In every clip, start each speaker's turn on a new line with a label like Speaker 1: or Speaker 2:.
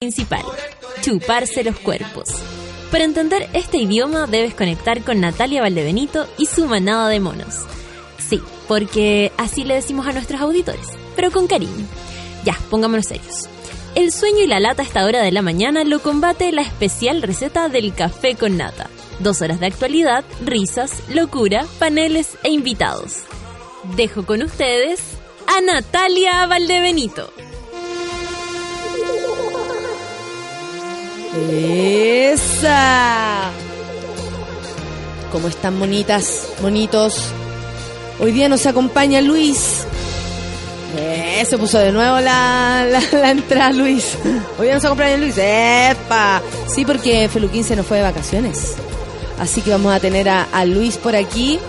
Speaker 1: principal, chuparse los cuerpos. Para entender este idioma debes conectar con Natalia Valdebenito y su manada de monos. Sí, porque así le decimos a nuestros auditores, pero con cariño. Ya, pongámonos serios. El sueño y la lata a esta hora de la mañana lo combate la especial receta del café con nata. Dos horas de actualidad, risas, locura, paneles e invitados. Dejo con ustedes a Natalia Valdebenito.
Speaker 2: ¡Esa! ¿Cómo están bonitas, bonitos? Hoy día nos acompaña Luis. Eh, se puso de nuevo la, la, la entrada, Luis. Hoy día nos acompaña Luis. ¡Epa! Sí, porque Feluquín se nos fue de vacaciones. Así que vamos a tener a, a Luis por aquí.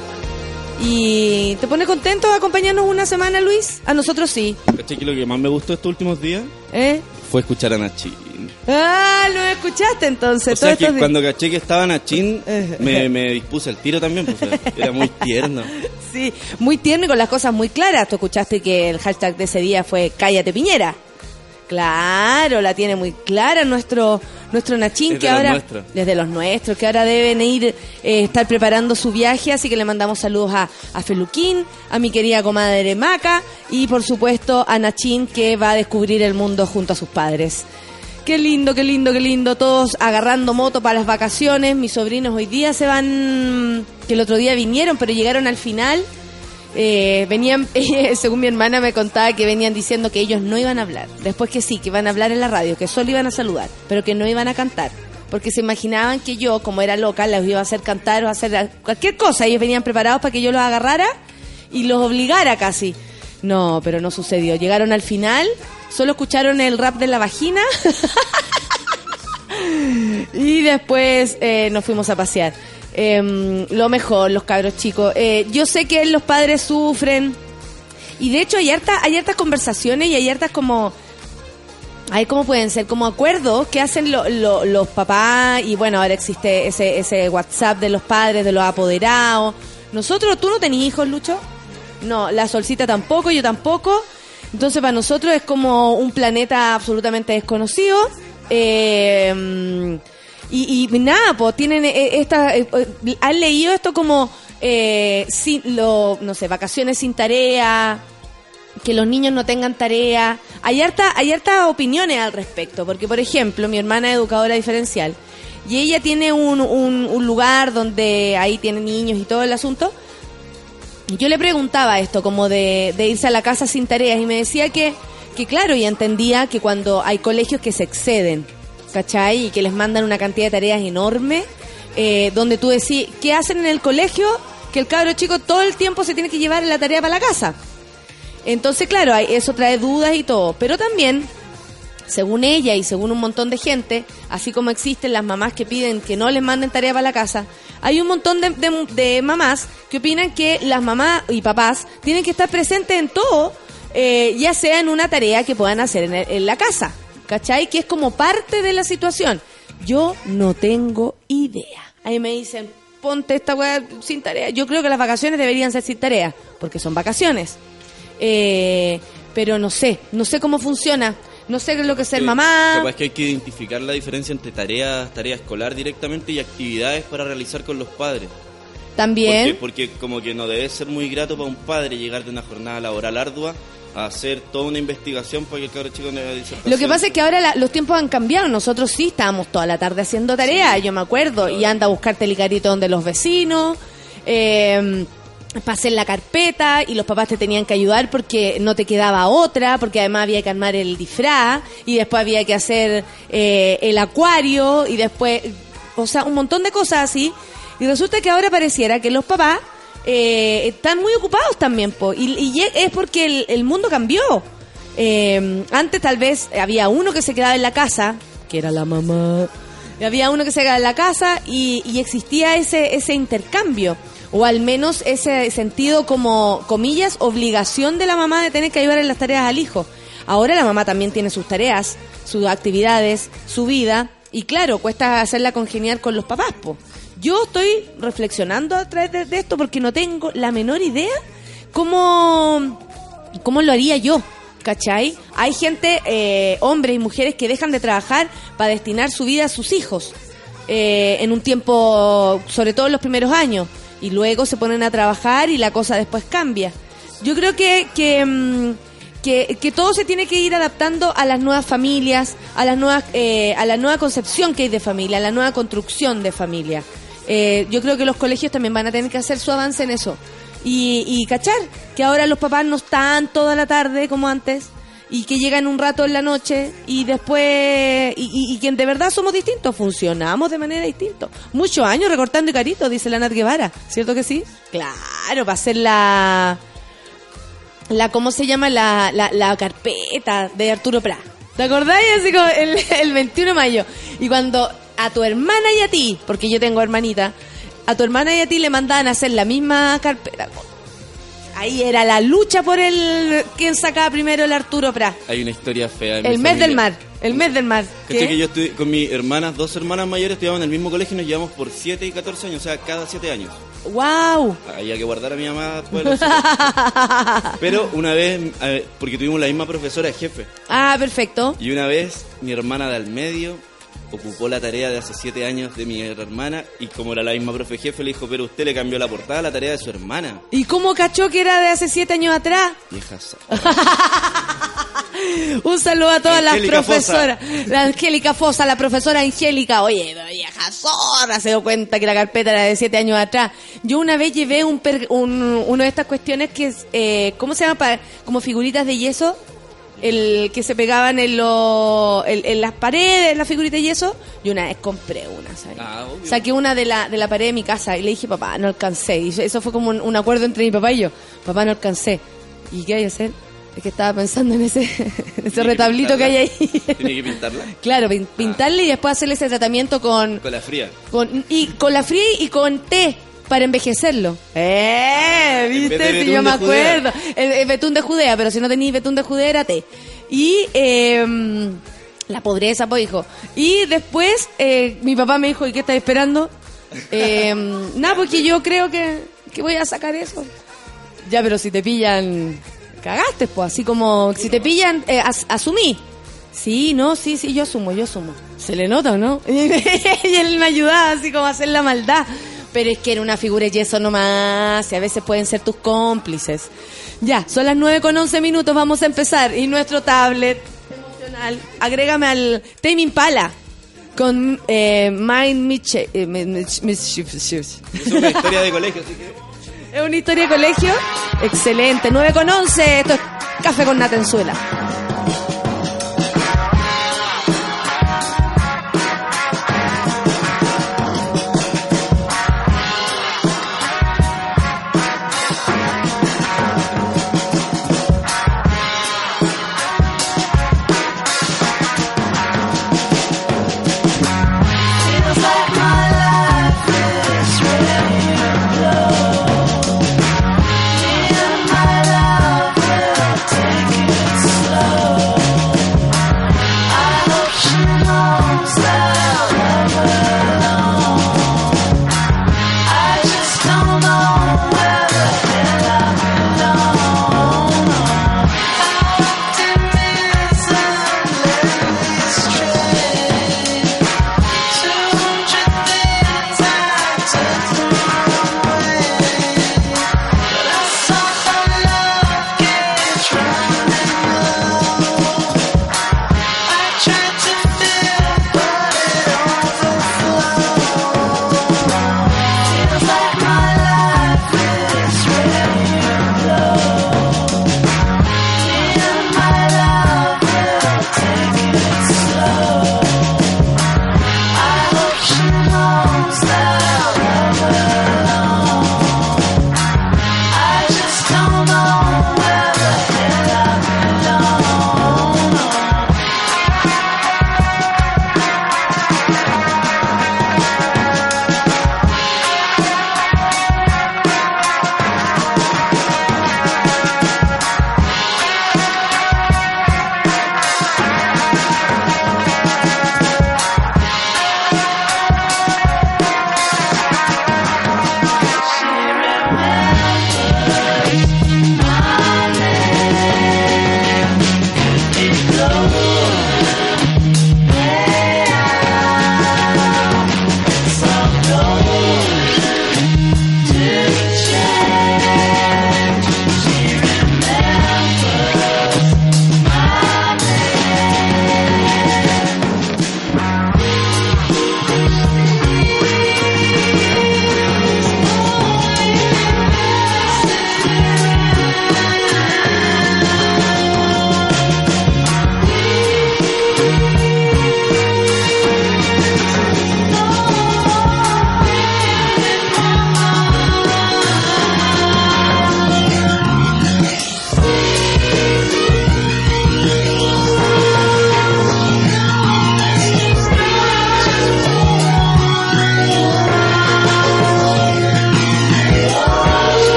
Speaker 2: ¿Y te pone contento de acompañarnos una semana, Luis? A nosotros sí.
Speaker 3: ¿Cachai que lo que más me gustó estos últimos días
Speaker 2: ¿Eh?
Speaker 3: fue escuchar a Nachín?
Speaker 2: Ah, lo escuchaste entonces.
Speaker 3: O sea
Speaker 2: todos
Speaker 3: que cuando caché que estaba Nachín, me, me dispuse el tiro también, pues era muy tierno.
Speaker 2: Sí, muy tierno y con las cosas muy claras. Tú escuchaste que el hashtag de ese día fue Cállate Piñera. Claro, la tiene muy clara nuestro nuestro Nachín
Speaker 3: Es
Speaker 2: que ahora
Speaker 3: nuestros.
Speaker 2: desde los nuestros que ahora deben ir eh, estar preparando su viaje, así que le mandamos saludos a, a Feluquín, a mi querida comadre Maca y por supuesto a Nachín que va a descubrir el mundo junto a sus padres. Qué lindo, qué lindo, qué lindo. Todos agarrando moto para las vacaciones. Mis sobrinos hoy día se van, que el otro día vinieron, pero llegaron al final. Eh, venían, según mi hermana me contaba que venían diciendo que ellos no iban a hablar. Después que sí, que iban a hablar en la radio, que solo iban a saludar, pero que no iban a cantar. Porque se imaginaban que yo, como era loca, les iba a hacer cantar o hacer cualquier cosa. Ellos venían preparados para que yo los agarrara y los obligara casi. No, pero no sucedió. Llegaron al final, solo escucharon el rap de la vagina y después eh, nos fuimos a pasear. Em, lo mejor, los cabros chicos. Eh, yo sé que los padres sufren y de hecho hay, harta, hay hartas conversaciones y hay hartas como... Hay como pueden ser como acuerdos que hacen lo- lo- los papás y bueno, ahora existe ese, ese WhatsApp de los padres, de los apoderados. Nosotros, ¿tú no tenías hijos, Lucho? No, la solcita tampoco, yo tampoco. Entonces para nosotros es como un planeta absolutamente desconocido. Eh, y, y nada, pues tienen eh, esta, eh, eh, han leído esto como, sin, lo, no sé, vacaciones sin tarea, que los niños no tengan tarea. Hay harta, hay hartas opiniones al respecto, porque por ejemplo, mi hermana es educadora diferencial y ella tiene un, un, un lugar donde ahí tiene niños y todo el asunto. Yo le preguntaba esto, como de, irse a la casa sin tareas, y me decía que, que claro, y entendía que cuando hay colegios que se exceden, ¿cachai? Y que les mandan una cantidad de tareas enorme, eh, donde tú decís, ¿qué hacen en el colegio? Que el cabro chico todo el tiempo se tiene que llevar la tarea para la casa. Entonces, claro, eso trae dudas y todo, pero también según ella y según un montón de gente, así como existen las mamás que piden que no les manden tarea para la casa, hay un montón de, mamás que opinan que las mamás y papás tienen que estar presentes en todo, eh, ya sea en una tarea que puedan hacer en, el- en la casa, ¿cachai? Que es como parte de la situación. Yo no tengo idea. Ahí me dicen, ponte esta weá sin tarea. Yo creo que las vacaciones deberían ser sin tarea, porque son vacaciones. Eh, pero no sé, no sé cómo funciona. No sé qué es lo que es ser
Speaker 3: Que-
Speaker 2: mamá.
Speaker 3: Capaz que hay que identificar la diferencia entre tareas, tarea escolar directamente y actividades para realizar con los padres.
Speaker 2: También.
Speaker 3: Porque, porque como que no debe ser muy grato para un padre llegar de una jornada laboral ardua a hacer toda una investigación para que el cabro chico no haga disertación.
Speaker 2: Lo que pasa es que ahora la- los tiempos han cambiado. Nosotros sí estábamos toda la tarde haciendo tarea, yo me acuerdo. Y anda a buscarte el donde los vecinos. Eh, para hacer la carpeta y los papás te tenían que ayudar porque no te quedaba otra, porque además había que armar el disfraz y después había que hacer eh, el acuario y después, o sea, un montón de cosas así. Y resulta que ahora pareciera que los papás eh, están muy ocupados también, po, y, y es porque el, el mundo cambió. Eh, antes tal vez había uno que se quedaba en la casa, que era la mamá. Y había uno que se quedaba en la casa y, y existía ese, ese intercambio. O al menos ese sentido como, comillas, obligación de la mamá de tener que ayudar en las tareas al hijo. Ahora la mamá también tiene sus tareas, sus actividades, su vida. Y claro, cuesta hacerla congeniar con los papás, po. Yo estoy reflexionando a través de, esto porque no tengo la menor idea cómo, cómo lo haría yo. ¿Cachai? Hay gente, eh, hombres y mujeres que dejan de trabajar para destinar su vida a sus hijos eh, en un tiempo, sobre todo en los primeros años, y luego se ponen a trabajar y la cosa después cambia. Yo creo que, mm, que, que todo se tiene que ir adaptando a las nuevas familias, a, las nuevas, eh, a la nueva concepción que hay de familia, a la nueva construcción de familia. Eh, yo creo que los colegios también van a tener que hacer su avance en eso. Y, y cachar que ahora los papás no están toda la tarde como antes y que llegan un rato en la noche y después y, y, que de verdad somos distintos, funcionamos de manera distinta. Muchos años recortando y carito, dice la Nat Guevara, ¿cierto que sí? Claro, para hacer la la ¿cómo se llama? La, la, la carpeta de Arturo Prat. ¿Te acordáis? Así como el, el 21 de mayo. Y cuando a tu hermana y a ti, porque yo tengo hermanita, a tu hermana y a ti le mandaban a hacer la misma carpeta. Ahí era la lucha por el quién sacaba primero el Arturo Prat.
Speaker 3: Hay una historia fea. en
Speaker 2: El mes
Speaker 3: familia.
Speaker 2: del mar, el mes del mar.
Speaker 3: ¿Cachai
Speaker 2: ¿Qué?
Speaker 3: que yo estoy con mis hermanas, dos hermanas mayores, estudiamos en el mismo colegio y nos llevamos por 7 y 14 años, o sea, cada 7 años.
Speaker 2: ¡Wow!
Speaker 3: Había que guardar a mi mamá después de los. Pero una vez, eh, porque tuvimos la misma profesora de jefe,
Speaker 2: Ah, perfecto.
Speaker 3: y una vez mi hermana de al medio ocupó la tarea de hace 7 años de mi hermana y como era la misma profe jefe le dijo, pero usted le cambió la portada a la tarea de su hermana.
Speaker 2: ¿Y cómo cachó que era de hace siete años atrás?
Speaker 3: Vieja sa-
Speaker 2: Un saludo a todas
Speaker 3: Angélica
Speaker 2: las profesoras. La Angélica Fosa, la profesora Angélica. Oye, vieja zorra, se dio cuenta que la carpeta era de siete años atrás. Yo una vez llevé un, per- un- uno de estas cuestiones que es, eh, ¿cómo se llama? Como figuritas de yeso. El que se pegaban en, lo- en, en las paredes, las figuritas de yeso. Y una vez compré una, ¿sabes?
Speaker 3: Ah.
Speaker 2: Saqué una de la, de la pared de mi casa y le dije, papá, no alcancé. Y eso- eso fue como un, un acuerdo entre mi papá y yo. Papá, no alcancé. ¿Y qué hay que hacer? Es que estaba pensando en ese, ese retablito que hay ahí.
Speaker 3: Tiene que pintarla
Speaker 2: claro, pin- pintarle y después hacerle ese tratamiento con,
Speaker 3: con la fría.
Speaker 2: con y con la fría y con té para envejecerlo. ¡Eh! ¿Viste? Si yo me acuerdo. El, el betún de Judea, pero si no tenéis betún de Judea era té. Y eh, la podreza, pues, hijo. Y después eh, mi papá me dijo, ¿y qué estás esperando? Eh, nada, porque yo creo que, que voy a sacar eso. Ya, pero si te pillan, cagaste, pues, así como, si te pillan, eh, as- asumí. Sí, no, sí, sí, yo asumo, yo asumo. Se le nota, ¿o ¿no? y él me ayudaba así como a hacer la maldad. Pero es que era una figura de yeso nomás, y a veces pueden ser tus cómplices. Ya, son las 9 con 11 minutos, vamos a empezar. Y nuestro tablet emocional, agrégame al Tame Impala con eh, Mind Mischief. eh.
Speaker 3: Es una historia de colegio, así que...
Speaker 2: Es una historia de colegio. Excelente. 9 con 11. Esto es Café con Natenzuela.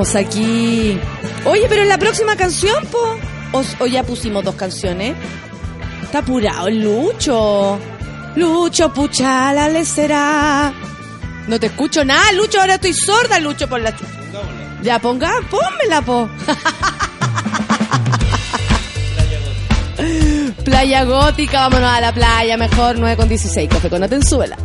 Speaker 4: Aquí. Oye, pero en la próxima canción, po. O ya pusimos dos canciones. Está apurado el Lucho. Lucho, puchala le será. No te escucho nada, Lucho. Ahora estoy sorda, Lucho, por la. Ya, ponga, pónmela, po. playa gótica, vámonos a la playa, mejor 9 con 16. Café con Atenzuela.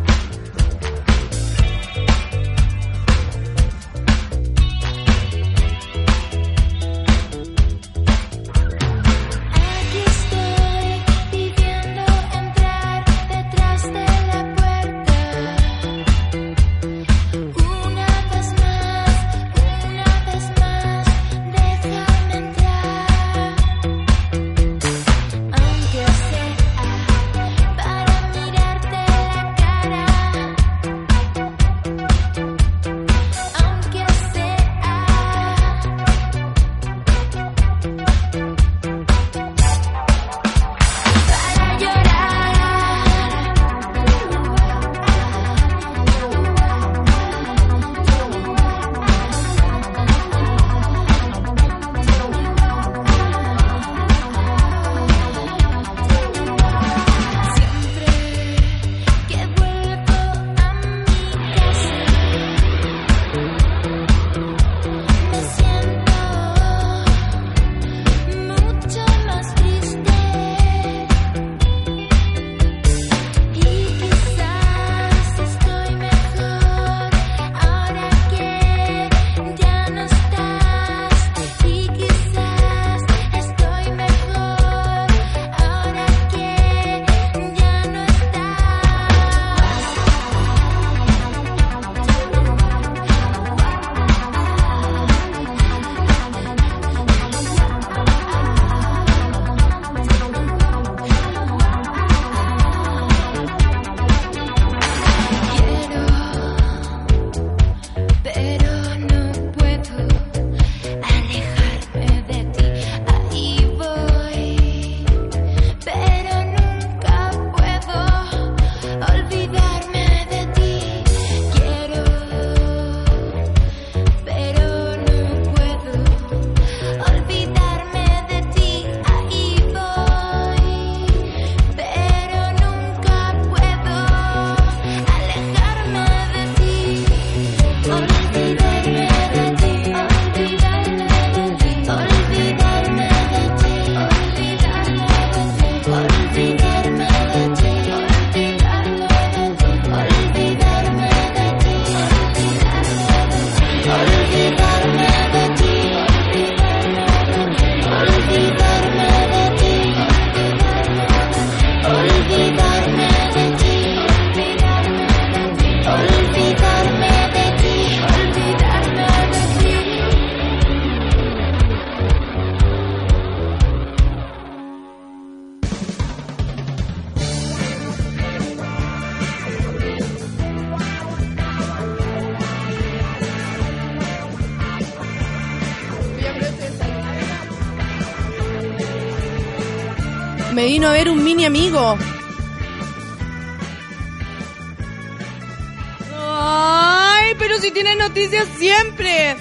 Speaker 4: Noticias siempre.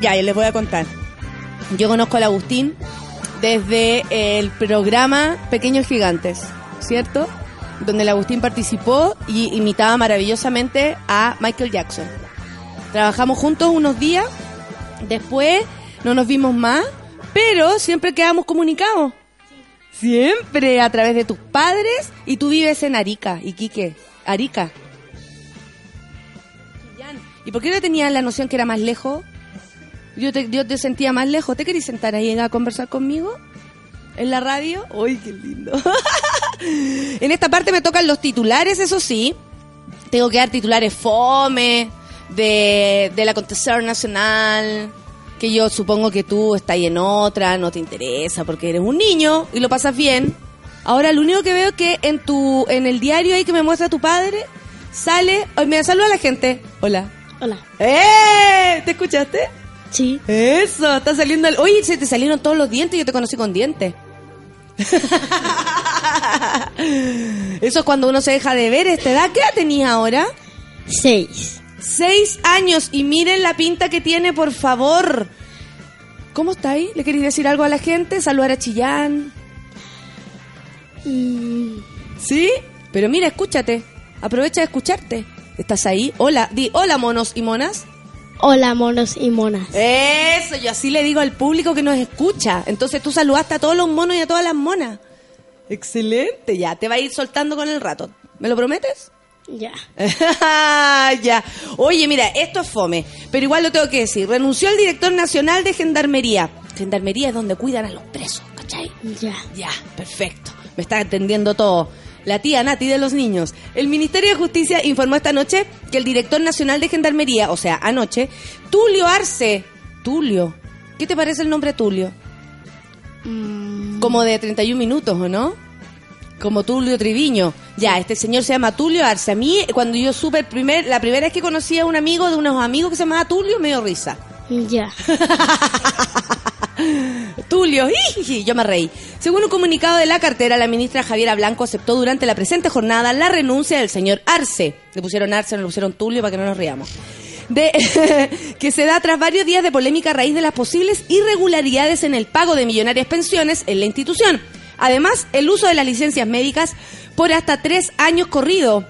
Speaker 4: Ya, yo les voy a contar. Yo conozco al Agustín desde el programa Pequeños Gigantes, ¿cierto? Donde el Agustín participó y imitaba maravillosamente a Michael Jackson. Trabajamos juntos unos días, después no nos vimos más, pero siempre quedamos comunicados. Siempre a través de tus padres y tú vives en Arica, Iquique, Arica. ¿Y por qué no tenías la noción que era más lejos? Yo te, yo te sentía más lejos. ¿Te querías sentar ahí a conversar conmigo? ¿En la radio? ¡Uy, qué lindo! en esta parte me tocan los titulares, eso sí. Tengo que dar titulares fome, de, del acontecer nacional, que yo supongo que tú estás en otra, no te interesa porque eres un niño y lo pasas bien. Ahora lo único que veo es que en tu en el diario ahí que me muestra tu padre sale, ay, mira, saluda a la gente. Hola.
Speaker 5: Hola.
Speaker 4: ¡Eh! ¿Te escuchaste?
Speaker 5: Sí.
Speaker 4: Eso, está saliendo el... Oye, se te salieron todos los dientes, yo te conocí con dientes. Eso es cuando uno se deja de ver esta edad. ¿Qué edad tenías ahora?
Speaker 5: Seis.
Speaker 2: Seis años y miren la pinta que tiene, por favor. ¿Cómo está ahí? ¿Le queréis decir algo a la gente? ¿Saludar a Chillán? ¿Sí? Pero mira, escúchate. Aprovecha de escucharte. ¿Estás ahí? Hola, di hola monos y monas.
Speaker 5: Hola, monos y monas.
Speaker 2: Eso, yo así le digo al público que nos escucha. Entonces tú saludaste a todos los monos y a todas las monas. Excelente, ya. Te va a ir soltando con el rato. ¿Me lo prometes?
Speaker 5: Ya.
Speaker 2: ya. Oye, mira, esto es fome, pero igual lo tengo que decir. Renunció el director nacional de Gendarmería. Gendarmería es donde cuidan a los presos, ¿cachai?
Speaker 5: Ya.
Speaker 2: Ya, perfecto. Me está entendiendo todo. La tía Nati de los niños. El Ministerio de Justicia informó esta noche que el director nacional de Gendarmería, o sea, anoche, Tulio Arce. Tulio. ¿Qué te parece el nombre Tulio?
Speaker 5: Mm,
Speaker 2: Como de 31 minutos, ¿o no? Como Tulio Triviño. Ya, este señor se llama Tulio Arce. A mí, cuando yo supe el primer, la primera vez que conocí a un amigo de unos amigos que se llamaba Tulio, me dio risa.
Speaker 5: ya.
Speaker 2: Tulio, yo me reí. Según un comunicado de la cartera, la ministra Javiera Blanco aceptó durante la presente jornada la renuncia del señor Arce. Le pusieron Arce, no le pusieron Tulio para que no nos riamos. De, que se da tras varios días de polémica a raíz de las posibles irregularidades en el pago de millonarias pensiones en la institución. Además, el uso de las licencias médicas por hasta tres años corrido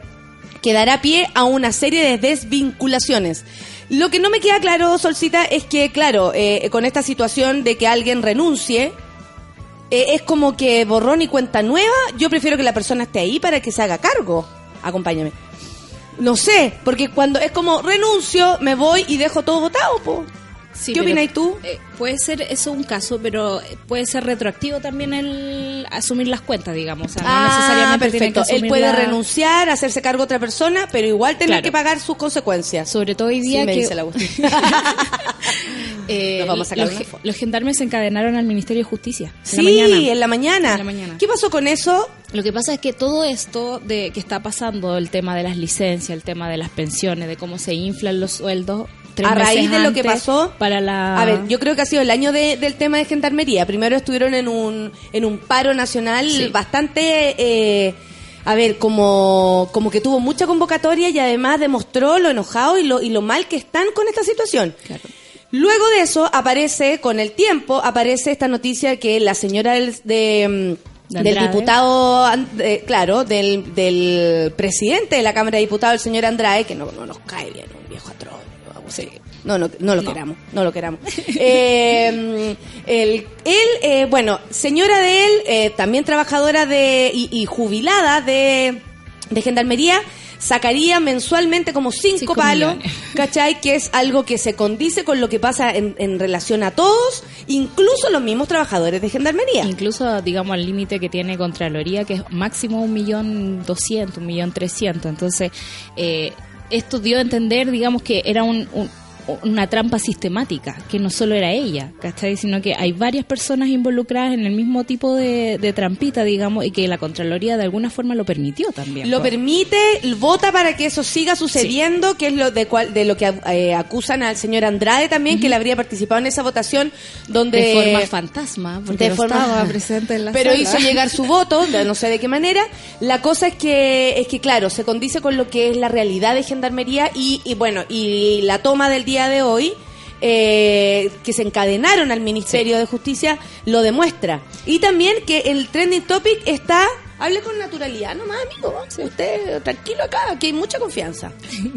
Speaker 2: que dará pie a una serie de desvinculaciones. Lo que no me queda claro, Solcita, es que, claro, eh, con esta situación de que alguien renuncie, eh, es como que borrón y cuenta nueva. Yo prefiero que la persona esté ahí para que se haga cargo. Acompáñame. No sé, porque cuando es como renuncio, me voy y dejo todo votado, po.
Speaker 6: Sí,
Speaker 2: ¿Qué opinas tú?
Speaker 6: eh, puede ser eso un caso, pero puede ser retroactivo también el asumir las cuentas, digamos. O sea, no
Speaker 2: ah,
Speaker 6: necesariamente que
Speaker 2: perfecto. Él puede
Speaker 6: la-
Speaker 2: renunciar, hacerse cargo a otra persona, pero igual tener
Speaker 6: Claro.
Speaker 2: que pagar sus consecuencias.
Speaker 6: Sobre todo hoy
Speaker 2: Sí,
Speaker 6: día
Speaker 2: me
Speaker 6: que
Speaker 2: dice la
Speaker 6: eh,
Speaker 2: Nos vamos a sacar
Speaker 6: los,
Speaker 2: una
Speaker 6: los gendarmes se encadenaron al Ministerio de Justicia. en
Speaker 2: Sí,
Speaker 6: la mañana.
Speaker 2: en la mañana.
Speaker 6: En la mañana.
Speaker 2: ¿Qué pasó con eso?
Speaker 6: Lo que pasa es que todo esto de que está pasando, el tema de las licencias, el tema de las pensiones, de cómo se inflan los sueldos, tres
Speaker 2: A raíz
Speaker 6: meses
Speaker 2: de lo que pasó,
Speaker 6: para la
Speaker 2: A ver, yo creo que ha sido el año de- del tema de gendarmería. Primero estuvieron en un, en un paro nacional
Speaker 6: Sí.
Speaker 2: bastante, eh, a ver, como, como que tuvo mucha convocatoria y además demostró lo enojado y lo, y lo mal que están con esta situación.
Speaker 6: Claro.
Speaker 2: Luego de eso aparece, con el tiempo, aparece esta noticia que la señora del, de, mm,
Speaker 6: De
Speaker 2: del diputado, eh, claro, del, del presidente de la Cámara de Diputados, el señor Andrade, que no, no nos cae bien, un viejo atroz. Abusivo. No, no, no lo queramos, no lo queramos. Eh, el- él, eh, bueno, señora de él, eh, también trabajadora de y, y jubilada de, de gendarmería, sacaría mensualmente como cinco,
Speaker 6: Cinco
Speaker 2: palos,
Speaker 6: millones.
Speaker 2: ¿cachai? Que es algo que se condice con lo que pasa en, en relación a todos, incluso los mismos trabajadores de gendarmería.
Speaker 6: Incluso, digamos, al límite que tiene Contraloría, que es máximo un millón doscientos, un millón trescientos. Entonces, eh, esto dio a entender, digamos, que era un- un- una trampa sistemática, que no solo era ella, ¿cachai? Sino que hay varias personas involucradas en el mismo tipo de, de trampita, digamos, y que la Contraloría de alguna forma lo permitió también.
Speaker 2: Lo
Speaker 6: pues.
Speaker 2: permite, vota para que eso siga sucediendo, que es lo de cual, de lo que eh, acusan al señor Andrade también, que él habría participado en esa votación donde
Speaker 6: de forma fantasma, porque
Speaker 2: de
Speaker 6: no
Speaker 2: forma-
Speaker 6: estaba presente en la
Speaker 2: pero
Speaker 6: sala.
Speaker 2: hizo llegar su voto, no sé de qué manera. La cosa es que es que claro, se condice con lo que es la realidad de gendarmería y, y bueno, y la toma del día de hoy eh, que se encadenaron al Ministerio de Justicia lo demuestra. Y también que el trending topic está Hable con naturalidad nomás, amigo. Usted tranquilo acá, que hay mucha confianza.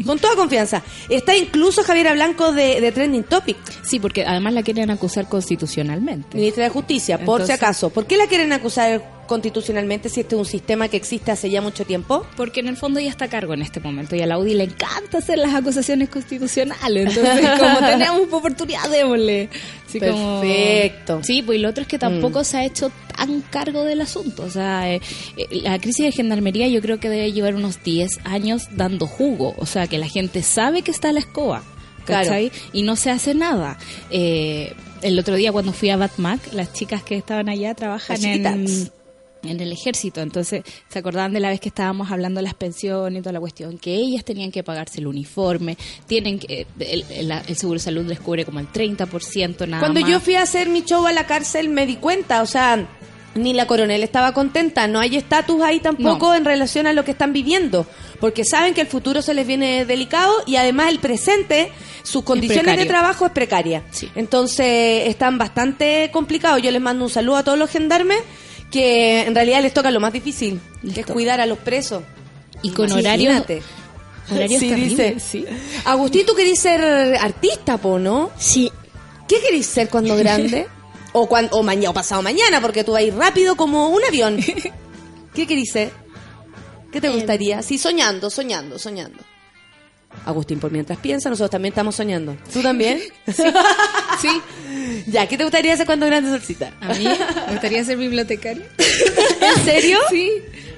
Speaker 2: Con toda confianza. Está incluso Javiera Blanco de, de Trending Topic,
Speaker 6: Sí, porque además la quieren acusar constitucionalmente.
Speaker 2: ministra de Justicia, por si acaso. ¿Por qué la quieren acusar constitucionalmente si este es un sistema que existe hace ya mucho tiempo?
Speaker 6: Porque en el fondo ya está a cargo en este momento y a la UDI le encanta hacer las acusaciones constitucionales. Entonces, como tenemos oportunidad, démosle. Así como-
Speaker 2: Perfecto.
Speaker 6: Sí, pues y lo otro es que tampoco se ha hecho tan cargo del asunto. O sea, eh, eh, la crisis de gendarmería yo creo que debe llevar unos 10 años dando jugo. O sea, que la gente sabe que está la escoba.
Speaker 2: Claro.
Speaker 6: ¿cachai? Y no se hace nada. Eh, el otro día cuando fui a Batmac, las chicas que estaban allá trabajan en. En el ejército. Entonces, se acordaban de la vez que estábamos hablando de las pensiones y toda la cuestión, que ellas tenían que pagarse el uniforme, tienen que, el, el- el seguro de salud les cubre como el 30% nada
Speaker 2: Cuando
Speaker 6: más.
Speaker 2: yo fui a hacer mi show a la cárcel me di cuenta, o sea, ni la coronel estaba contenta, no hay estatus ahí tampoco
Speaker 6: No.
Speaker 2: en relación a lo que están viviendo. porque saben que el futuro se les viene delicado y además el presente, sus condiciones de trabajo es precaria.
Speaker 6: Sí.
Speaker 2: Entonces están bastante complicados. Yo les mando un saludo a todos los gendarmes que en realidad les toca lo más difícil, que es
Speaker 6: toca.
Speaker 2: cuidar a los presos.
Speaker 6: Y con horarios horarios
Speaker 2: Sí, dice.
Speaker 6: sí.
Speaker 2: Agustín, tú querés ser artista, po, ¿no?
Speaker 5: Sí.
Speaker 2: ¿Qué querés ser cuando grande? o, cuan- o mañana o pasado mañana, porque tú vas a ir rápido como un avión. ¿Qué querés ser? ¿Qué te
Speaker 5: Eh,
Speaker 2: gustaría? Sí, soñando, soñando, soñando. Agustín, por mientras piensa, nosotros también estamos soñando. ¿Tú también?
Speaker 6: Sí,
Speaker 2: ya, ¿qué te gustaría hacer cuando grande, Solcita?
Speaker 6: a mí me gustaría ser bibliotecaria.
Speaker 2: ¿En serio?
Speaker 6: Sí,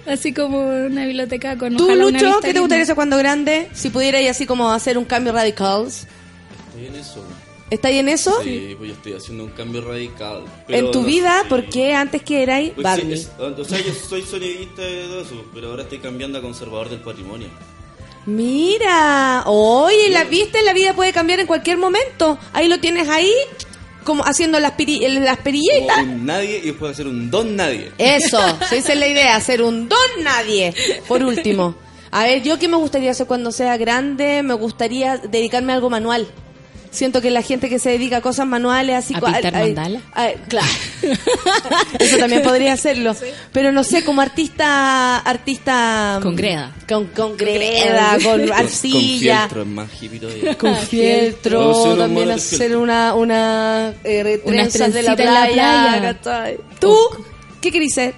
Speaker 6: así como una biblioteca con
Speaker 2: ¿Tú,
Speaker 6: ojalá una
Speaker 2: Lucho,
Speaker 6: vista
Speaker 2: qué te
Speaker 6: linda.
Speaker 2: gustaría hacer cuando grande? Si pudieras así como hacer un cambio radical.
Speaker 3: Estoy en eso.
Speaker 2: ¿Está ahí en eso?
Speaker 3: Sí, pues yo estoy haciendo un cambio radical.
Speaker 2: en
Speaker 3: pero
Speaker 2: tu
Speaker 3: no
Speaker 2: vida,
Speaker 3: sé.
Speaker 2: ¿por qué antes que erais
Speaker 3: Pues
Speaker 2: Barney?
Speaker 3: sí, es- o sea, yo soy sonidista de todo eso, pero ahora estoy cambiando a conservador del patrimonio.
Speaker 2: Mira, oye, la viste, la vida puede cambiar en cualquier momento. Ahí lo tienes ahí, como haciendo las, piri- las
Speaker 3: Como
Speaker 2: perillitas.
Speaker 3: un nadie y después hacer un don nadie.
Speaker 2: Eso, esa es la idea, hacer un don nadie. Por último, a ver, yo qué me gustaría hacer cuando sea grande, me gustaría dedicarme a algo manual. Siento que la gente que se dedica a cosas manuales, así
Speaker 6: ¿A pintar mandala?
Speaker 2: ay, claro. Eso también podría hacerlo. Pero no sé, como artista, artista
Speaker 6: Con greda.
Speaker 2: con, con greda, con arcilla.
Speaker 3: Con fieltro, es más hippie todavía.
Speaker 2: con fieltro,
Speaker 3: a
Speaker 2: también hacer una, una eh, trenzas de la
Speaker 6: en la
Speaker 2: playa.
Speaker 6: playa.
Speaker 2: ¿Tú qué querés ser?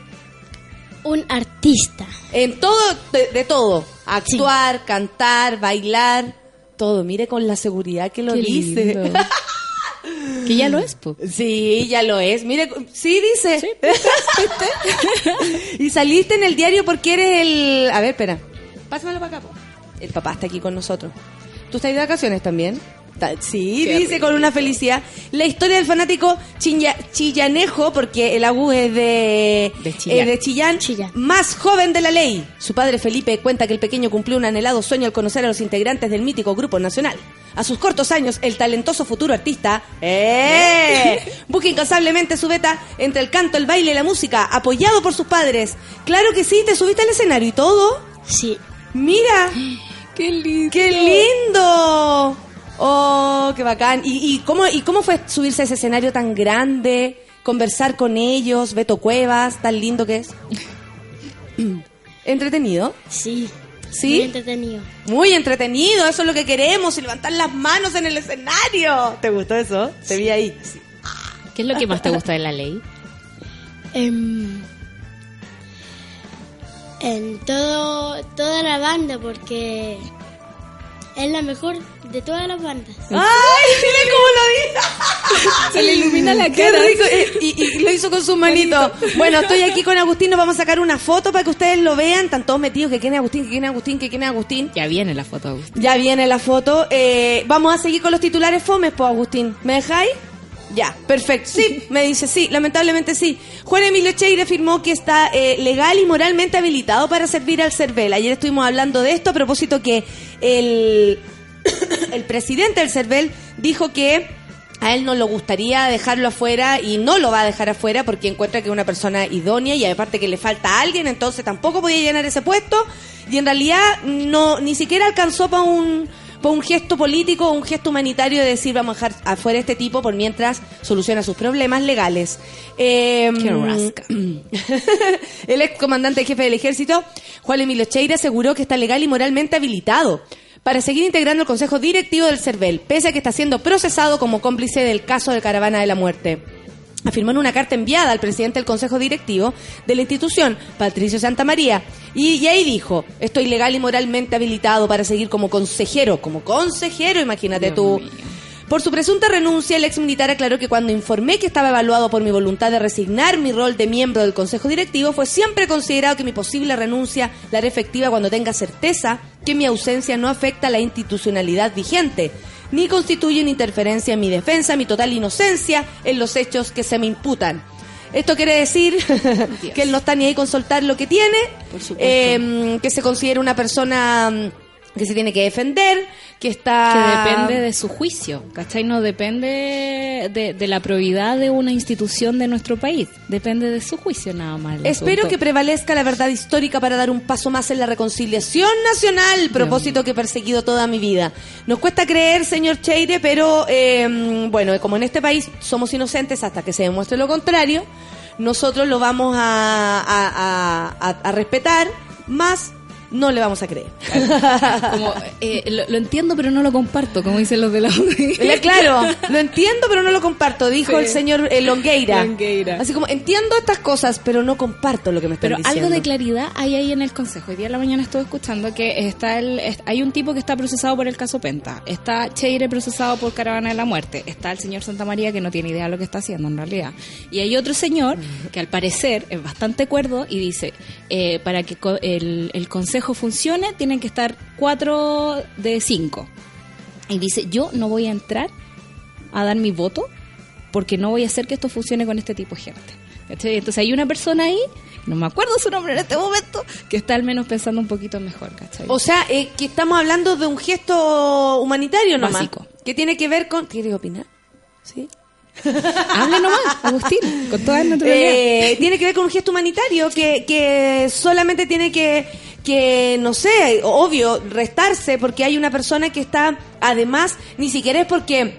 Speaker 5: Un artista.
Speaker 2: En todo, de, de todo. Actuar, cantar, bailar, todo. Mire con la seguridad que lo
Speaker 6: Qué
Speaker 2: dice.
Speaker 6: lindo. que ya lo es, po.
Speaker 2: Sí, ya lo es. Mire, sí dice. y saliste en el diario porque eres el... A ver, espera. Pásamelo para acá. po. El papá está aquí con nosotros. ¿Tú estás de vacaciones también? Sí,
Speaker 6: Qué
Speaker 2: dice con una felicidad. La historia del fanático chilla- chillanejo, porque el Agu es de,
Speaker 6: De Chillán.
Speaker 2: eh, de Chillán,
Speaker 5: Chillán.
Speaker 2: más joven de la ley. Su padre Felipe cuenta que el pequeño cumplió un anhelado sueño al conocer a los integrantes del mítico grupo nacional. A sus cortos años, el talentoso futuro artista ¡eh! busca incansablemente su beta entre el canto, el baile y la música, apoyado por sus padres. Claro que sí, te subiste al escenario y todo.
Speaker 5: Sí.
Speaker 2: Mira,
Speaker 6: Qué lindo.
Speaker 2: ¡Qué lindo! ¡Oh, qué bacán! ¿Y, y cómo, ¿Y cómo fue subirse a ese escenario tan grande? Conversar con ellos, Beto Cuevas, tan lindo que es. ¿Entretenido?
Speaker 5: Sí.
Speaker 2: ¿Sí?
Speaker 5: Muy entretenido.
Speaker 2: Muy entretenido, eso es lo que queremos, y levantar las manos en el escenario. ¿Te gustó eso? Te vi ahí.
Speaker 6: ¿Qué es lo que más te gusta de la ley?
Speaker 5: Em, en todo, toda la banda, porque es la mejor de todas las bandas.
Speaker 2: ¡Ay, mira cómo lo dice!
Speaker 6: Se le ilumina la
Speaker 2: ¡Qué rico! Eh, Y, y lo hizo con sus manitos. Bueno, estoy aquí con Agustín, nos vamos a sacar una foto para que ustedes lo vean. Están todos metidos, que quién es Agustín, que quién es Agustín, que quién es Agustín.
Speaker 6: Ya viene la foto, Agustín.
Speaker 2: Ya viene la foto. Eh, vamos a seguir con los titulares fomes, pues, Agustín. ¿Me dejáis? Ya, perfecto. Sí, me dice sí, lamentablemente sí. Juan Emilio Cheire afirmó que está eh, legal y moralmente habilitado para servir al CERVEL. Ayer estuvimos hablando de esto a propósito que el, el presidente del CERVEL dijo que a él no le gustaría dejarlo afuera y no lo va a dejar afuera porque encuentra que es una persona idónea y aparte que le falta a alguien, entonces tampoco podía llenar ese puesto y en realidad no ni siquiera alcanzó para un para un gesto político o un gesto humanitario de decir vamos a dejar afuera a este tipo por mientras soluciona sus problemas legales. Eh,
Speaker 6: Qué rasca.
Speaker 2: el ex comandante jefe del ejército, Juan Emilio Cheira, aseguró que está legal y moralmente habilitado para seguir integrando el consejo directivo del CERVEL, pese a que está siendo procesado como cómplice del caso de Caravana de la Muerte. Afirmó en una carta enviada al presidente del consejo directivo de la institución, Patricio Santamaría, y, y ahí dijo, estoy legal y moralmente habilitado para seguir como consejero, como consejero, imagínate
Speaker 6: Dios
Speaker 2: tú.
Speaker 6: mío.
Speaker 2: Por su presunta renuncia, el ex militar aclaró que cuando informé que estaba evaluado por mi voluntad de resignar mi rol de miembro del Consejo Directivo, fue siempre considerado que mi posible renuncia la haré efectiva cuando tenga certeza que mi ausencia no afecta a la institucionalidad vigente, ni constituye una interferencia en mi defensa, mi total inocencia en los hechos que se me imputan. Esto quiere decir que él no está ni ahí con soltar lo que tiene, eh, que se considera una persona mm, que se tiene que defender, que está...
Speaker 6: Que depende de su juicio, ¿cachai? No depende de, de la probidad de una institución de nuestro país. Depende de su juicio nada más.
Speaker 2: Espero que prevalezca la verdad histórica para dar un paso más en la reconciliación nacional, propósito que he perseguido toda mi vida. Nos cuesta creer, señor Cheire, pero eh, bueno, como en este país somos inocentes hasta que se demuestre lo contrario, nosotros lo vamos a- a- a respetar, más no le vamos a creer.
Speaker 6: Como, eh, lo, lo entiendo, pero no lo comparto, como dicen los de la.
Speaker 2: Le- Claro, lo entiendo, pero no lo comparto, dijo
Speaker 6: Sí.
Speaker 2: el señor eh, Longueira.
Speaker 6: Longueira.
Speaker 2: Así como, entiendo estas cosas, pero no comparto lo que me están
Speaker 6: Pero
Speaker 2: diciendo.
Speaker 6: algo de claridad hay ahí en el Consejo. Hoy día en la mañana estuve escuchando que está el, hay un tipo que está procesado por el caso Penta, está Cheire procesado por Caravana de la Muerte, está el señor Santa María que no tiene idea de lo que está haciendo en realidad. Y hay otro señor que al parecer es bastante cuerdo y dice, eh, para que el Consejo funcione tienen que estar cuatro de cinco. Y dice, yo no voy a entrar a dar mi voto porque no voy a hacer que esto funcione con este tipo de gente. Entonces hay una persona ahí, no me acuerdo su nombre en este momento, que está al menos pensando un poquito mejor, ¿cachai?
Speaker 2: O sea, eh, que estamos hablando de un gesto humanitario nomás.
Speaker 6: Básico.
Speaker 2: Que tiene que ver con... ¿Quieres opinar? ¿Sí?
Speaker 6: Hable nomás, Agustín, con toda naturalidad.
Speaker 2: Eh, tiene que ver con un gesto humanitario que, que solamente tiene que, que, no sé, obvio, restarse porque hay una persona que está, además, ni siquiera es porque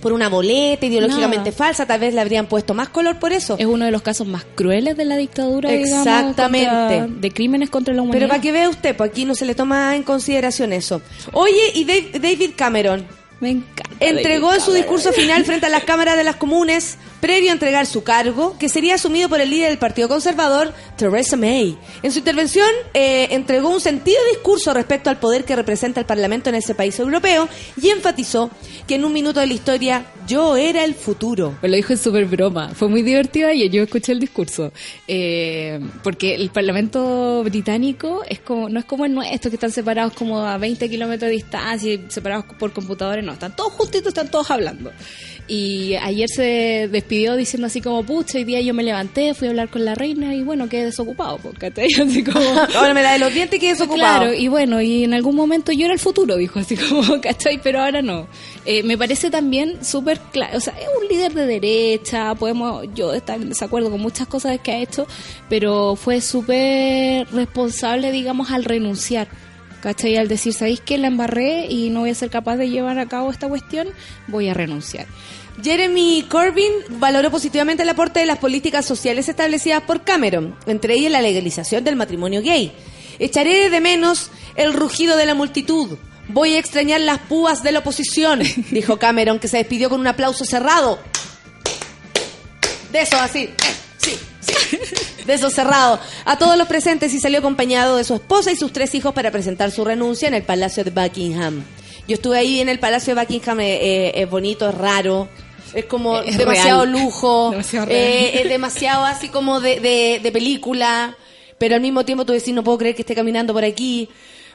Speaker 2: por una boleta ideológicamente
Speaker 6: Nada.
Speaker 2: falsa, tal vez le habrían puesto más color por eso.
Speaker 6: es uno de los casos más crueles de la dictadura, digamos,
Speaker 2: Exactamente.
Speaker 6: contra- de crímenes contra la humanidad.
Speaker 2: Pero para que vea usted, pues aquí no se le toma en consideración eso. Oye, y Dave- David Cameron,
Speaker 6: Me encanta.
Speaker 2: entregó su discurso final frente a las cámaras de las comunes, previo a entregar su cargo, que sería asumido por el líder del Partido Conservador, Theresa May. En su intervención, eh, entregó un sentido discurso respecto al poder que representa el Parlamento en ese país europeo y enfatizó que en un minuto de la historia, yo era el futuro.
Speaker 6: Pues lo dijo en súper broma. Fue muy divertido y yo escuché el discurso. Eh, porque el Parlamento británico es como no es como el nuestro, que están separados como a 20 kilómetros de distancia y separados por computadores. No, están todos justitos, están todos hablando. Y ayer se despidió diciendo así como, pucha, hoy día yo me levanté, fui a hablar con la reina y bueno, quedé desocupado. Porque así como...
Speaker 2: Ahora me la de los dientes y quedé desocupado.
Speaker 6: Claro, y bueno, y en algún momento yo era el futuro, dijo así como, ¿cachai? Pero ahora no. Eh, me parece también súper claro, o sea, es un líder de derecha, podemos yo estar en desacuerdo con muchas cosas que ha hecho, pero fue súper responsable, digamos, al renunciar. ¿Cachai? Al decir, ¿sabéis que la embarré y no voy a ser capaz de llevar a cabo esta cuestión? Voy a renunciar.
Speaker 2: Jeremy Corbyn valoró positivamente el aporte de las políticas sociales establecidas por Cameron, entre ellas la legalización del matrimonio gay. Echaré de menos el rugido de la multitud. Voy a extrañar las púas de la oposición, dijo Cameron, que se despidió con un aplauso cerrado. De eso, así. Sí, sí. De eso cerrado. A todos los presentes y salió acompañado de su esposa y sus tres hijos para presentar su renuncia en el Palacio de Buckingham. Yo estuve ahí en el Palacio de Buckingham, eh, eh, es bonito, es raro. Es como
Speaker 6: Es
Speaker 2: demasiado
Speaker 6: real.
Speaker 2: lujo,
Speaker 6: Demasiado
Speaker 2: eh, es demasiado así como de, de, de película, pero al mismo tiempo tú decís, no puedo creer que esté caminando por aquí.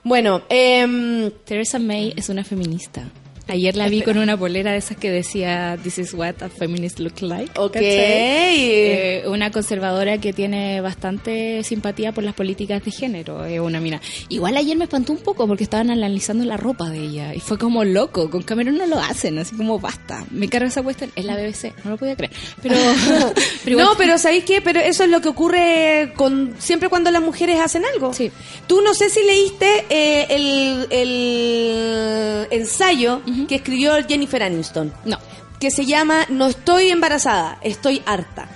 Speaker 2: Bueno, eh,
Speaker 6: Theresa May es una feminista. Ayer la vi con una polera de esas que decía This is what a feminist look like.
Speaker 2: ok.
Speaker 6: Eh, una conservadora que tiene bastante simpatía por las políticas de género, es una mina. Igual ayer me espantó un poco porque estaban analizando la ropa de ella y fue como loco, con Cameron no lo hacen, así como basta, me carga esa cuestión, es la BBC, no lo podía creer. Pero, pero igual-
Speaker 2: no, pero ¿sabéis qué? Pero eso es lo que ocurre con siempre cuando las mujeres hacen algo.
Speaker 6: Sí.
Speaker 2: Tú no sé si leíste eh, el, el ensayo que escribió Jennifer Aniston.
Speaker 6: No.
Speaker 2: que se llama No estoy embarazada, estoy harta.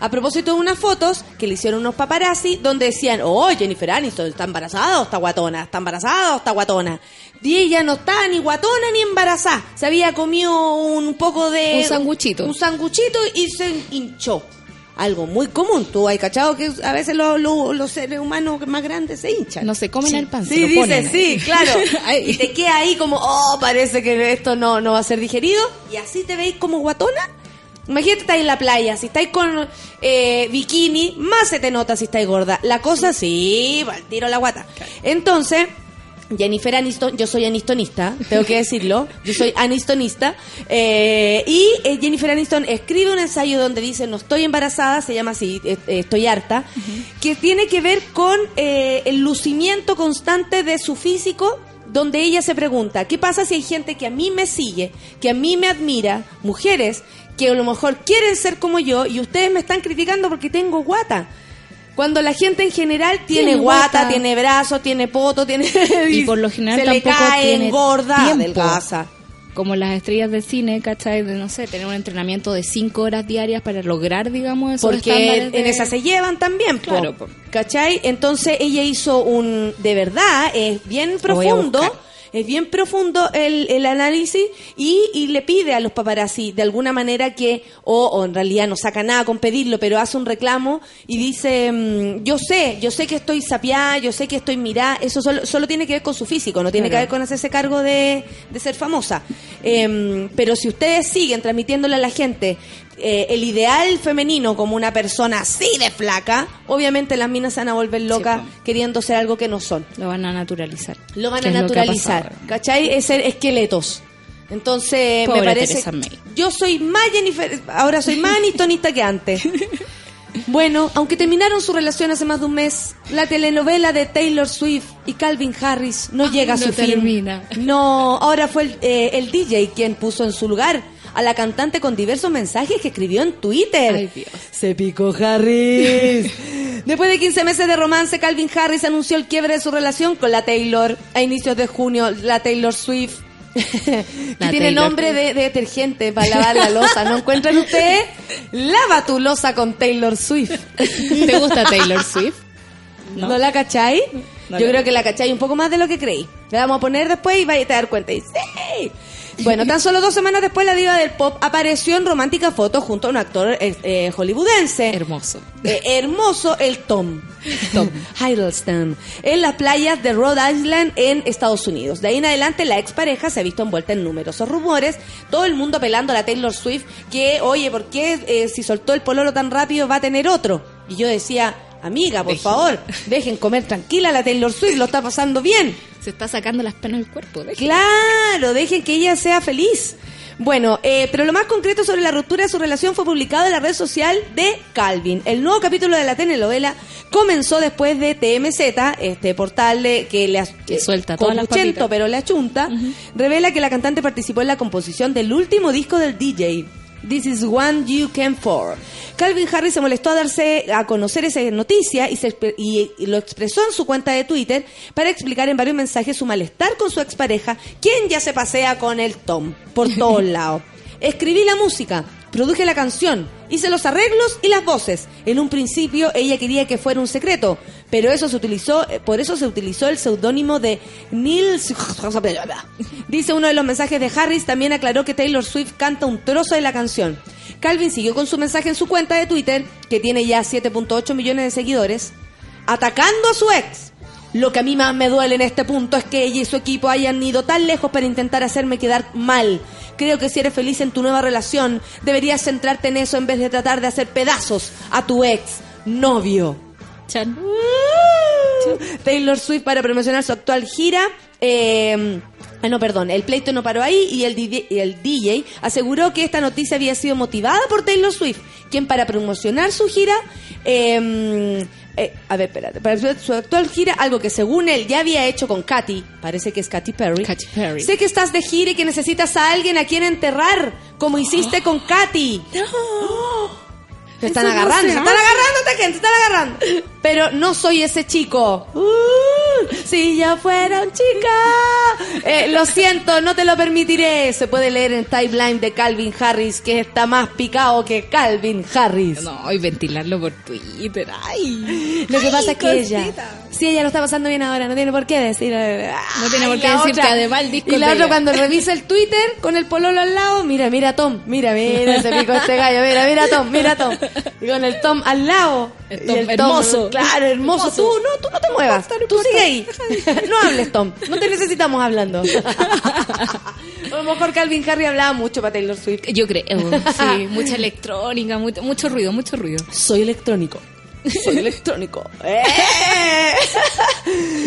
Speaker 2: A propósito de unas fotos que le hicieron unos paparazzi donde decían, oh, Jennifer Aniston, ¿está embarazada o está guatona? ¿Está embarazada o está guatona? Y ella no está ni guatona ni embarazada. Se había comido un poco de...
Speaker 6: Un sanguchito.
Speaker 2: Un sanguchito y se hinchó. Algo muy común. Tú hay cachado que a veces lo- lo- los seres humanos más grandes se hinchan.
Speaker 6: No se comen
Speaker 2: Sí.
Speaker 6: el pan, se
Speaker 2: Sí,
Speaker 6: lo
Speaker 2: dice,
Speaker 6: ponen.
Speaker 2: sí, claro. Y te queda ahí como, oh, parece que esto no, no va a ser digerido. Y así te veis como guatona. Imagínate estáis en la playa, si estáis con eh, bikini, más se te nota si estáis gorda. La cosa sí, va tiro la guata. Entonces, Jennifer Aniston, yo soy anistonista, tengo que decirlo, yo soy anistonista, eh, y eh, Jennifer Aniston escribe un ensayo donde dice no estoy embarazada, se llama así, eh, eh, estoy harta, que tiene que ver con eh, el lucimiento constante de su físico donde ella se pregunta, ¿qué pasa si hay gente que a mí me sigue, que a mí me admira, mujeres que a lo mejor quieren ser como yo y ustedes me están criticando porque tengo guata? Cuando la gente en general tiene,
Speaker 6: Tiene
Speaker 2: guata,
Speaker 6: guata.
Speaker 2: tiene brazos, tiene poto, tiene...
Speaker 6: Y por lo general
Speaker 2: se le cae,
Speaker 6: tiene
Speaker 2: engorda,
Speaker 6: tiempo.
Speaker 2: adelgaza.
Speaker 6: Como las estrellas de cine, ¿cachai? De, no sé, tener un entrenamiento de cinco horas diarias para lograr, digamos, esos
Speaker 2: Porque
Speaker 6: estándares de-
Speaker 2: en esa se llevan también, po.
Speaker 6: Claro, po.
Speaker 2: ¿cachai? Entonces ella hizo un, de verdad, es bien profundo. Es bien profundo el, el análisis y, y le pide a los paparazzi de alguna manera que, o, o en realidad no saca nada con pedirlo, pero hace un reclamo y dice, mm, yo sé, yo sé que estoy sapiada, yo sé que estoy mirada, eso solo, solo tiene que ver con su físico, no tiene
Speaker 6: Claro.
Speaker 2: que ver con hacerse cargo de, de ser famosa. Em, pero si ustedes siguen transmitiéndole a la gente eh, el ideal femenino como una persona así de flaca, obviamente las minas se van a volver locas
Speaker 6: po.
Speaker 2: queriendo ser algo que no son.
Speaker 6: Lo van a naturalizar.
Speaker 2: Lo van a naturalizar. ¿cachai? Es ser esqueletos. Entonces,
Speaker 6: Pobre
Speaker 2: me parece. Yo soy más Jennifer. Ahora soy más anistonista que antes. Bueno, aunque terminaron su relación hace más de un mes, la telenovela de Taylor Swift y Calvin Harris no llega a
Speaker 6: no
Speaker 2: su fin.
Speaker 6: termina.
Speaker 2: No, ahora fue el, eh, el DJ quien puso en su lugar a la cantante con diversos mensajes que escribió en Twitter.
Speaker 6: Ay, Dios.
Speaker 2: Se picó Harris. Después de 15 meses de romance, Calvin Harris anunció el quiebre de su relación con la Taylor. A inicios de junio, la Taylor Swift. que
Speaker 6: La
Speaker 2: tiene
Speaker 6: Taylor
Speaker 2: nombre de, de detergente para lavar la losa. ¿No encuentran ustedes? Lava tu losa con Taylor Swift.
Speaker 6: ¿Te gusta Taylor Swift?
Speaker 2: ¿No, la cachai?
Speaker 6: No
Speaker 2: Yo creo que la cachai un poco más de lo que creí. La vamos a poner después y vais a dar cuenta. Y sí. Bueno, tan solo dos semanas después la diva del pop apareció en romántica foto junto a un actor eh, eh, hollywoodense.
Speaker 6: Hermoso.
Speaker 2: Eh, hermoso el Tom. Tom Hiddleston. En las playas de Rhode Island en Estados Unidos. De ahí en adelante la expareja se ha visto envuelta en numerosos rumores. Todo el mundo apelando a la Taylor Swift que, oye, ¿por qué eh, si soltó el pololo tan rápido va a tener otro? Y yo decía, amiga, por favor, dejen comer tranquila a la Taylor Swift, lo está pasando bien.
Speaker 6: Se está sacando las penas del cuerpo.
Speaker 2: Claro, dejen que ella sea feliz. Bueno, eh, pero lo más concreto sobre la ruptura de su relación fue publicado en la red social de Calvin. El nuevo capítulo de la telenovela comenzó después de TMZ, este portal de- que le
Speaker 6: Que suelta todas las papitas.
Speaker 2: pero le achunta, revela que la cantante participó en la composición del último disco del DJ. This is one you came for. Calvin Harris se molestó a darse a conocer esa noticia y, se exp- y- y lo expresó en su cuenta de Twitter para explicar en varios mensajes su malestar con su expareja, quien ya se pasea con el Tom por todos lados. Escribí la música, produje la canción, hice los arreglos y las voces. En un principio ella quería que fuera un secreto, pero eso se utilizó, eh, por eso se utilizó el seudónimo de Neil. Dice uno de los mensajes de Harris, también aclaró que Taylor Swift canta un trozo de la canción. Calvin siguió con su mensaje en su cuenta de Twitter, que tiene ya 7.8 millones de seguidores, atacando a su ex. Lo que a mí más me duele en este punto es que ella y su equipo hayan ido tan lejos para intentar hacerme quedar mal. Creo que si eres feliz en tu nueva relación, deberías centrarte en eso en vez de tratar de hacer pedazos a tu ex novio.
Speaker 6: Chan.
Speaker 2: Taylor Swift para promocionar su actual gira. eh, ah, no, perdón, el pleito no paró ahí y el, DJ, el DJ aseguró que esta noticia había sido motivada por Taylor Swift, quien para promocionar su gira, eh, eh, a ver, espérate, para su, su actual gira, algo que según él ya había hecho con Katy, parece que es Katy Perry.
Speaker 6: Katy Perry.
Speaker 2: Sé que estás de gira y que necesitas a alguien a quien enterrar, como hiciste con Katy. Se están
Speaker 6: Eso no
Speaker 2: agarrando,
Speaker 6: se
Speaker 2: se están agarrando esta gente, se están agarrando. Pero no soy ese chico. Uh, si yo fuera un chica. Eh, lo siento, no te lo permitiré. Se puede leer en timeline de Calvin Harris, que está más picado que Calvin Harris.
Speaker 6: No, y ventilarlo por Twitter. Ay.
Speaker 2: Lo que
Speaker 6: Ay,
Speaker 2: pasa es que ella. Si ella lo está pasando bien ahora, no tiene por qué decir.
Speaker 6: No tiene por qué decir
Speaker 2: otra.
Speaker 6: que además el disco
Speaker 2: Y la otra cuando revisa el Twitter con el pololo al lado, mira, mira Tom, mira, mira, se picó este gallo, mira, mira Tom, mira Tom. Y con el Tom al lado.
Speaker 6: El
Speaker 2: Y
Speaker 6: Tom hermoso.
Speaker 2: claro, hermoso.
Speaker 6: Hermoso.
Speaker 2: Tú, no, tú no te muevas.
Speaker 6: No importa, no
Speaker 2: tú sigue ahí. No hables, Tom. No te necesitamos hablando. A lo mejor Calvin Harry hablaba mucho para Taylor Swift.
Speaker 6: Yo creo, sí, mucha electrónica, mucho, mucho ruido, mucho ruido.
Speaker 2: Soy electrónico. Soy electrónico. ¡Eh!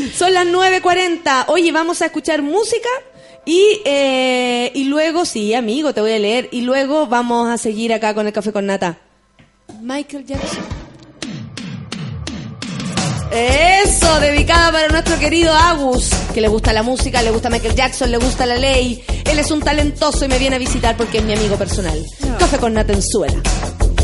Speaker 2: Son las 9.40. Oye, vamos a escuchar música y, eh, y luego, sí, amigo, te voy a leer. Y luego vamos a seguir acá con el café con nata. Michael Jackson. Eso, dedicada para nuestro querido Agus, que le gusta la música, le gusta Michael Jackson, le gusta la ley. Él es un talentoso y me viene a visitar porque es mi amigo personal. Café con Natenzuela.
Speaker 7: Hey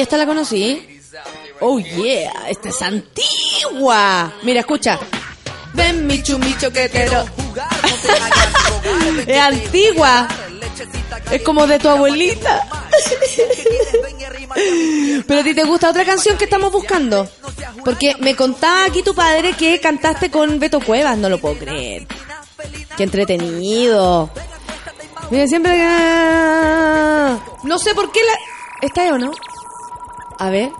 Speaker 2: ¿Y esta la conocí? Oh yeah, esta es antigua. Mira, escucha. Ven mi chumicho que te lo... es antigua. Es como de tu abuelita. Pero a ti te gusta otra canción que estamos buscando. Porque me contaba aquí tu padre que cantaste con Beto Cuevas, no lo puedo creer. Qué entretenido. Mira, siempre. No sé por qué la... ¿Está ahí o no? A ver.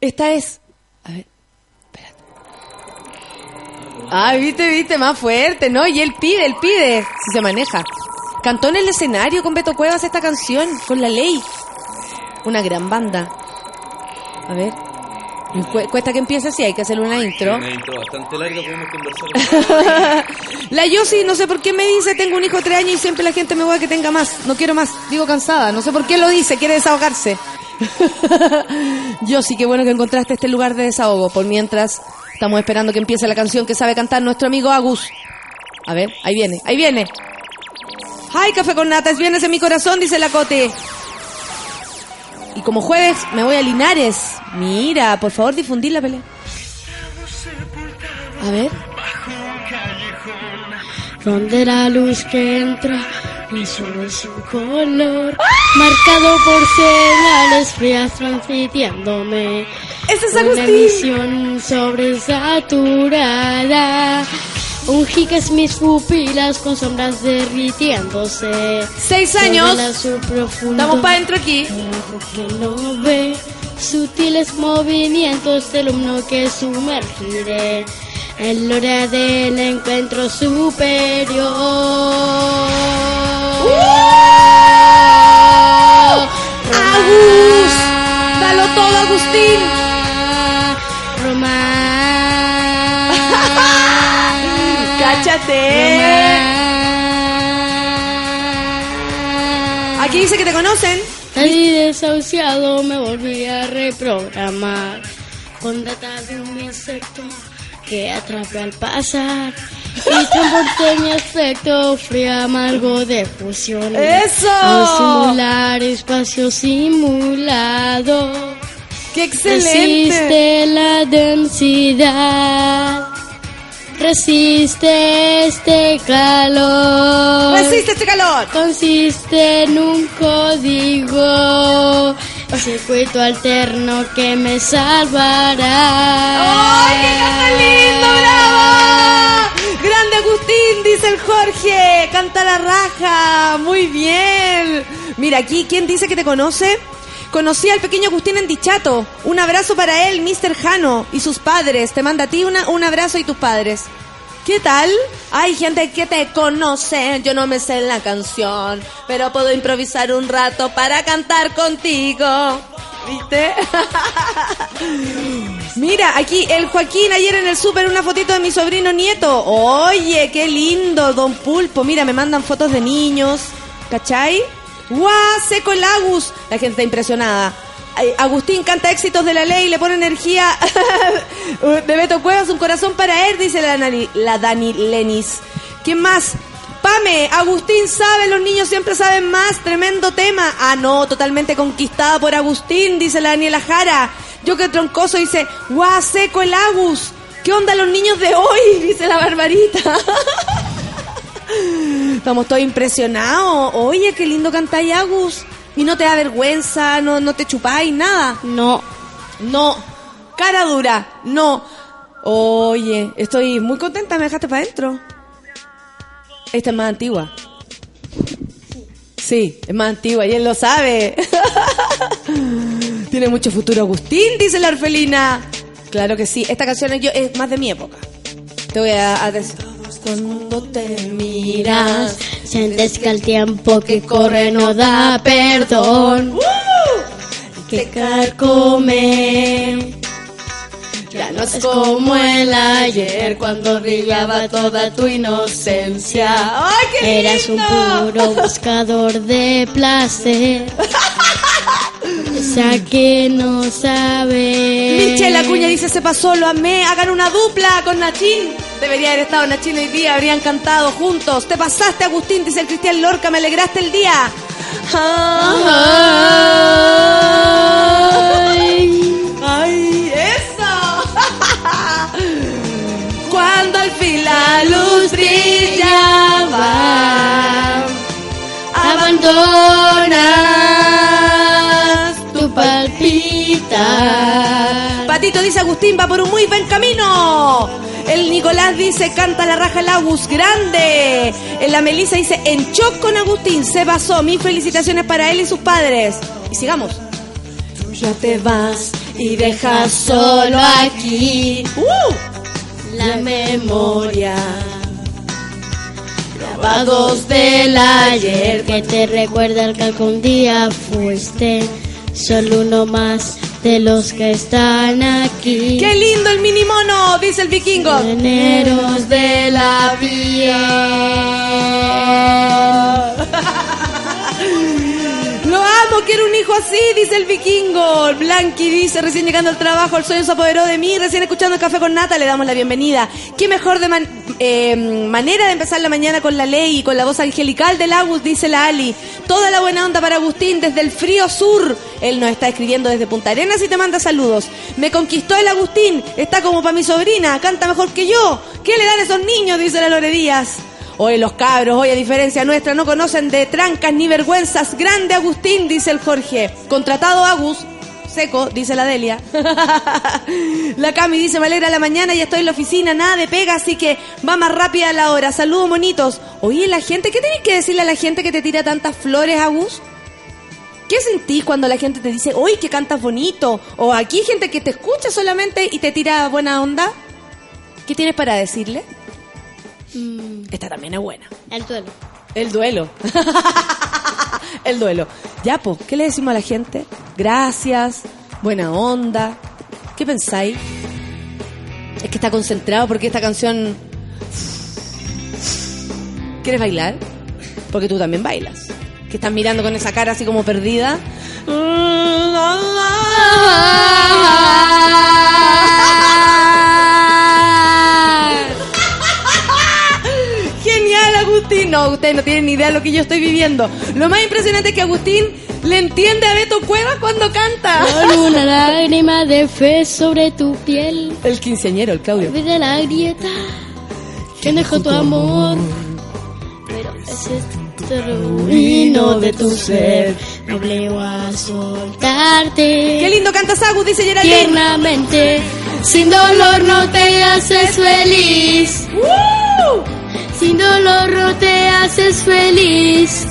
Speaker 2: Esta es... A ver. Espérate. Ah, viste, viste, más fuerte, ¿no? Y él pide, él pide. Si se maneja. Cantó en el escenario con Beto Cuevas esta canción, con la ley. Una gran banda. A ver. Cu- cuesta que empiece así, hay que hacerle una intro.
Speaker 3: Una intro bastante larga, podemos conversar.
Speaker 2: La Yossi, no sé por qué me dice, tengo un hijo de tres años y siempre la gente me va a que tenga más. No quiero más, digo cansada. No sé por qué lo dice, quiere desahogarse. Yossi, qué bueno que encontraste este lugar de desahogo. Por mientras, estamos esperando que empiece la canción que sabe cantar nuestro amigo Agus. A ver, ahí viene, ahí viene. ¡Ay, café con nata! Es viernes en mi corazón, dice la Cote. Y como jueves, me voy a Linares. Mira, por favor, difundir la pelea. A ver.
Speaker 5: Donde la luz que entra y solo su color marcado por señales frías transmitiéndome
Speaker 2: Ese es
Speaker 5: una
Speaker 2: Agustín.
Speaker 5: visión sobresaturada un gigas mis pupilas con sombras derritiéndose
Speaker 2: Seis años. Estamos para adentro aquí.
Speaker 5: que no ve sutiles movimientos del humno que sumergiré en la hora del encuentro superior.
Speaker 2: ¡Agus! ¡Dalo todo, Agustín!
Speaker 5: Roma.
Speaker 2: ¡Cáchate! Aquí dice que te conocen.
Speaker 5: Salí desahuciado, me volví a reprogramar con data de un insecto que atrapé al pasar y transporté mi aspecto frío amargo de fusión.
Speaker 2: ¡Eso!
Speaker 5: Al simular espacio simulado,
Speaker 2: ¡Qué excelente!
Speaker 5: resiste la densidad. Resiste este calor
Speaker 2: ¡Resiste este calor!
Speaker 5: consiste en un código, circuito alterno que me salvará.
Speaker 2: ¡Ay, qué cosa lindo! ¡Bravo! ¡Grande Agustín! Dice el Jorge. Canta la raja. Muy bien. Mira, aquí, ¿quién dice que te conoce? Conocí al pequeño Agustín en Dichato. Un abrazo para él, Mr. Jano, y sus padres. Te manda a ti un abrazo y tus padres. ¿Qué tal? Hay gente que te conoce. Yo no me sé la canción, pero puedo improvisar un rato para cantar contigo. ¿Viste? Mira, aquí el Joaquín ayer en el súper una fotito de mi sobrino nieto. Oye, qué lindo, don Pulpo. Mira, me mandan fotos de niños. ¿Cachai? ¡Guau! Seco el Agus. La gente está impresionada. Agustín canta éxitos de la ley le pone energía de Beto Cuevas, un corazón para él, dice la Dani Lenis. ¿Quién más? Pame, Agustín sabe, los niños siempre saben más, tremendo tema. Ah, no, totalmente conquistada por Agustín, dice la Daniela Jara. Yo que troncoso dice, guau, seco el Agus. ¿Qué onda los niños de hoy? Dice la Barbarita. Estamos todos impresionados. Oye, qué lindo cantáis, Agus. Y no te da vergüenza, no, no te chupáis, nada.
Speaker 5: No,
Speaker 2: No. Cara dura, no. Oye, estoy muy contenta, me dejaste para adentro. Esta es más antigua. Sí, es más antigua y él lo sabe. Tiene mucho futuro Agustín, dice la orfelina. Claro que sí, esta canción es, yo, es más de mi época. Te voy a, a decir. Cuando te miras.
Speaker 5: sientes que el tiempo que corre no da perdón. Que carcome.
Speaker 2: Ya no
Speaker 5: Es como el ayer cuando brillaba toda tu inocencia.
Speaker 2: ¡Ay, qué
Speaker 5: Eras un puro buscador de placer. Esa que no sabe.
Speaker 2: Michelle Acuña dice, se pasó, lo amé, hagan una dupla con Nachín. Debería haber estado en la China y día, habrían cantado juntos. Te pasaste, Agustín, dice el Cristian Lorca, me alegraste el día.
Speaker 5: Ay,
Speaker 2: ay, eso. Cuando al fin la luz brillaba, abandonas tu palpita. Patito dice Agustín, va por un muy buen camino. El Nicolás dice, canta la raja el Agus, grande. La Melissa dice, en shock con Agustín, se basó. Mis felicitaciones para él y sus padres. Y sigamos. Ya te vas y dejas solo aquí. ¡Uh!
Speaker 5: La memoria. Grabados del ayer que te recuerda que algún día fuiste solo uno más de los que están aquí.
Speaker 2: ¡Qué lindo el mini mono! Dice el vikingo.
Speaker 5: Eneros de la
Speaker 2: Lo amo, quiero un hijo así, dice el vikingo. Blanqui dice, recién llegando al trabajo, el sueño se apoderó de mí, recién escuchando café con nata, le damos la bienvenida. Qué mejor de eh, manera de empezar la mañana con la ley y con la voz angelical del Agus, dice la Ali. Toda la buena onda para Agustín desde el frío sur. Él nos está escribiendo desde Punta Arenas y te manda saludos. Me conquistó el Agustín, está como para mi sobrina, canta mejor que yo. ¿Qué le dan esos niños? Dice la Lore Díaz. Hoy los cabros, hoy a diferencia nuestra, no conocen de trancas ni vergüenzas. Grande Agustín, dice el Jorge. Contratado Agus, seco, dice la Delia. la Cami dice, me alegra la mañana, ya estoy en la oficina, nada de pega, así que va más rápida la hora. Saludos, monitos. Oye, la gente, ¿qué tenés que decirle a la gente que te tira tantas flores, Agus? ¿Qué sentís cuando la gente te dice, uy, que cantas bonito? O aquí gente que te escucha solamente y te tira buena onda. ¿Qué tienes para decirle? Esta también es buena.
Speaker 5: El duelo.
Speaker 2: El duelo. El duelo. Ya, pues, ¿qué le decimos a la gente? Gracias, buena onda. ¿Qué pensáis? Es que está concentrado porque esta canción... ¿Quieres bailar? Porque tú también bailas. Que estás mirando con esa cara así como perdida. Agustín. No, ustedes no tienen ni idea de lo que yo estoy viviendo. Lo más impresionante es que Agustín le entiende a Beto Cuevas cuando canta.
Speaker 5: Con una lágrima de fe sobre tu piel.
Speaker 2: El quinceañero, el Claudio.
Speaker 5: Olvida la grieta que dejó tu amor. Pero ese terreno de tu ser me a soltarte.
Speaker 2: Qué lindo cantas, Agus, dice Geraldine.
Speaker 5: Tiernamente, sin dolor no te haces feliz.
Speaker 2: ¡Woo!
Speaker 5: Sin dolor no te haces feliz.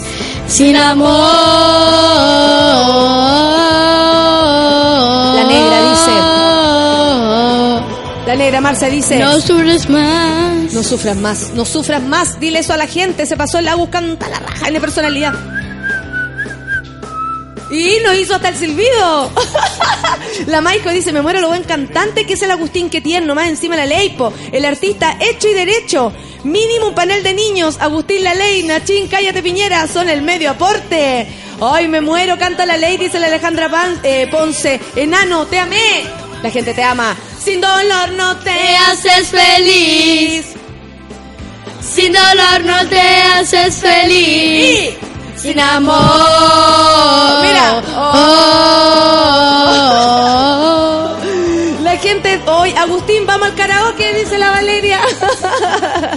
Speaker 5: Sin amor.
Speaker 2: La negra La negra Marcia dice...
Speaker 5: No sufres más.
Speaker 2: No sufras más, no sufras más. Dile eso a la gente. Se pasó el agua canta la raja en personalidad. Y nos hizo hasta el silbido. la Maico dice, me muero lo buen cantante que es el Agustín, que tierno, más encima la Leipo. El artista hecho y derecho. Mínimo un panel de niños. Agustín La Ley, Nachín, Cállate Piñera, son el medio aporte. Ay, me muero, canta la ley, dice la Alejandra Pan- eh, Ponce. Enano, te amé. La gente te ama. Sin dolor no te
Speaker 5: Te haces feliz. Sin dolor no te haces feliz.
Speaker 2: Y-
Speaker 5: Sin amor.
Speaker 2: Mira.
Speaker 5: Oh.
Speaker 2: La gente hoy, Agustín, vamos al karaoke, dice la Valeria.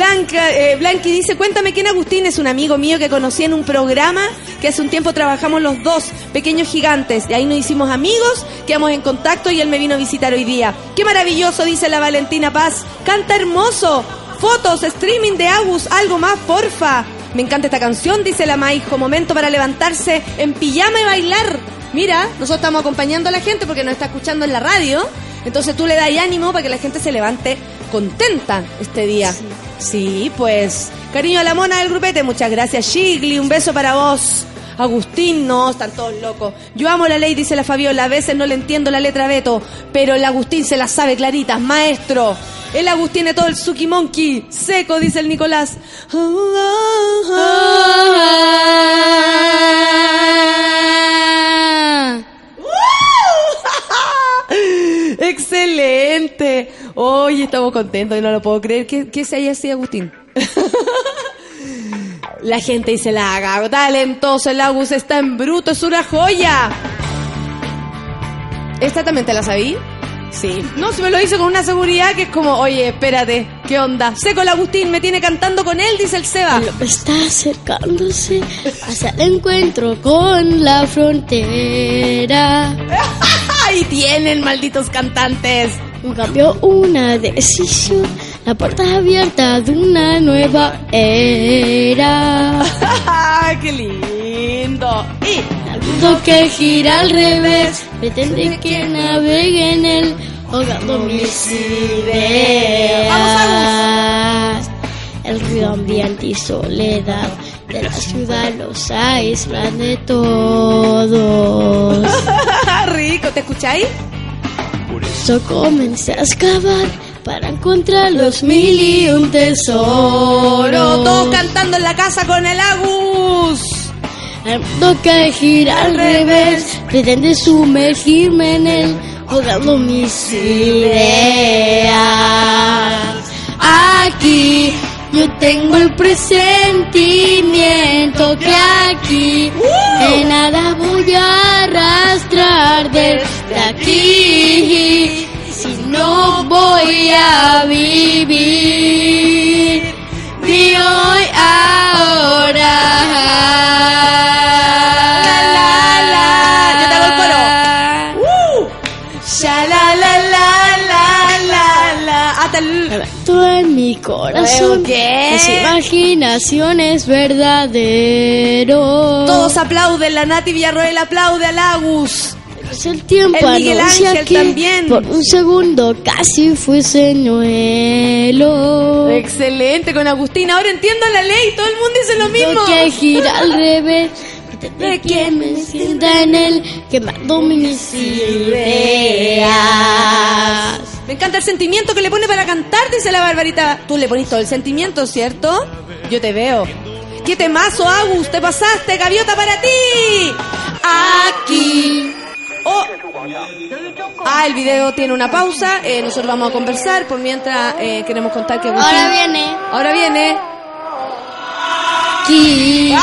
Speaker 2: Blanca, eh, Blanqui dice, cuéntame quién Agustín es un amigo mío que conocí en un programa que hace un tiempo trabajamos los dos, pequeños gigantes, y ahí nos hicimos amigos, quedamos en contacto y él me vino a visitar hoy día. Qué maravilloso, dice la Valentina Paz, canta hermoso, fotos, streaming de Agus, algo más, porfa. Me encanta esta canción, dice la Maijo, momento para levantarse en pijama y bailar. Mira, nosotros estamos acompañando a la gente porque nos está escuchando en la radio. Entonces tú le das ánimo para que la gente se levante contenta este día. Sí, pues. Cariño a la mona del grupete, muchas gracias. Shigli, un beso para vos. Agustín, no, están todos locos. Yo amo la ley, dice la Fabiola. A veces no le entiendo la letra Beto, pero el Agustín se la sabe claritas, maestro. El Agustín tiene todo el Suki Monkey. Seco, dice el Nicolás. Excelente. Hoy estamos contentos y no lo puedo creer. ¿Qué, qué se haya así, Agustín? La gente dice la haga. Talentoso, el Agus está en bruto, es una joya. ¿Esta también te la sabí? Sí. No, se me lo hizo con una seguridad que es como, oye, espérate, ¿qué onda? Seco el Agustín, me tiene cantando con él, dice el Seba.
Speaker 5: Está acercándose hacia el encuentro con la frontera.
Speaker 2: Ahí tienen, malditos cantantes.
Speaker 5: Un cambio, una decisión, la puerta abierta de una nueva era.
Speaker 2: ¡Qué lindo! Y
Speaker 5: El mundo que gira al revés, pretende que navegue en él, ahogando mis ideas. El ruido ambiente y soledad de la ciudad los aíslan de todos.
Speaker 2: rico, ¿te escucháis?
Speaker 5: Yo comencé a excavar para encontrar los mil y un tesoros.
Speaker 2: Oro, todos cantando en la casa con el Agus.
Speaker 5: El mundo que gira al revés pretende sumergirme en él, ahogando mis ideas. Aquí yo tengo el presentimiento que aquí de nada voy a arrastrar desde aquí. Si no voy a vivir mi hoy ahora.
Speaker 2: La, la, la. Yo te hago el coro. ¡Uh! Sha, la, la, la, la, la, la. Hasta el...
Speaker 5: Tú en mi corazón,
Speaker 2: ¿Qué?
Speaker 5: las imaginaciones verdadero.
Speaker 2: Todos aplauden, la Nati Villarroel aplaude al Agus.
Speaker 5: Es el tiempo
Speaker 2: El
Speaker 5: anuncia que
Speaker 2: también.
Speaker 5: por un segundo casi fue señuelo.
Speaker 2: Excelente con Agustín. Ahora entiendo la ley, todo el mundo dice lo mismo.
Speaker 5: Lo que gira al revés. De que me sienta en él, quemando mis ideas.
Speaker 2: Me encanta el sentimiento que le pone para cantar, dice la Barbarita. Tú le pones todo el sentimiento, ¿cierto? Yo te veo. ¿Qué temazo, Agus? Te pasaste, gaviota para ti. Aquí. Oh. Ah, el video tiene una pausa. eh, nosotros vamos a conversar. Por mientras eh, queremos contar que Agustín-
Speaker 5: Ahora viene.
Speaker 2: Ahora viene.
Speaker 5: Aquí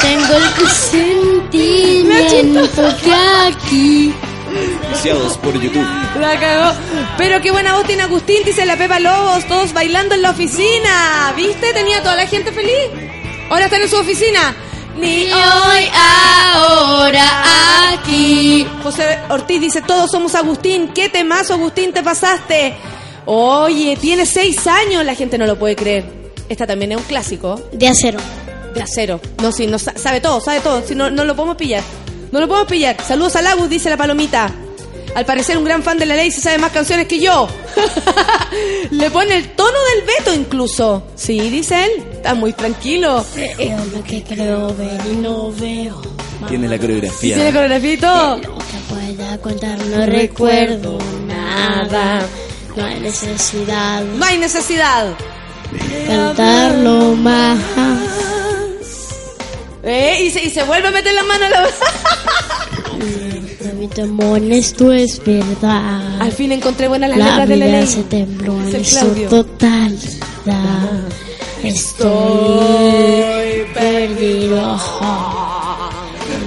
Speaker 5: tengo el presentimiento que aquí
Speaker 3: Iniciados por YouTube.
Speaker 2: La cagó. Pero qué buena voz tiene Agustín, dice la Pepa Lobos, todos bailando en la oficina. ¿Viste? Tenía toda la gente feliz. Ahora están en su oficina. Ni
Speaker 5: hoy, ahora, aquí.
Speaker 2: José Ortiz dice, todos somos Agustín. ¿Qué temazo, Agustín, te pasaste? Oye, tiene seis años, la gente no lo puede creer. Esta también es un clásico
Speaker 5: De acero.
Speaker 2: de acero. No, sí, no, sa- sabe todo, sabe todo. Si no, no lo podemos pillar. No lo podemos pillar. Saludos a Agus, dice la palomita. Al parecer un gran fan de la ley se sabe más canciones que yo. Le pone el tono del veto incluso. Sí, dice él. Está muy tranquilo.
Speaker 5: Es lo que creo ver y no veo.
Speaker 3: Tiene la
Speaker 2: ¿Y tiene
Speaker 3: coreografía.
Speaker 2: coreografía y todo?
Speaker 5: Que pueda contar no recuerdo nada. No hay necesidad
Speaker 2: No hay necesidad.
Speaker 5: de cantarlo más.
Speaker 2: ¿Eh? Y, se, y se vuelve a meter la mano a la...
Speaker 5: Temor esto es verdad.
Speaker 2: Al fin encontré buenas las
Speaker 5: La
Speaker 2: letras de la
Speaker 5: vida
Speaker 2: ley.
Speaker 5: se tembló en su totalidad. Estoy perdido.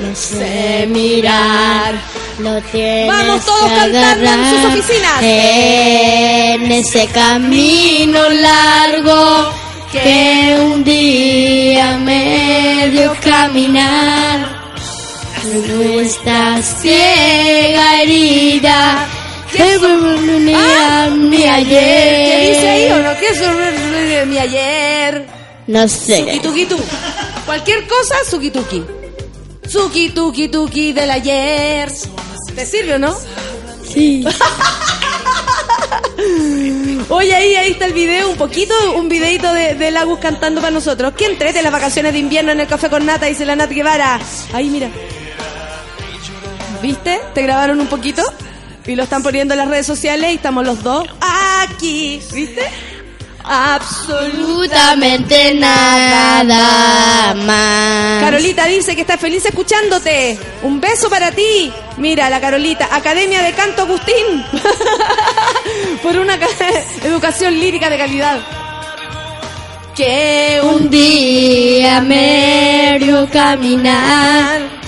Speaker 5: No sé mirar. Lo tienes
Speaker 2: Vamos todos
Speaker 5: que
Speaker 2: cantando en sus oficinas.
Speaker 5: En ese camino largo que un día me dio caminar. Nuestra ciega herida que vuelve a mi ayer.
Speaker 2: ¿Qué dice ahí o no? ¿Qué es mi ayer?
Speaker 5: No sé.
Speaker 2: Suki tuki tu. Cualquier cosa, suki tuki. Suki tuki tuki del ayer. ¿Te sirve o no?
Speaker 5: Sí.
Speaker 2: Oye, ahí, ahí está el video, un poquito, un videito de, de Lagus cantando para nosotros. ¿Quién entrete las vacaciones de invierno en el café con nata? Dice la Nat Guevara. Ahí, mira. ¿Viste? Te grabaron un poquito y lo están poniendo en las redes sociales y estamos los dos aquí. ¿Viste?
Speaker 5: Absolutamente nada más.
Speaker 2: Carolita dice que está feliz escuchándote. Un beso para ti. Mira, la Carolita, Academia de Canto Agustín. Por una ca- educación lírica de calidad. Que
Speaker 5: Un día me dio caminar.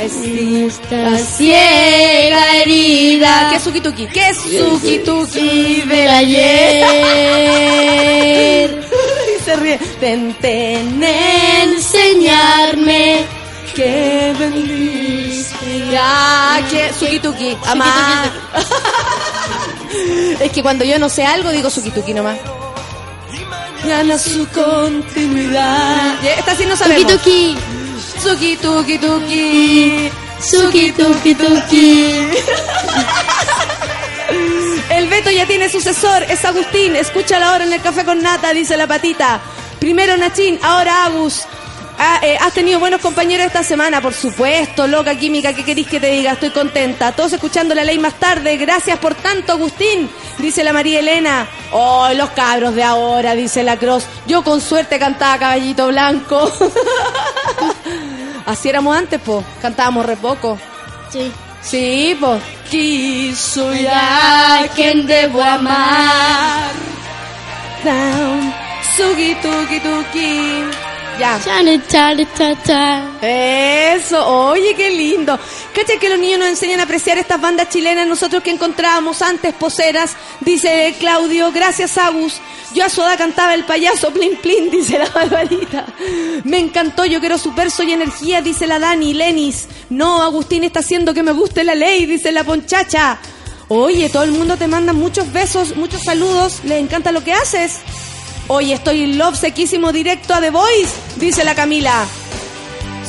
Speaker 5: Esta ciega herida
Speaker 2: ¿Qué suki tuki? ¿Qué suki tuki
Speaker 5: del ayer.
Speaker 2: Y se ríe. Ten, ten,
Speaker 5: Enseñarme
Speaker 2: que bendice Ya, que Suki Tuki. Amá. es que cuando yo no sé algo digo Suki Tuki nomás. Gana su continuidad. Esta sí no
Speaker 5: Tuki
Speaker 2: sabemos.
Speaker 5: tuki.
Speaker 2: Suki Tuki Tuki.
Speaker 5: Suki tuki tuki.
Speaker 2: El Beto ya tiene sucesor, es Agustín. Escúchalo ahora en el café con nata, dice la patita. Primero Nachín, ahora Agus. Ah, eh, has tenido buenos compañeros esta semana, por supuesto, loca química, ¿qué querís que te diga? Estoy contenta. Todos escuchando la ley más tarde. Gracias por tanto, Agustín, dice la María Elena. Oh, los cabros de ahora, dice la Cross. Yo con suerte cantaba Caballito Blanco. Así éramos antes, po. Cantábamos re poco.
Speaker 5: Sí.
Speaker 2: Sí, po. Quiso
Speaker 5: Ya quien debo amar.
Speaker 2: down. Sugi tuki tuki. Ya. Eso, oye, qué lindo. ¿Cachai que los niños nos enseñan a apreciar estas bandas chilenas, nosotros que encontrábamos antes poseras? Dice Claudio, gracias Agus. Yo a Soda cantaba el payaso, plin plin, dice la Barbarita. Me encantó, yo quiero su verso y energía, dice la Dani, Lenis. No, Agustín está haciendo que me guste la ley, dice la Ponchacha. Oye, todo el mundo te manda muchos besos, muchos saludos, les encanta lo que haces. Oye, estoy en love sequísimo directo a The Voice, dice la Camila.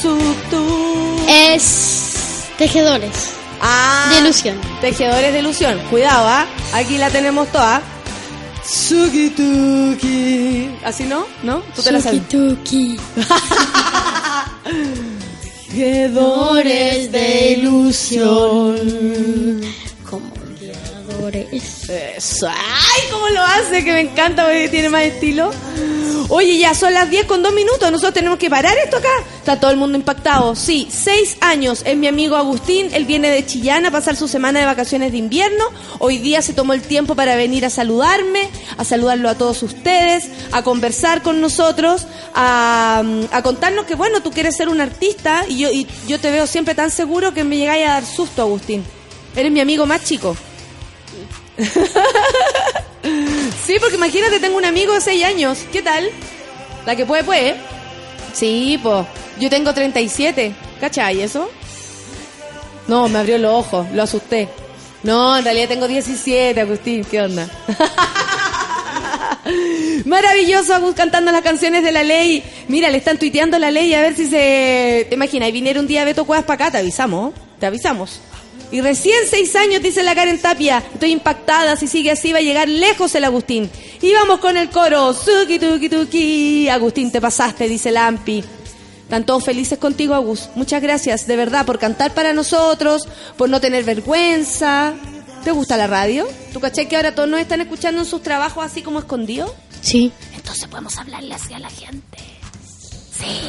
Speaker 2: Su, tu.
Speaker 5: Es tejedores
Speaker 2: Ah,
Speaker 5: de ilusión.
Speaker 2: Tejedores de ilusión. Cuidado, ¿ah? Aquí la tenemos toda. Suki tuki. ¿Así no? ¿No? ¿Tú te la
Speaker 5: Suki
Speaker 2: sabes?
Speaker 5: tuki.
Speaker 2: Tejedores de ilusión. Eso. ¡Ay, cómo lo hace! Que me encanta porque tiene más estilo. Oye, ya son las 10 con 2 minutos. Nosotros tenemos que parar esto acá. Está todo el mundo impactado. Sí, 6 años. Es mi amigo Agustín. Él viene de Chillán a pasar su semana de vacaciones de invierno. Hoy día se tomó el tiempo para venir a saludarme, a saludarlo a todos ustedes, a conversar con nosotros, a, a contarnos que, bueno, tú quieres ser un artista y yo, y yo te veo siempre tan seguro que me llegáis a dar susto, Agustín. Eres mi amigo más chico. Sí, porque imagínate, tengo un amigo de 6 años. ¿Qué tal? La que puede, puede. Sí, pues. Yo tengo 37. ¿Cachai eso? No, me abrió los ojos, lo asusté. No, en realidad tengo 17, Agustín. ¿Qué onda? Maravilloso, Agus, cantando las canciones de la ley. Mira, le están tuiteando la ley a ver si se... ¿Te imaginas? Y viniera un día Beto Cuevas para acá, te avisamos. Te avisamos. Y recién seis años, dice la Karen Tapia. Estoy impactada, si sigue así va a llegar lejos el Agustín. Y vamos con el coro. Suki, tuki, tuki. Agustín, te pasaste, dice la Ampi. Están todos felices contigo, Agus. Muchas gracias, de verdad, por cantar para nosotros, por no tener vergüenza. ¿Te gusta la radio? ¿Tú caché que ahora todos nos están escuchando en sus trabajos así como escondidos?
Speaker 5: Sí.
Speaker 2: Entonces podemos hablarle así a la gente. Sí.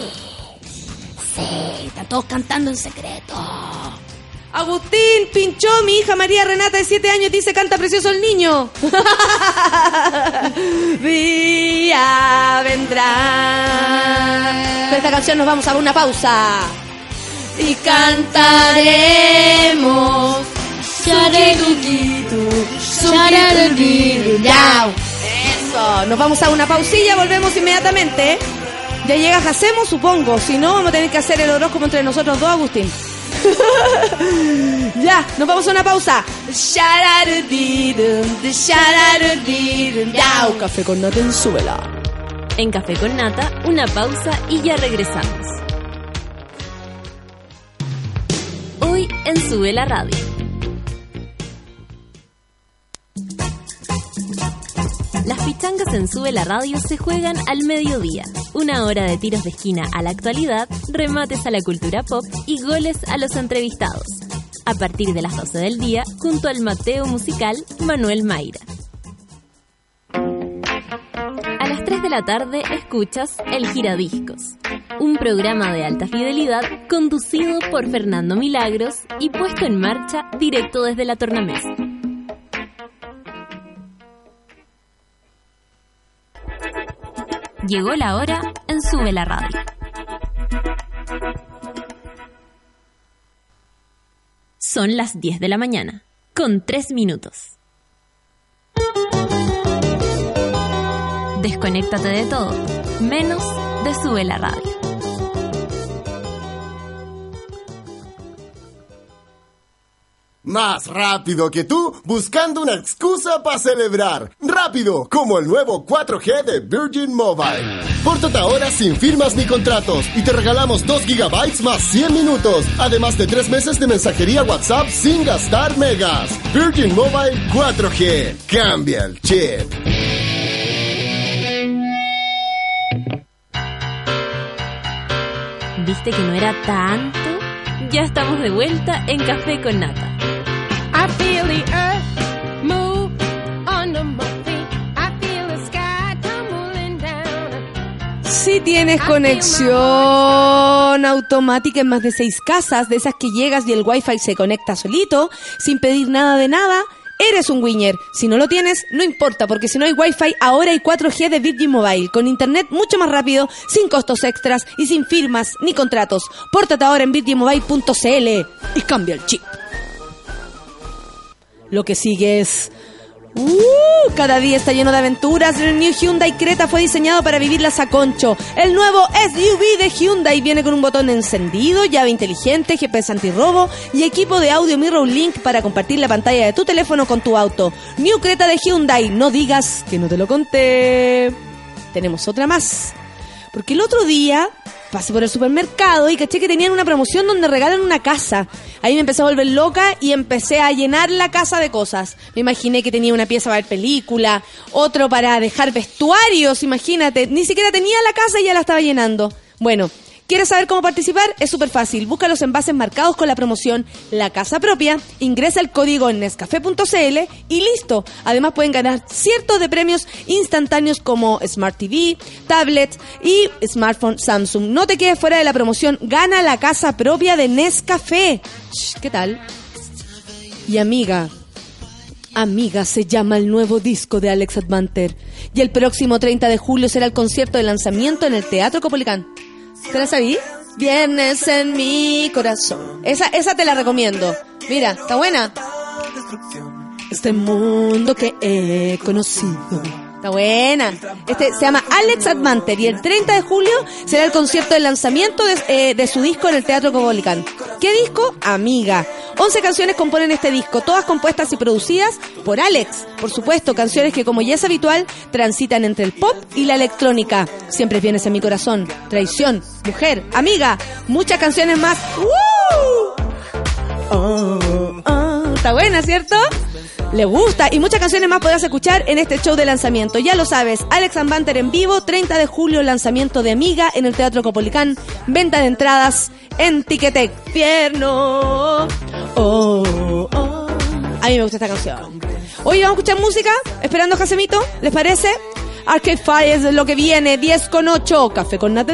Speaker 2: Sí, están todos cantando en secreto. Agustín pinchó, mi hija María Renata de 7 años dice canta precioso el niño. Día vendrá. Con esta canción nos vamos a una pausa. Y cantaremos. Eso, nos vamos a una pausilla, volvemos inmediatamente. Ya llega Jacemo, supongo. Si no, vamos a tener que hacer el horóscopo entre nosotros dos, Agustín. ya, nos vamos a una pausa. Yau. Café con nata en suela.
Speaker 1: En Café con Nata, una pausa y ya regresamos. Hoy en Sube la Radio. Las pichangas en Sube la Radio se juegan al mediodía. Una hora de tiros de esquina a la actualidad, remates a la cultura pop y goles a los entrevistados. A partir de las 12 del día, junto al Mateo musical Manuel Mayra. A las 3 de la tarde escuchas El Giradiscos, un programa de alta fidelidad conducido por Fernando Milagros y puesto en marcha directo desde la tornamesa. Llegó la hora en Sube la Radio. Son las 10 de la mañana, con 3 minutos. Desconéctate de todo, menos de Sube la Radio.
Speaker 8: Más rápido que tú, buscando una excusa para celebrar. Rápido, como el nuevo 4G de Virgin Mobile. Pórtate ahora sin firmas ni contratos y te regalamos 2 gigabytes más 100 minutos, además de 3 meses de mensajería WhatsApp sin gastar megas. Virgin Mobile 4G. Cambia el chip.
Speaker 1: ¿Viste que no era tanto? Ya estamos de vuelta en Café con Nata.
Speaker 2: Si tienes conexión automática en más de seis casas, de esas que llegas y el wifi se conecta solito, sin pedir nada de nada, eres un winner. Si no lo tienes, no importa, porque si no hay wifi, ahora hay 4G de Virgin Mobile, con internet mucho más rápido, sin costos extras y sin firmas ni contratos. Pórtate ahora en virginmobile.cl y cambia el chip. Lo que sigue es... ¡Uh! Cada día está lleno de aventuras. El New Hyundai Creta fue diseñado para vivirlas a concho. El nuevo SUV de Hyundai viene con un botón encendido, llave inteligente, GPS antirrobo y equipo de audio Mirror Link para compartir la pantalla de tu teléfono con tu auto. New Creta de Hyundai. No digas que no te lo conté. Tenemos otra más. Porque el otro día pasé por el supermercado y caché que tenían una promoción donde regalan una casa. Ahí me empecé a volver loca y empecé a llenar la casa de cosas. Me imaginé que tenía una pieza para ver película, otro para dejar vestuarios, imagínate. Ni siquiera tenía la casa y ya la estaba llenando. Bueno, ¿Quieres saber cómo participar? Es súper fácil. Busca los envases marcados con la promoción La Casa Propia, ingresa el código en nescafé.cl y listo. Además pueden ganar ciertos de premios instantáneos como Smart TV, tablet y smartphone Samsung. No te quedes fuera de la promoción. Gana la Casa Propia de Nescafé. Shh, ¿Qué tal? Y amiga, Amiga se llama el nuevo disco de Alex Advanter. Y el próximo 30 de julio será el concierto de lanzamiento en el Teatro Copolicán. ¿Te la sabí? Viernes en mi corazón. Esa, esa te la recomiendo. Mira, está buena. Este mundo que he conocido. Está buena. Este se llama Alex Admanter y el 30 de julio será el concierto de lanzamiento de, eh, de su disco en el Teatro Copolicán. ¿Qué disco? Amiga. 11 canciones componen este disco, todas compuestas y producidas por Alex. Por supuesto, canciones que como ya es habitual, transitan entre el pop y la electrónica. Siempre vienes en mi corazón. Traición, mujer, amiga, muchas canciones más. ¡Woo! Oh, oh. Está buena, ¿cierto? Le gusta y muchas canciones más podrás escuchar en este show de lanzamiento. Ya lo sabes, Alex Banter en vivo, 30 de julio, lanzamiento de Amiga en el Teatro Copolicán, venta de entradas en Ticketek. Tierno. Oh, oh. A mí me gusta esta canción. Hoy vamos a escuchar música, esperando a Jasemito, ¿les parece? Arcade Fire es lo que viene, 10 con 8, café con nata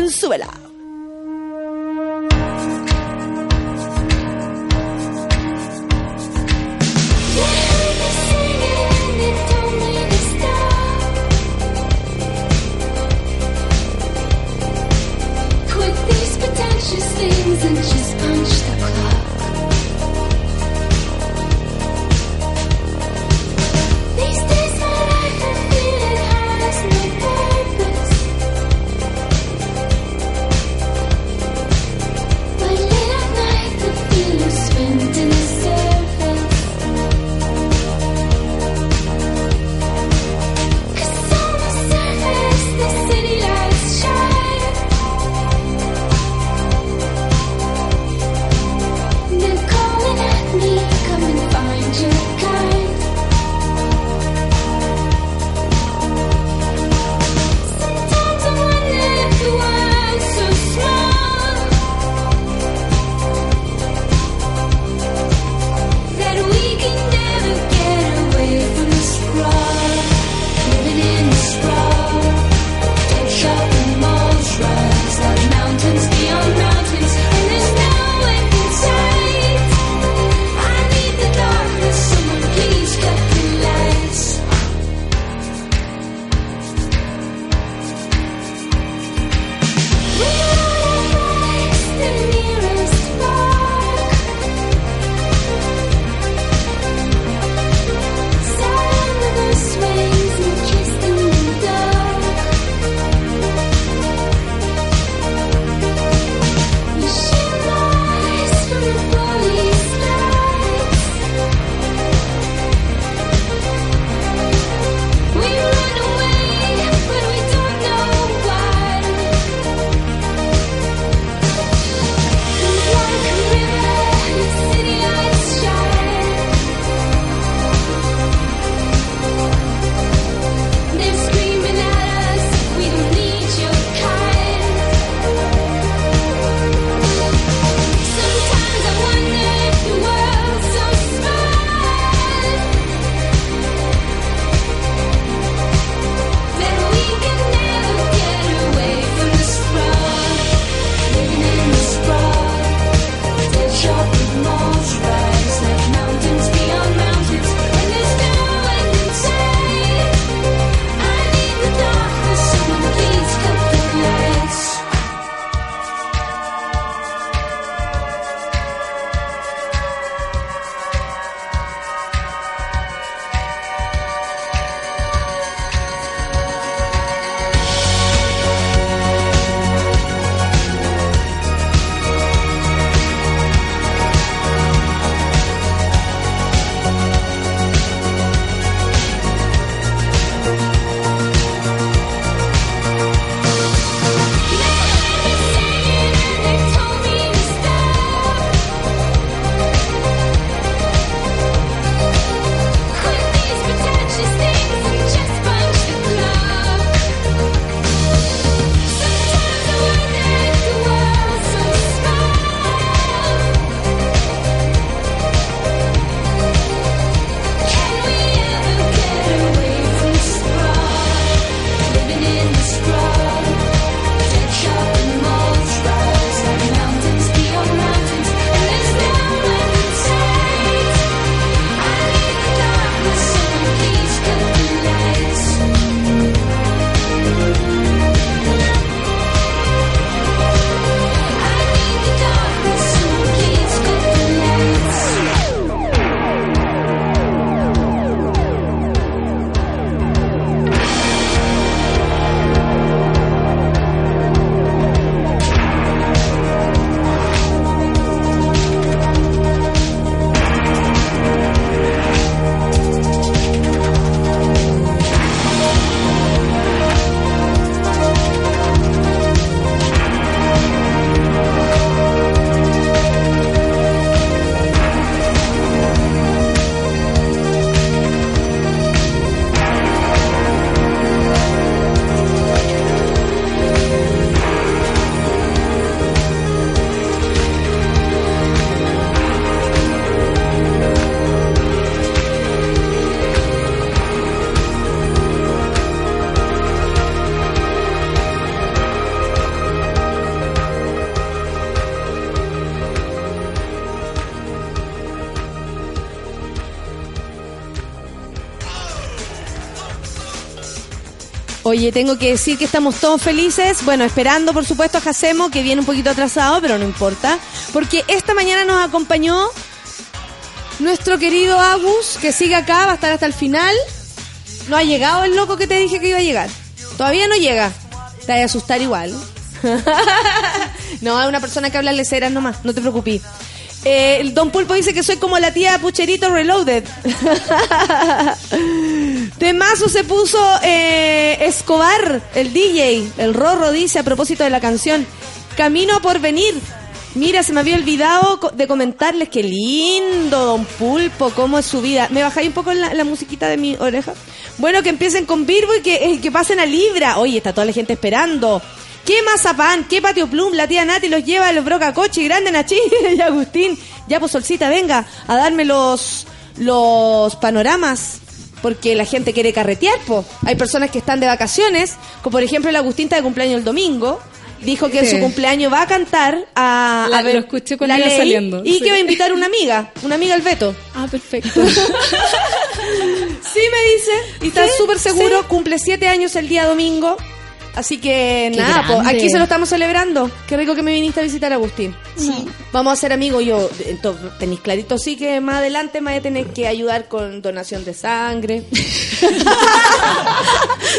Speaker 2: Oye, tengo que decir que estamos todos felices. Bueno, esperando, por supuesto, a Jacemo, que viene un poquito atrasado, pero no importa. Porque esta mañana nos acompañó nuestro querido Agus, que sigue acá, va a estar hasta el final. No ha llegado el loco que te dije que iba a llegar. Todavía no llega. Te vas a asustar igual. no, es una persona que habla leceras nomás, no te preocupes. Eh, el Don Pulpo dice que soy como la tía Pucherito Reloaded. Temazo se puso eh, Escobar, el DJ. El Rorro dice a propósito de la canción Camino por venir. Mira, se me había olvidado de comentarles qué lindo, Don Pulpo, cómo es su vida. ¿Me bajáis un poco la, musiquita de mi oreja? Bueno, que empiecen con Virgo y que, eh, que pasen a Libra. Oye, está toda la gente esperando. ¿Qué mazapán? ¿Qué patio plum? La tía Nati los lleva a los brocacochi, grande Nachi y Agustín. Ya, pues Solcita, venga a darme los panoramas. Porque la gente quiere carretear, po. Hay personas que están de vacaciones, como por ejemplo el Agustín está de cumpleaños el domingo. Dijo que en
Speaker 6: Sí.
Speaker 2: su cumpleaños va a cantar a,
Speaker 6: La-
Speaker 2: a ver
Speaker 6: lo escuché cuando
Speaker 2: la ley
Speaker 6: saliendo,
Speaker 2: y
Speaker 6: sí.
Speaker 2: que va a invitar una amiga, una amiga al Beto.
Speaker 6: Ah, perfecto.
Speaker 2: Sí, me dice. Y está súper seguro. Cumple siete años el día domingo. Así que
Speaker 6: Qué
Speaker 2: nada, po, aquí se lo estamos celebrando. Qué rico que me viniste a visitar, Agustín. Vamos a ser amigos. Yo, entonces, tenéis clarito, sí que más adelante me voy a tener que ayudar con donación de sangre.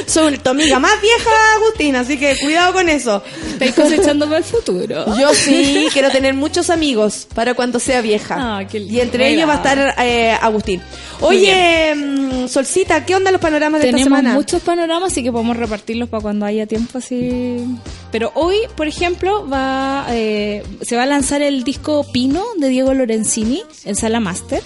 Speaker 2: Soy tu amiga más vieja, Agustín, así que cuidado con eso.
Speaker 6: Estáis cosechando para el futuro.
Speaker 2: Yo sí, quiero tener muchos amigos para cuando sea vieja.
Speaker 6: Ah, qué lindo.
Speaker 2: y entre ellos va a estar eh, Agustín. Oye, mm, Solcita, ¿qué onda los panoramas de esta
Speaker 6: Tenemos
Speaker 2: semana?
Speaker 6: muchos panoramas, así que podemos repartirlos para cuando haya tiempo así. Pero hoy, por ejemplo, va eh, se va a lanzar el disco Pino de Diego Lorenzini en Sala Master.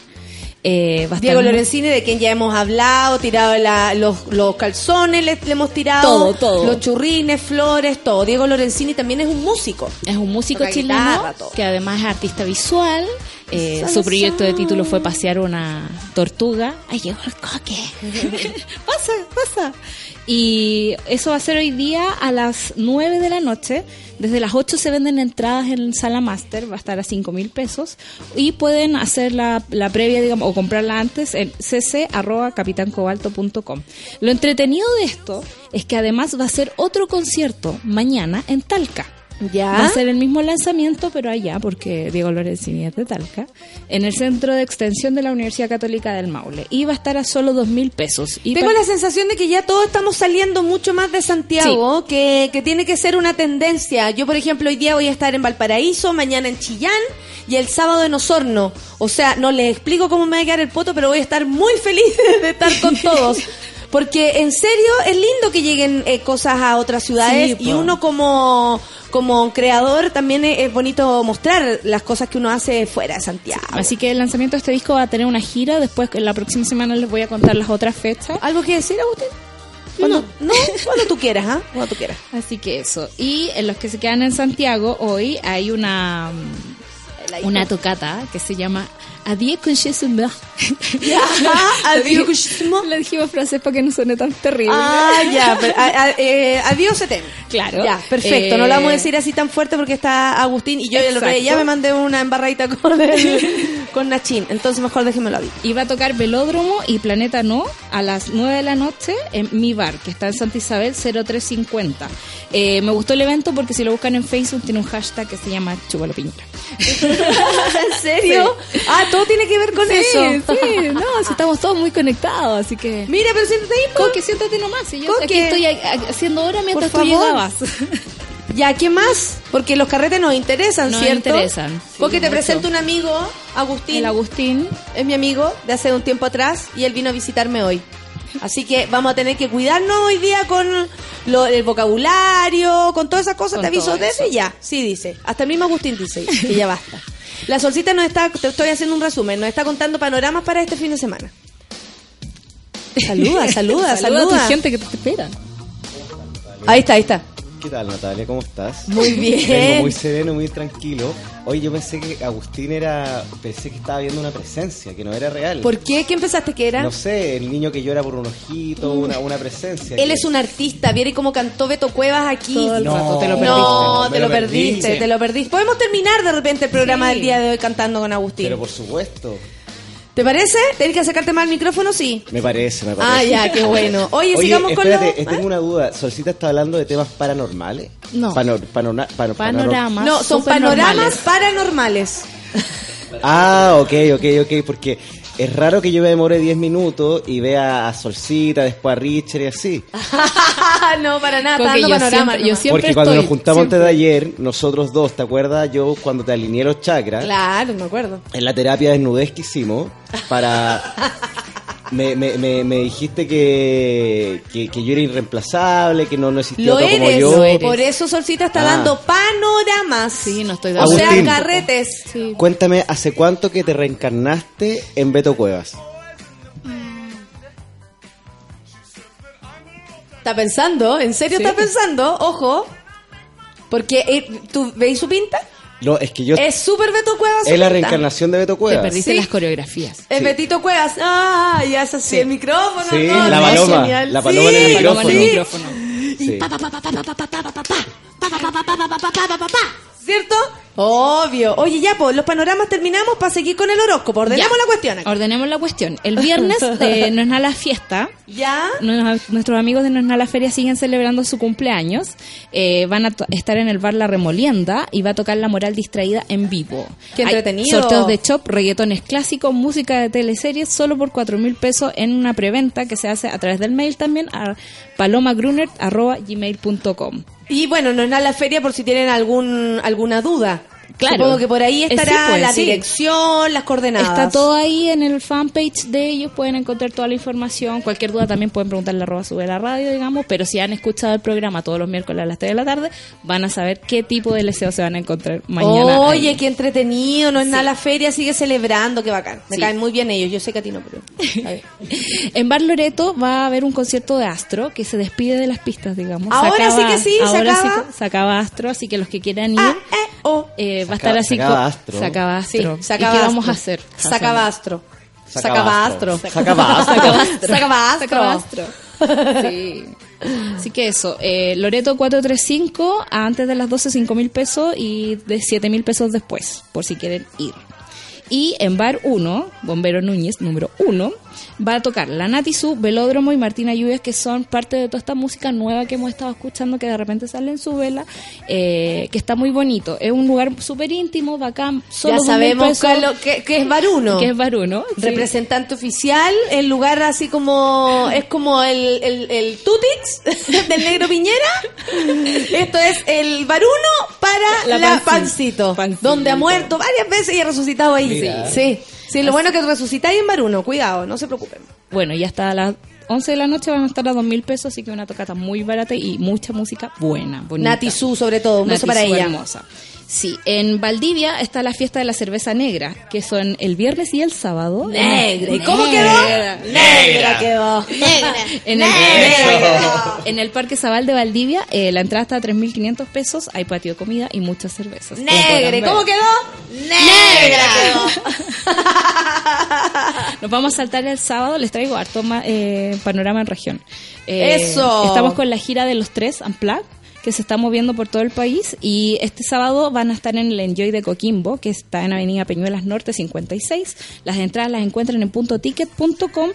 Speaker 6: Eh,
Speaker 2: Diego Lorenzini, de quien ya hemos hablado, tirado la- los, los calzones, le, le hemos tirado
Speaker 6: Todo, todo.
Speaker 2: los churrines, flores, todo. Diego Lorenzini también es un músico.
Speaker 6: Es un músico
Speaker 2: Toca
Speaker 6: chileno
Speaker 2: guitarra,
Speaker 6: que además es artista visual. Eh, su proyecto de título fue pasear una tortuga. ¡Ay, llegó el coque! ¡Pasa, pasa! Y eso va a ser hoy día a las 9 de la noche. Desde las 8 se venden entradas en Sala Master, va a estar a 5 mil pesos. Y pueden hacer la, la previa, digamos, o comprarla antes en cc.capitancobalto.com. Lo entretenido de esto es que además va a ser otro concierto mañana en Talca.
Speaker 2: Ya.
Speaker 6: Va a ser el mismo lanzamiento, pero allá, porque Diego Lorenzini es de Talca, en el Centro de Extensión de la Universidad Católica del Maule. Y va a estar a solo dos mil pesos. Y
Speaker 2: Tengo la sensación de que ya todos estamos saliendo mucho más de Santiago, que, que tiene que ser una tendencia. Yo, por ejemplo, hoy día voy a estar en Valparaíso, mañana en Chillán y el sábado en Osorno. O sea, no les explico cómo me va a quedar el poto, pero voy a estar muy feliz de estar con todos. Porque en serio es lindo que lleguen eh, cosas a otras ciudades
Speaker 6: Sí,
Speaker 2: y uno como, como creador también es, bonito mostrar las cosas que uno hace fuera de Santiago.
Speaker 6: Así que el lanzamiento de este disco va a tener una gira. Después, en la próxima semana, les voy a contar las otras fechas.
Speaker 2: ¿Algo que decir, Agustín? Cuando, no. cuando tú quieras, ¿ah? Cuando tú quieras.
Speaker 6: Así que eso. Y en los que se quedan en Santiago, hoy hay una, una tocata que se llama Adieu con Jesús
Speaker 2: Adiós, Kushimo.
Speaker 6: La dijimos francés para que no suene tan terrible.
Speaker 2: Ah, ya, pero, a- a- eh, adiós, Etem.
Speaker 6: Claro.
Speaker 2: Ya, perfecto.
Speaker 6: Eh,
Speaker 2: no lo vamos a decir así tan fuerte porque está Agustín y yo el otro ya me mandé una embarradita con, el, con Nachín. Entonces mejor déjemelo a mí.
Speaker 6: Iba a tocar Velódromo y Planeta No a las 9 de la noche en mi bar, que está en Santa Isabel 0350. Eh, me gustó el evento porque si lo buscan en Facebook tiene un hashtag que se llama Chupalo Piñera.
Speaker 2: ¿En serio? Ah, todo tiene que ver con eso.
Speaker 6: sí, no, si estamos todos muy conectados, así que...
Speaker 2: Mira, pero siéntate ahí, po.
Speaker 6: Coque, siéntate nomás, si yo
Speaker 2: Coque.
Speaker 6: aquí estoy haciendo hora mientras
Speaker 2: Por
Speaker 6: tú
Speaker 2: favor.
Speaker 6: llegabas.
Speaker 2: Ya, ¿qué más? Porque los carretes nos interesan,
Speaker 6: Nos
Speaker 2: ¿cierto?
Speaker 6: interesan, sí,
Speaker 2: Porque te
Speaker 6: mucho.
Speaker 2: presento un amigo, Agustín.
Speaker 6: El Agustín,
Speaker 2: es mi amigo de hace un tiempo atrás y él vino a visitarme hoy. Así que vamos a tener que cuidarnos hoy día con lo- el vocabulario, con todas esas cosas.
Speaker 6: Con
Speaker 2: te aviso
Speaker 6: eso.
Speaker 2: ya. Sí, dice. Hasta el mismo Agustín dice que ya basta. La solcita nos está, te estoy haciendo un resumen, nos está contando panoramas para este fin de semana. Saluda, saluda,
Speaker 6: saluda
Speaker 2: saluda.
Speaker 6: a tu gente que te espera.
Speaker 2: Ahí está, ahí está.
Speaker 9: ¿Qué tal, Natalia? ¿Cómo estás?
Speaker 2: Muy bien.
Speaker 9: Vengo muy sereno, muy tranquilo. Oye, yo pensé que Agustín era... Pensé que estaba viendo una presencia, que no era real.
Speaker 2: ¿Por qué? ¿Qué empezaste que era?
Speaker 9: No sé, el niño que llora por un ojito, una, una presencia.
Speaker 2: Él
Speaker 9: que-
Speaker 2: es un artista, ¿viere cómo cantó Beto Cuevas aquí?
Speaker 6: Todo el
Speaker 9: No,
Speaker 6: rato te lo
Speaker 9: no,
Speaker 6: perdiste.
Speaker 2: No, te
Speaker 9: lo
Speaker 2: perdiste, te lo perdiste. Podemos terminar de repente el programa
Speaker 6: Sí.
Speaker 2: del día de hoy cantando con Agustín.
Speaker 9: Pero por supuesto.
Speaker 2: ¿Te parece? ¿Tenés que acercarte más al micrófono? Sí.
Speaker 9: Me parece, me parece.
Speaker 2: Ah, ya, qué bueno. Oye,
Speaker 9: Oye,
Speaker 2: sigamos con
Speaker 9: espérate,
Speaker 2: los...
Speaker 9: eh, tengo una duda. Solcita está hablando de temas paranormales.
Speaker 6: No.
Speaker 9: Panor- panona- pano- panor-
Speaker 6: Panoramas.
Speaker 2: No, son panoramas paranormales.
Speaker 9: Ah, ok, ok, ok, porque es raro que yo me demore 10 minutos y vea a Solcita, después a Richard y así.
Speaker 2: no, para nada,
Speaker 6: Porque
Speaker 2: está dando
Speaker 6: yo
Speaker 2: panorama.
Speaker 6: siempre- yo
Speaker 2: nomás.
Speaker 6: siempre
Speaker 9: porque cuando
Speaker 6: estoy,
Speaker 9: nos juntamos
Speaker 6: siempre.
Speaker 9: antes de ayer, nosotros dos, ¿te acuerdas? Yo cuando te alineé los chakras,
Speaker 2: Claro, me acuerdo.
Speaker 9: en la terapia de desnudez que hicimos, para... Me, me, me, me dijiste que, que, que yo era irreemplazable, que no, no existía
Speaker 2: Lo
Speaker 9: otro como yo.
Speaker 6: Lo eres.
Speaker 2: Por eso Solcita está
Speaker 9: Ah.
Speaker 2: dando panoramas.
Speaker 6: Sí, no estoy de
Speaker 2: O sea, carretes.
Speaker 6: Sí.
Speaker 9: Cuéntame, ¿hace cuánto que te reencarnaste en Beto Cuevas?
Speaker 2: ¿Está pensando? ¿En serio
Speaker 6: Sí.
Speaker 2: está pensando? Ojo. Porque, eh, ¿tú veis su pinta?
Speaker 9: No, es que yo...
Speaker 2: Es súper Beto Cuevas.
Speaker 9: Es la reencarnación de Beto
Speaker 6: Te
Speaker 9: Cuevas.
Speaker 6: perdiste
Speaker 2: Sí.
Speaker 6: las coreografías.
Speaker 2: Es
Speaker 9: Sí.
Speaker 2: Betito Cuevas. Ah, ya es así. El micrófono.
Speaker 9: Sí,
Speaker 2: todo,
Speaker 9: la
Speaker 2: no,
Speaker 9: paloma,
Speaker 2: genial.
Speaker 9: la paloma en el
Speaker 2: Sí,
Speaker 9: micrófono.
Speaker 2: sí.
Speaker 6: micrófono.
Speaker 9: Sí.
Speaker 2: ¿Cierto? Obvio. Oye, ya, pues, los panoramas terminamos para seguir con el horóscopo. Ordenemos
Speaker 6: Ya.
Speaker 2: la cuestión aquí.
Speaker 6: Ordenemos la cuestión. El viernes eh, no es nada la fiesta.
Speaker 2: ¿Ya?
Speaker 6: Nos- Nuestros amigos de No es nada la feria siguen celebrando su cumpleaños. Eh, van a estar en el bar La Remolienda y va a tocar La Moral Distraída en vivo.
Speaker 2: Qué
Speaker 6: Hay
Speaker 2: entretenido.
Speaker 6: sorteos de shop, reggaetones clásicos, música de teleseries, solo por cuatro mil pesos en una preventa que se hace a través del mail también a palomagruner.gmail.com.
Speaker 2: Y bueno, no es nada la feria por si tienen algún alguna duda.
Speaker 6: Claro.
Speaker 2: Supongo que por ahí
Speaker 6: sí,
Speaker 2: estará
Speaker 6: pues,
Speaker 2: la
Speaker 6: sí.
Speaker 2: dirección, las coordenadas.
Speaker 6: Está todo ahí en el fanpage de ellos, pueden encontrar toda la información. Cualquier duda también pueden preguntarle arroba sube la radio, digamos, pero si han escuchado el programa todos los miércoles a las 3 de la tarde, van a saber qué tipo de LSO se van a encontrar mañana.
Speaker 2: Oye,
Speaker 6: ahí.
Speaker 2: qué entretenido, no es nada la feria, sigue celebrando, qué bacán. Me
Speaker 6: Sí.
Speaker 2: caen muy bien ellos, yo sé que a ti no, pero...
Speaker 6: En Bar Loreto va a haber un concierto de Astro que se despide de las pistas, digamos.
Speaker 2: Ahora sí que sí, se
Speaker 6: ahora sí
Speaker 2: acaba.
Speaker 6: que se acaba Astro, así que los que quieran ir,
Speaker 2: Ah, eh, oh.
Speaker 6: eh, va a estar así
Speaker 9: se acaba
Speaker 6: co-
Speaker 9: Astro.
Speaker 6: Se acaba
Speaker 2: Sí,
Speaker 6: Astro.
Speaker 2: se
Speaker 6: ¿Y qué
Speaker 2: Astro.
Speaker 6: vamos a hacer?
Speaker 2: Se acaba Astro. Se
Speaker 9: Se
Speaker 2: acaba
Speaker 9: acaba
Speaker 2: Astro.
Speaker 9: Astro. Se acaba Astro.
Speaker 2: Se acaba Astro.
Speaker 6: Se acaba Astro. Sí. Así que eso, eh, Loreto 435, antes de las 12, 5 mil pesos y de 7 mil pesos después, por si quieren ir. Y en Bar 1, Bombero Núñez, número 1, va a tocar la Nati Su, Velódromo y Martina Lluvias, que son parte de toda esta música nueva que hemos estado escuchando, que de repente sale en su vela, eh, que está muy bonito. Es un lugar súper íntimo, bacán, solo
Speaker 2: Ya
Speaker 6: 2.000
Speaker 2: sabemos que, que- es Baruno.
Speaker 6: que es Bar 1. sí.
Speaker 2: Representante oficial, el lugar así como es como el, el, el Tutix del negro Piñera. Esto es el Baruno para la,
Speaker 6: La
Speaker 2: pancito,
Speaker 6: Pancito. Pancito.
Speaker 2: donde ha muerto varias veces y ha resucitado ahí.
Speaker 9: Mira.
Speaker 2: Sí, sí, lo bueno es que resucitáis en Baruno, cuidado, no se preocupen.
Speaker 6: Bueno, ya hasta las 11 de la noche van a estar a 2 mil pesos, así que una tocata muy barata y mucha música buena, bonita.
Speaker 2: Nati Su, sobre todo, un beso para ella.
Speaker 6: hermosa. Sí, en Valdivia está la fiesta de la cerveza negra, que son el viernes y el sábado.
Speaker 2: Negra, ¿y cómo
Speaker 6: Negra.
Speaker 2: quedó? Negra quedó.
Speaker 6: En el,
Speaker 2: Negra.
Speaker 6: en el Parque Zabal de Valdivia, eh, la entrada está a 3.500 pesos, hay patio de comida y muchas cervezas.
Speaker 2: Negra,
Speaker 6: podrán
Speaker 2: ¿y
Speaker 6: ver.
Speaker 2: cómo quedó? Negra
Speaker 6: Nos vamos a saltar el sábado, les traigo harto eh, panorama en región. Eh,
Speaker 2: Eso.
Speaker 6: Estamos con la gira de los tres, Unplugged, que se está moviendo por todo el país y este sábado van a estar en el Enjoy de Coquimbo, que está en Avenida Peñuelas Norte 56. Las entradas las encuentran en puntoticket.com.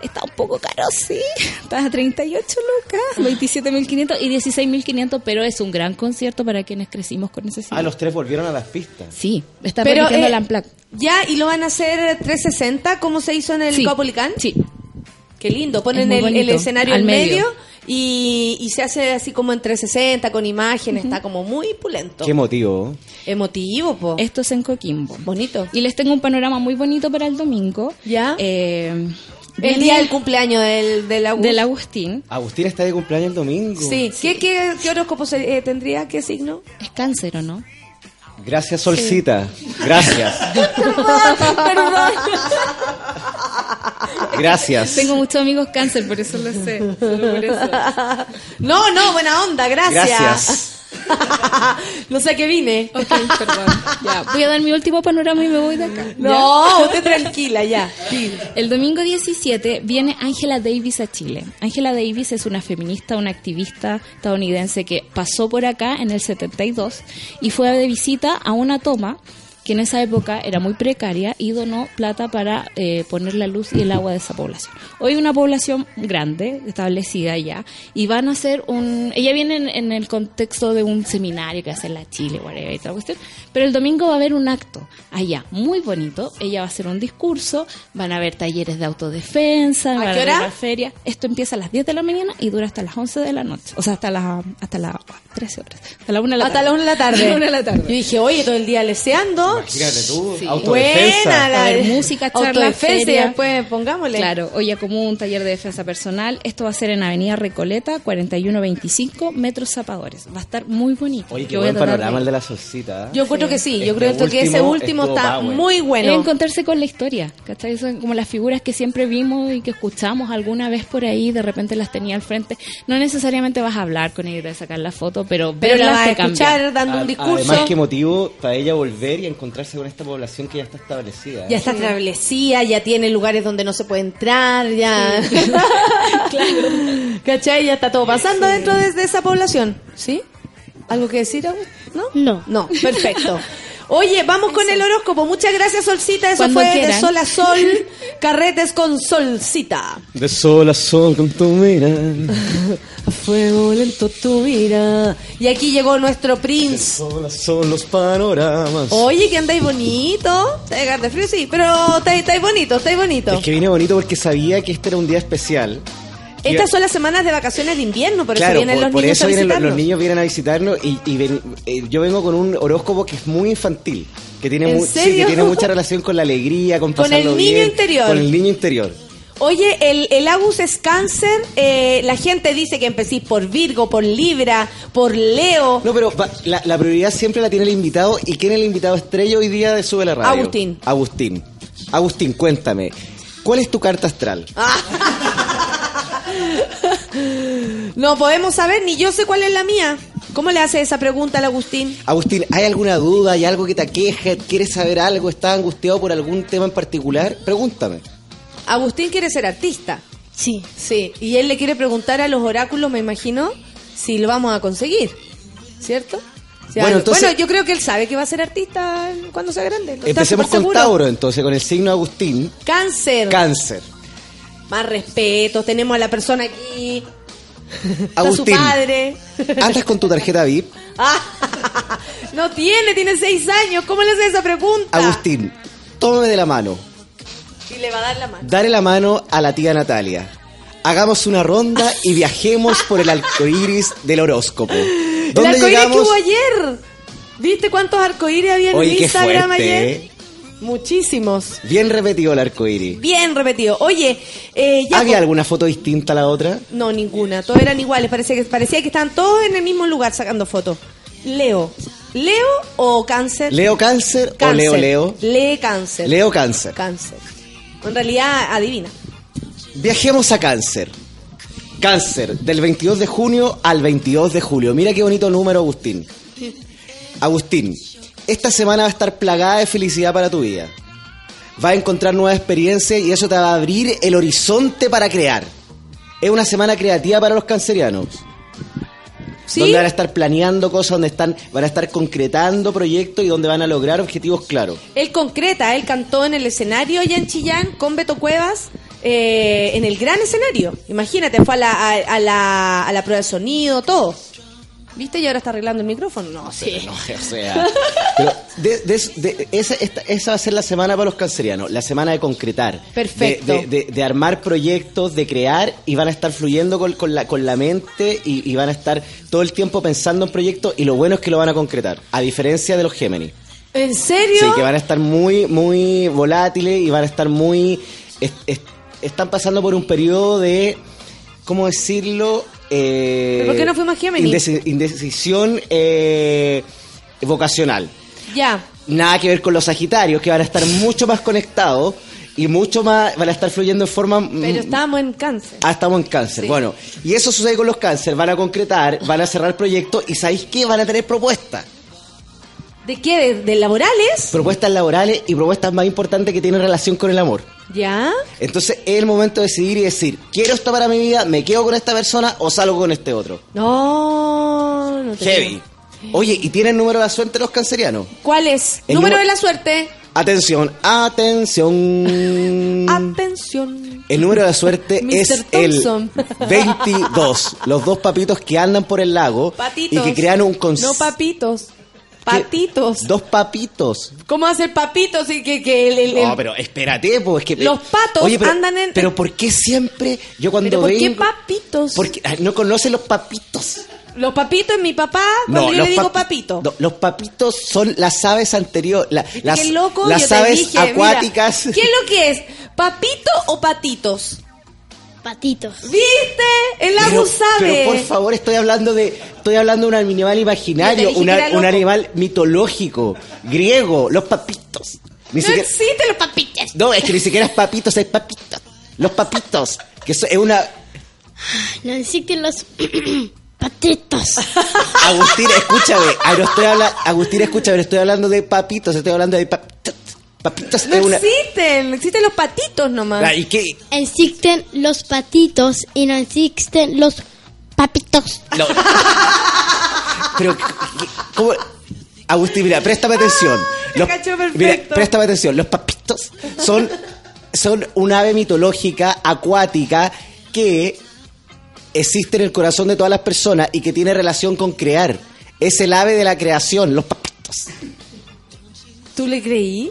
Speaker 6: Está un poco caro, sí. Está a 38 lucas, 27.500 y 16.500, pero es un gran concierto para quienes crecimos con ese cine.
Speaker 9: Ah, los tres volvieron a las pistas.
Speaker 6: Sí, está
Speaker 2: Pero,
Speaker 6: repitiendo
Speaker 2: eh,
Speaker 6: la.
Speaker 2: Ya, y lo van a hacer 360, como se hizo en el
Speaker 6: Sí. Sí,
Speaker 2: Qué lindo, ponen el, escenario
Speaker 6: al
Speaker 2: en medio,
Speaker 6: medio.
Speaker 2: Y, y se hace así como en 360 con imágenes, está como muy pulento.
Speaker 9: Qué emotivo.
Speaker 2: Emotivo, po.
Speaker 6: esto es en Coquimbo.
Speaker 2: bonito.
Speaker 6: Y les tengo un panorama muy bonito para el domingo.
Speaker 2: ¿Ya?
Speaker 6: Eh,
Speaker 2: el día del cumpleaños del, del Agus.
Speaker 6: del Agustín.
Speaker 9: Agustín está de cumpleaños el domingo.
Speaker 2: Sí. ¿Qué, qué, qué horóscopo se- eh, tendría? ¿Qué signo?
Speaker 6: Es cáncer, ¿o no?
Speaker 9: Gracias, Solcita. Gracias. Gracias.
Speaker 6: Tengo muchos amigos cáncer, por eso lo sé. solo por eso.
Speaker 2: No, no, buena onda, gracias.
Speaker 9: Gracias.
Speaker 2: no sé a qué vine.
Speaker 6: Ok, perdón. Ya, voy a dar mi último panorama y me voy de acá.
Speaker 2: No, usted tranquila, ya.
Speaker 6: El domingo 17 viene Angela Davis a Chile. Angela Davis es una feminista, una activista estadounidense que pasó por acá en el 72 y fue de visita a una toma que en esa época era muy precaria y donó plata para eh, poner la luz y el agua de esa población. Hoy una población grande, establecida ya, y van a hacer un... Ella viene en, en el contexto de un seminario que hace en la Chile, whatever, y toda cuestión, pero el domingo va a haber un acto allá, muy bonito. Ella va a hacer un discurso, van a haber talleres de autodefensa,
Speaker 2: ¿A
Speaker 6: van
Speaker 2: qué
Speaker 6: haber
Speaker 2: hora?
Speaker 6: una feria. Esto empieza a las 10 de la mañana y dura hasta las 11 de la noche. O sea, hasta las hasta las 13 horas. Hasta la 1 de la
Speaker 2: Hasta
Speaker 6: tarde.
Speaker 2: la de la tarde.
Speaker 6: Hasta la una de la tarde.
Speaker 2: Yo dije, oye, todo el día leseando.
Speaker 9: Imagínate tú,
Speaker 6: Sí.
Speaker 9: autodefensa.
Speaker 2: Buena la
Speaker 6: a haber música, charla,
Speaker 2: autodefensa y después pongámosle.
Speaker 6: Claro, olla común, taller de defensa personal. Esto va a ser en Avenida Recoleta, 4125, Metros Zapadores. Va a estar muy bonito.
Speaker 9: Oye, qué
Speaker 6: Yo voy a
Speaker 9: buen panorama
Speaker 6: de-
Speaker 9: el de la solcita. ¿eh?
Speaker 2: Yo encuentro que sí, yo
Speaker 9: Este
Speaker 2: creo que ese
Speaker 9: último
Speaker 2: está
Speaker 9: power.
Speaker 2: muy
Speaker 6: Es
Speaker 2: bueno.
Speaker 6: encontrarse con la historia, ¿cachai? Son como las figuras que siempre vimos y que escuchamos alguna vez por ahí, de repente las tenía al frente. No necesariamente vas a hablar con ella y a sacar la foto, pero
Speaker 2: Pero la vas a
Speaker 6: te cambia.
Speaker 2: escuchar dando un
Speaker 9: Ad-
Speaker 2: discurso.
Speaker 9: Además, que motivo para ella volver y encontrarse con esta población que ya está establecida. ¿eh?
Speaker 2: Ya está establecida, ya tiene lugares donde no se puede entrar, ya. claro. ¿Cachai? Ya está todo pasando dentro de, de esa población. ¿Sí? ¿Algo que decir? ¿No?
Speaker 5: No.
Speaker 2: No, perfecto. Oye, vamos con el horóscopo. Muchas gracias, Solcita. Eso
Speaker 6: Cuando
Speaker 2: fue de sol a sol. Carretes con Solcita.
Speaker 9: De sol a sol con tu mirada.
Speaker 2: A fuego lento tu mira. Y aquí llegó nuestro
Speaker 9: De
Speaker 2: Prince.
Speaker 9: sol a sol los panoramas.
Speaker 2: Oye, que andáis bonito. Te a de frío, sí, pero estáis estáis bonito, estáis bonito.
Speaker 9: Es que vine bonito porque sabía que este era un día especial.
Speaker 2: Estas son las semanas de vacaciones de invierno, por eso
Speaker 9: claro,
Speaker 2: vienen
Speaker 9: por,
Speaker 2: los
Speaker 9: por
Speaker 2: niños
Speaker 9: eso
Speaker 2: a
Speaker 9: vienen los,
Speaker 2: visitarnos.
Speaker 9: los niños vienen a visitarnos y, y ven- eh, yo vengo con un horóscopo que es muy infantil, que tiene,
Speaker 2: ¿En
Speaker 9: mu- sí, que tiene mucha relación con la alegría, con
Speaker 2: Con el niño
Speaker 9: bien,
Speaker 2: interior.
Speaker 9: Con el niño interior.
Speaker 2: Oye, el, el Agus es cáncer. eh, la gente dice que empecéis por Virgo, por Libra, por Leo.
Speaker 9: No, pero va- la, la prioridad siempre la tiene el invitado. ¿Y quién es el invitado estrella hoy día de Sube la Radio?
Speaker 2: Agustín.
Speaker 9: Agustín. Agustín, cuéntame. ¿Cuál es tu carta astral?
Speaker 2: No podemos saber, ni yo sé cuál es la mía. ¿Cómo le hace esa pregunta al Agustín?
Speaker 9: Agustín, ¿hay alguna duda? ¿Hay algo que te aqueja? ¿Quieres saber algo? ¿Estás angustiado por algún tema en particular? Pregúntame.
Speaker 2: Agustín quiere ser artista.
Speaker 5: Sí.
Speaker 2: Sí, y él le quiere preguntar a los oráculos, me imagino, si lo vamos a conseguir. ¿Cierto? Si
Speaker 9: Bueno,
Speaker 2: algo-
Speaker 9: entonces-
Speaker 2: bueno, yo creo que él sabe que va a ser artista cuando sea grande.
Speaker 9: Empecemos con
Speaker 2: seguro.
Speaker 9: Tauro, entonces, con el signo de Agustín.
Speaker 2: Cáncer.
Speaker 9: Cáncer.
Speaker 2: Más respeto. Tenemos a la persona aquí.
Speaker 9: Agustín.
Speaker 2: su padre.
Speaker 9: ¿Andas con tu tarjeta VIP?
Speaker 2: Ah, no tiene, tiene seis años. ¿Cómo le hace esa pregunta?
Speaker 9: Agustín, tómame de la mano.
Speaker 2: Y le va a dar la mano.
Speaker 9: Dale la mano a la tía Natalia. Hagamos una ronda y viajemos por el arcoíris del horóscopo.
Speaker 2: El
Speaker 9: ¿Dónde
Speaker 2: arcoíris
Speaker 9: llegamos?
Speaker 2: que hubo ayer. ¿Viste cuántos arcoíris había en
Speaker 9: Oye, qué
Speaker 2: Instagram
Speaker 9: fuerte,
Speaker 2: ayer?
Speaker 9: ¿eh?
Speaker 2: Muchísimos.
Speaker 9: Bien repetido el arcoíris.
Speaker 2: Bien repetido. Oye, eh, ya.
Speaker 9: ¿Había alguna foto distinta a la otra?
Speaker 2: No, ninguna. Todos eran iguales. Parecía que, parecía que estaban todos en el mismo lugar sacando fotos. Leo. ¿Leo o cáncer?
Speaker 9: ¿Leo cáncer, o
Speaker 2: Cáncer.
Speaker 9: Leo Leo?
Speaker 2: Lee cáncer.
Speaker 9: Leo cáncer.
Speaker 2: Cáncer. En realidad, adivina.
Speaker 9: Viajemos a cáncer. Cáncer, del 22 de junio al 22 de julio. Mira qué bonito número, Agustín. Agustín, esta semana va a estar plagada de felicidad para tu vida. Vas a encontrar nuevas experiencias y eso te va a abrir el horizonte para crear. Es una semana creativa para los cancerianos.
Speaker 2: ¿Sí?
Speaker 9: Donde van a estar planeando cosas, donde están, van a estar concretando proyectos y donde van a lograr objetivos claros.
Speaker 2: Él concreta, él cantó en el escenario allá en Chillán con Beto Cuevas, eh, en el gran escenario. Imagínate, fue a la, a, a la, a la prueba de sonido, todo. ¿Viste? Y ahora está arreglando el micrófono. No, sí.
Speaker 9: No, o sea, pero de- de- de- esa, esta- esa va a ser la semana para los cancerianos, la semana de concretar.
Speaker 2: Perfecto.
Speaker 9: De, de- de- de armar proyectos, de crear y van a estar fluyendo con, con la, con la mente y, y van a estar todo el tiempo pensando en proyectos y lo bueno es que lo van a concretar, a diferencia de los Géminis.
Speaker 2: ¿En serio?
Speaker 9: Sí, que van a estar muy, muy volátiles y van a estar muy... es- es- están pasando por un periodo de, ¿cómo decirlo? Eh,
Speaker 2: ¿Pero por qué no fuimos
Speaker 9: indeci- indecisión eh, vocacional.
Speaker 2: Ya.
Speaker 9: Nada que ver con los Sagitarios, que van a estar mucho más conectados y mucho más... van a estar fluyendo en forma...
Speaker 2: Pero estábamos en cáncer.
Speaker 9: Ah, estamos en cáncer.
Speaker 2: Sí.
Speaker 9: Bueno, y eso sucede con los cáncer. Van a concretar, van a cerrar proyectos y ¿sabéis qué? Van a tener propuestas.
Speaker 2: ¿De qué? ¿De, de laborales?
Speaker 9: Propuestas laborales y propuestas más importantes que tienen relación con el amor.
Speaker 2: ¿Ya?
Speaker 9: Entonces es el momento de decidir y decir, quiero esto para mi vida, me quedo con esta persona o salgo con este otro.
Speaker 2: No, no te
Speaker 9: Heavy. Oye, ¿y tienen número de la suerte los cancerianos?
Speaker 2: ¿Cuál es?
Speaker 9: El
Speaker 2: Número de la suerte.
Speaker 9: Atención, atención.
Speaker 2: Atención.
Speaker 9: El número de suerte
Speaker 2: Mr.
Speaker 9: es el
Speaker 2: Thompson.
Speaker 9: 22. Los dos papitos que andan por el lago
Speaker 2: Patitos.
Speaker 9: y que crean un cons-
Speaker 2: No papitos. Patitos.
Speaker 9: Dos papitos.
Speaker 2: ¿Cómo hacer papitos y que, que el, el- el-
Speaker 9: No, pero espérate, pues es que
Speaker 2: Los patos
Speaker 9: pero,
Speaker 2: andan en-
Speaker 9: Pero ¿por qué siempre yo cuando
Speaker 2: ¿Pero por qué
Speaker 9: vengo-
Speaker 2: papitos?
Speaker 9: Porque no conocen los papitos.
Speaker 2: Los papitos es mi papá cuando yo le digo
Speaker 9: papi-
Speaker 2: papito.
Speaker 9: no, los papitos son las aves anteriores, la- las,
Speaker 2: loco,
Speaker 9: las aves
Speaker 2: dije, mira,
Speaker 9: acuáticas.
Speaker 2: ¿Qué es lo que es? ¿Papito o patitos?
Speaker 5: Patitos.
Speaker 2: ¿Viste? El
Speaker 9: Pero,
Speaker 2: Agus sabe.
Speaker 9: pero por favor, estoy hablando de estoy hablando de un animal imaginario, un animal mitológico, griego, los papitos. Ni
Speaker 2: no
Speaker 9: siquiera-
Speaker 2: existen los papitos.
Speaker 9: no, es que ni siquiera es papitos, es papitos. Los papitos, que eso es una
Speaker 5: No existen los patitos.
Speaker 9: Agustín, escúchame, no estoy habla- Agustín, escúchame, no estoy hablando de papitos, estoy hablando de papitos.
Speaker 2: No
Speaker 9: es una
Speaker 2: existen, existen los patitos nomás.
Speaker 9: Ah, ¿Y qué?
Speaker 5: Existen los patitos y no existen los papitos.
Speaker 9: No. Pero, ¿qué- qué- ¿cómo? Agustín, mira, préstame atención.
Speaker 2: cacho perfecto.
Speaker 9: mira, préstame atención. Los papitos son, son un ave mitológica acuática que existe en el corazón de todas las personas y que tiene relación con crear. Es el ave de la creación, los papitos.
Speaker 2: ¿Tú le creí?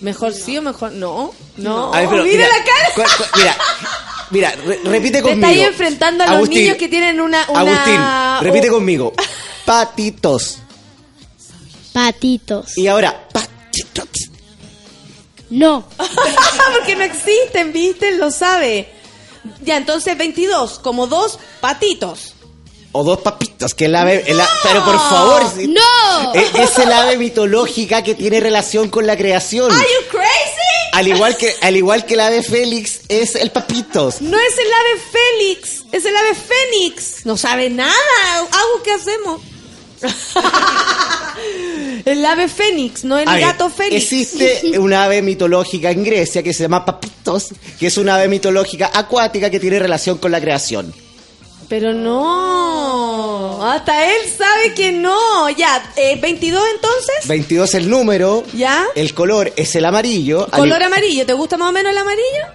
Speaker 2: ¿Mejor sí o mejor no? No.
Speaker 9: A ver, pero
Speaker 2: mira,
Speaker 9: mira,
Speaker 2: la cara.
Speaker 9: cu- cu- mira, mira, re- repite
Speaker 2: Te
Speaker 9: conmigo.
Speaker 2: estáis enfrentando a los
Speaker 9: Agustín,
Speaker 2: niños que tienen una... una
Speaker 9: Agustín, repite conmigo. Patitos.
Speaker 5: Patitos.
Speaker 9: Y ahora, patitos.
Speaker 5: No.
Speaker 2: Porque no existen, ¿viste? Lo sabe. Ya, entonces 22, como dos patitos.
Speaker 9: O dos papitos, que el ave. el a- pero por favor. si-
Speaker 5: ¡No!
Speaker 9: Es, es el ave mitológica que tiene relación con la creación.
Speaker 2: ¿Are you crazy?
Speaker 9: Al igual que, al igual que el ave Félix, es el papitos.
Speaker 2: No es el ave Félix, es el ave Fénix. No sabe nada. Hago, ¿qué hacemos? el ave Fénix, no el
Speaker 9: A ver,
Speaker 2: gato Félix.
Speaker 9: Existe una ave mitológica en Grecia que se llama Papitos, que es una ave mitológica acuática que tiene relación con la creación.
Speaker 2: Pero no, hasta él sabe que no. Ya, eh, 22 entonces.
Speaker 9: 22 el número,
Speaker 2: ¿Ya?
Speaker 9: el color es el amarillo. al-
Speaker 2: Color amarillo, ¿te gusta más o menos el amarillo?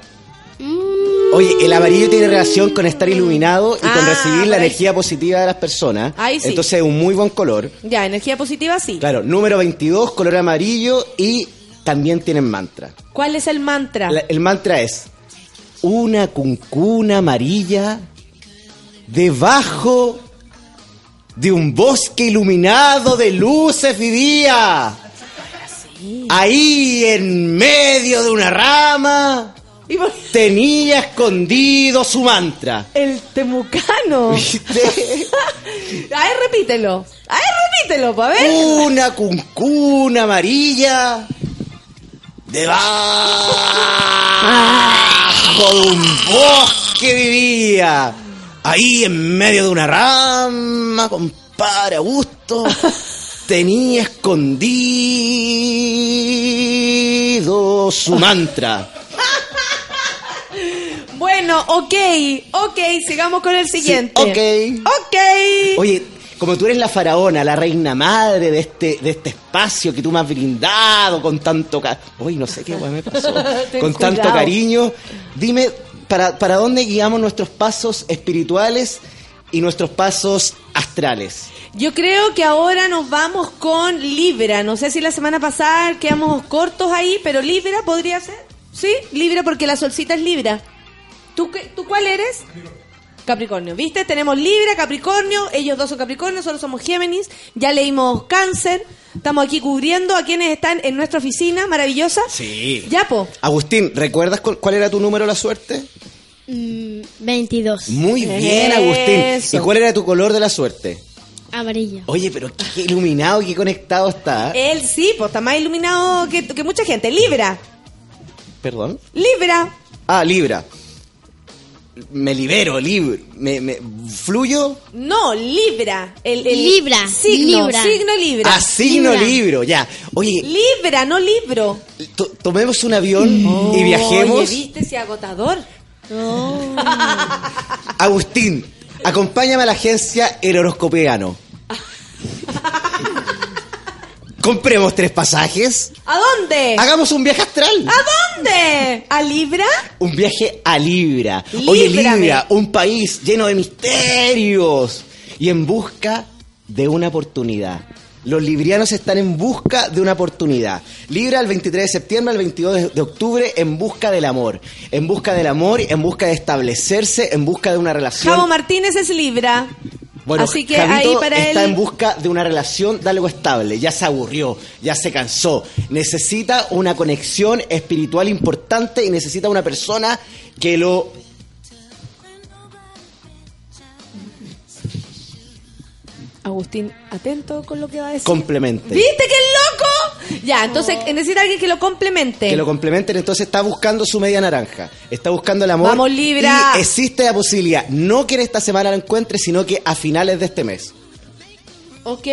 Speaker 9: Oye, el amarillo tiene relación con estar iluminado y con
Speaker 2: Ah,
Speaker 9: recibir la energía positiva de las personas.
Speaker 2: Ahí sí.
Speaker 9: Entonces es un muy buen color.
Speaker 2: Ya, energía positiva sí.
Speaker 9: Claro, número 22, color amarillo y también tienen mantra.
Speaker 2: ¿Cuál es el mantra?
Speaker 9: La- el mantra es una cuncuna amarilla debajo de un bosque iluminado de luces vivía. Ahí en medio de una rama tenía escondido su mantra.
Speaker 2: El temucano.
Speaker 9: ¿Viste?
Speaker 2: A ver, repítelo. A ver, repítelo, pa' ver.
Speaker 9: Una cuncuna amarilla debajo de un bosque vivía. Ahí en medio de una rama, compadre Augusto, tenía escondido su mantra.
Speaker 2: Bueno, ok, ok, sigamos con el siguiente.
Speaker 9: ok.
Speaker 2: Ok.
Speaker 9: Oye, como tú eres la faraona, la reina madre de este, de este espacio que tú me has brindado con tanto cariño. Uy, no sé qué me pasó. Con tanto cariño. Dime, ¿para, ¿para dónde guiamos nuestros pasos espirituales y nuestros pasos astrales?
Speaker 2: Yo creo que ahora nos vamos con Libra. No sé si la semana pasada quedamos cortos ahí, pero Libra podría ser. ¿Sí? Libra porque la solcita es Libra. ¿Tú, qué- ¿tú cuál eres? Capricornio. ¿Viste? Tenemos Libra, Capricornio. Ellos dos son Capricornio, nosotros somos Géminis. Ya leímos Cáncer. Estamos aquí cubriendo a quienes están en nuestra oficina maravillosa.
Speaker 9: Sí.
Speaker 2: Ya, po.
Speaker 9: Agustín, ¿recuerdas cu- cuál era tu número de la suerte?
Speaker 5: Mm, 22.
Speaker 9: Muy bien, Agustín.
Speaker 2: Eso.
Speaker 9: ¿Y cuál era tu color de la suerte?
Speaker 5: Amarillo.
Speaker 9: Oye, pero qué, qué iluminado y qué conectado está.
Speaker 2: Él sí, pues está más iluminado que, que mucha gente. Libra.
Speaker 9: Perdón.
Speaker 2: Libra.
Speaker 9: Ah, Libra. Me libero, libre. Me, me fluyo.
Speaker 2: No, Libra. El, el
Speaker 5: Libra,
Speaker 2: Signo,
Speaker 5: Libra.
Speaker 2: signo Libra.
Speaker 9: Ah, signo
Speaker 5: Libra.
Speaker 9: libro, ya. Oye,
Speaker 2: Libra, no libro.
Speaker 9: to- tomemos un avión y viajemos.
Speaker 2: Oye, ¿viste ese agotador?
Speaker 9: Agustín, acompáñame a la agencia El Horoscopiano. Compremos tres pasajes.
Speaker 2: ¿A dónde?
Speaker 9: Hagamos un viaje astral.
Speaker 2: ¿A dónde? ¿A Libra?
Speaker 9: Un viaje a Libra. Oye. Libra, un país lleno de misterios. Y en busca de una oportunidad. Los librianos están en busca de una oportunidad. Libra el 23 de septiembre al 22 de, de octubre en busca del amor. En busca del amor, en busca de establecerse, en busca de una relación.
Speaker 2: Javo Martínez es Libra.
Speaker 9: Bueno,
Speaker 2: Así que
Speaker 9: Javito
Speaker 2: ahí para
Speaker 9: está
Speaker 2: él.
Speaker 9: en busca de una relación de algo estable. Ya se aburrió, ya se cansó. Necesita una conexión espiritual importante y necesita una persona que lo
Speaker 2: Agustín, atento con lo que va a decir.
Speaker 9: complemente.
Speaker 2: ¿Viste que es loco? Ya, entonces necesita alguien que lo complemente.
Speaker 9: Que lo complementen, entonces está buscando su media naranja. Está buscando el amor.
Speaker 2: Vamos, Libra.
Speaker 9: Y existe la posibilidad, no que en esta semana lo encuentre, sino que a finales de este mes.
Speaker 2: Ok,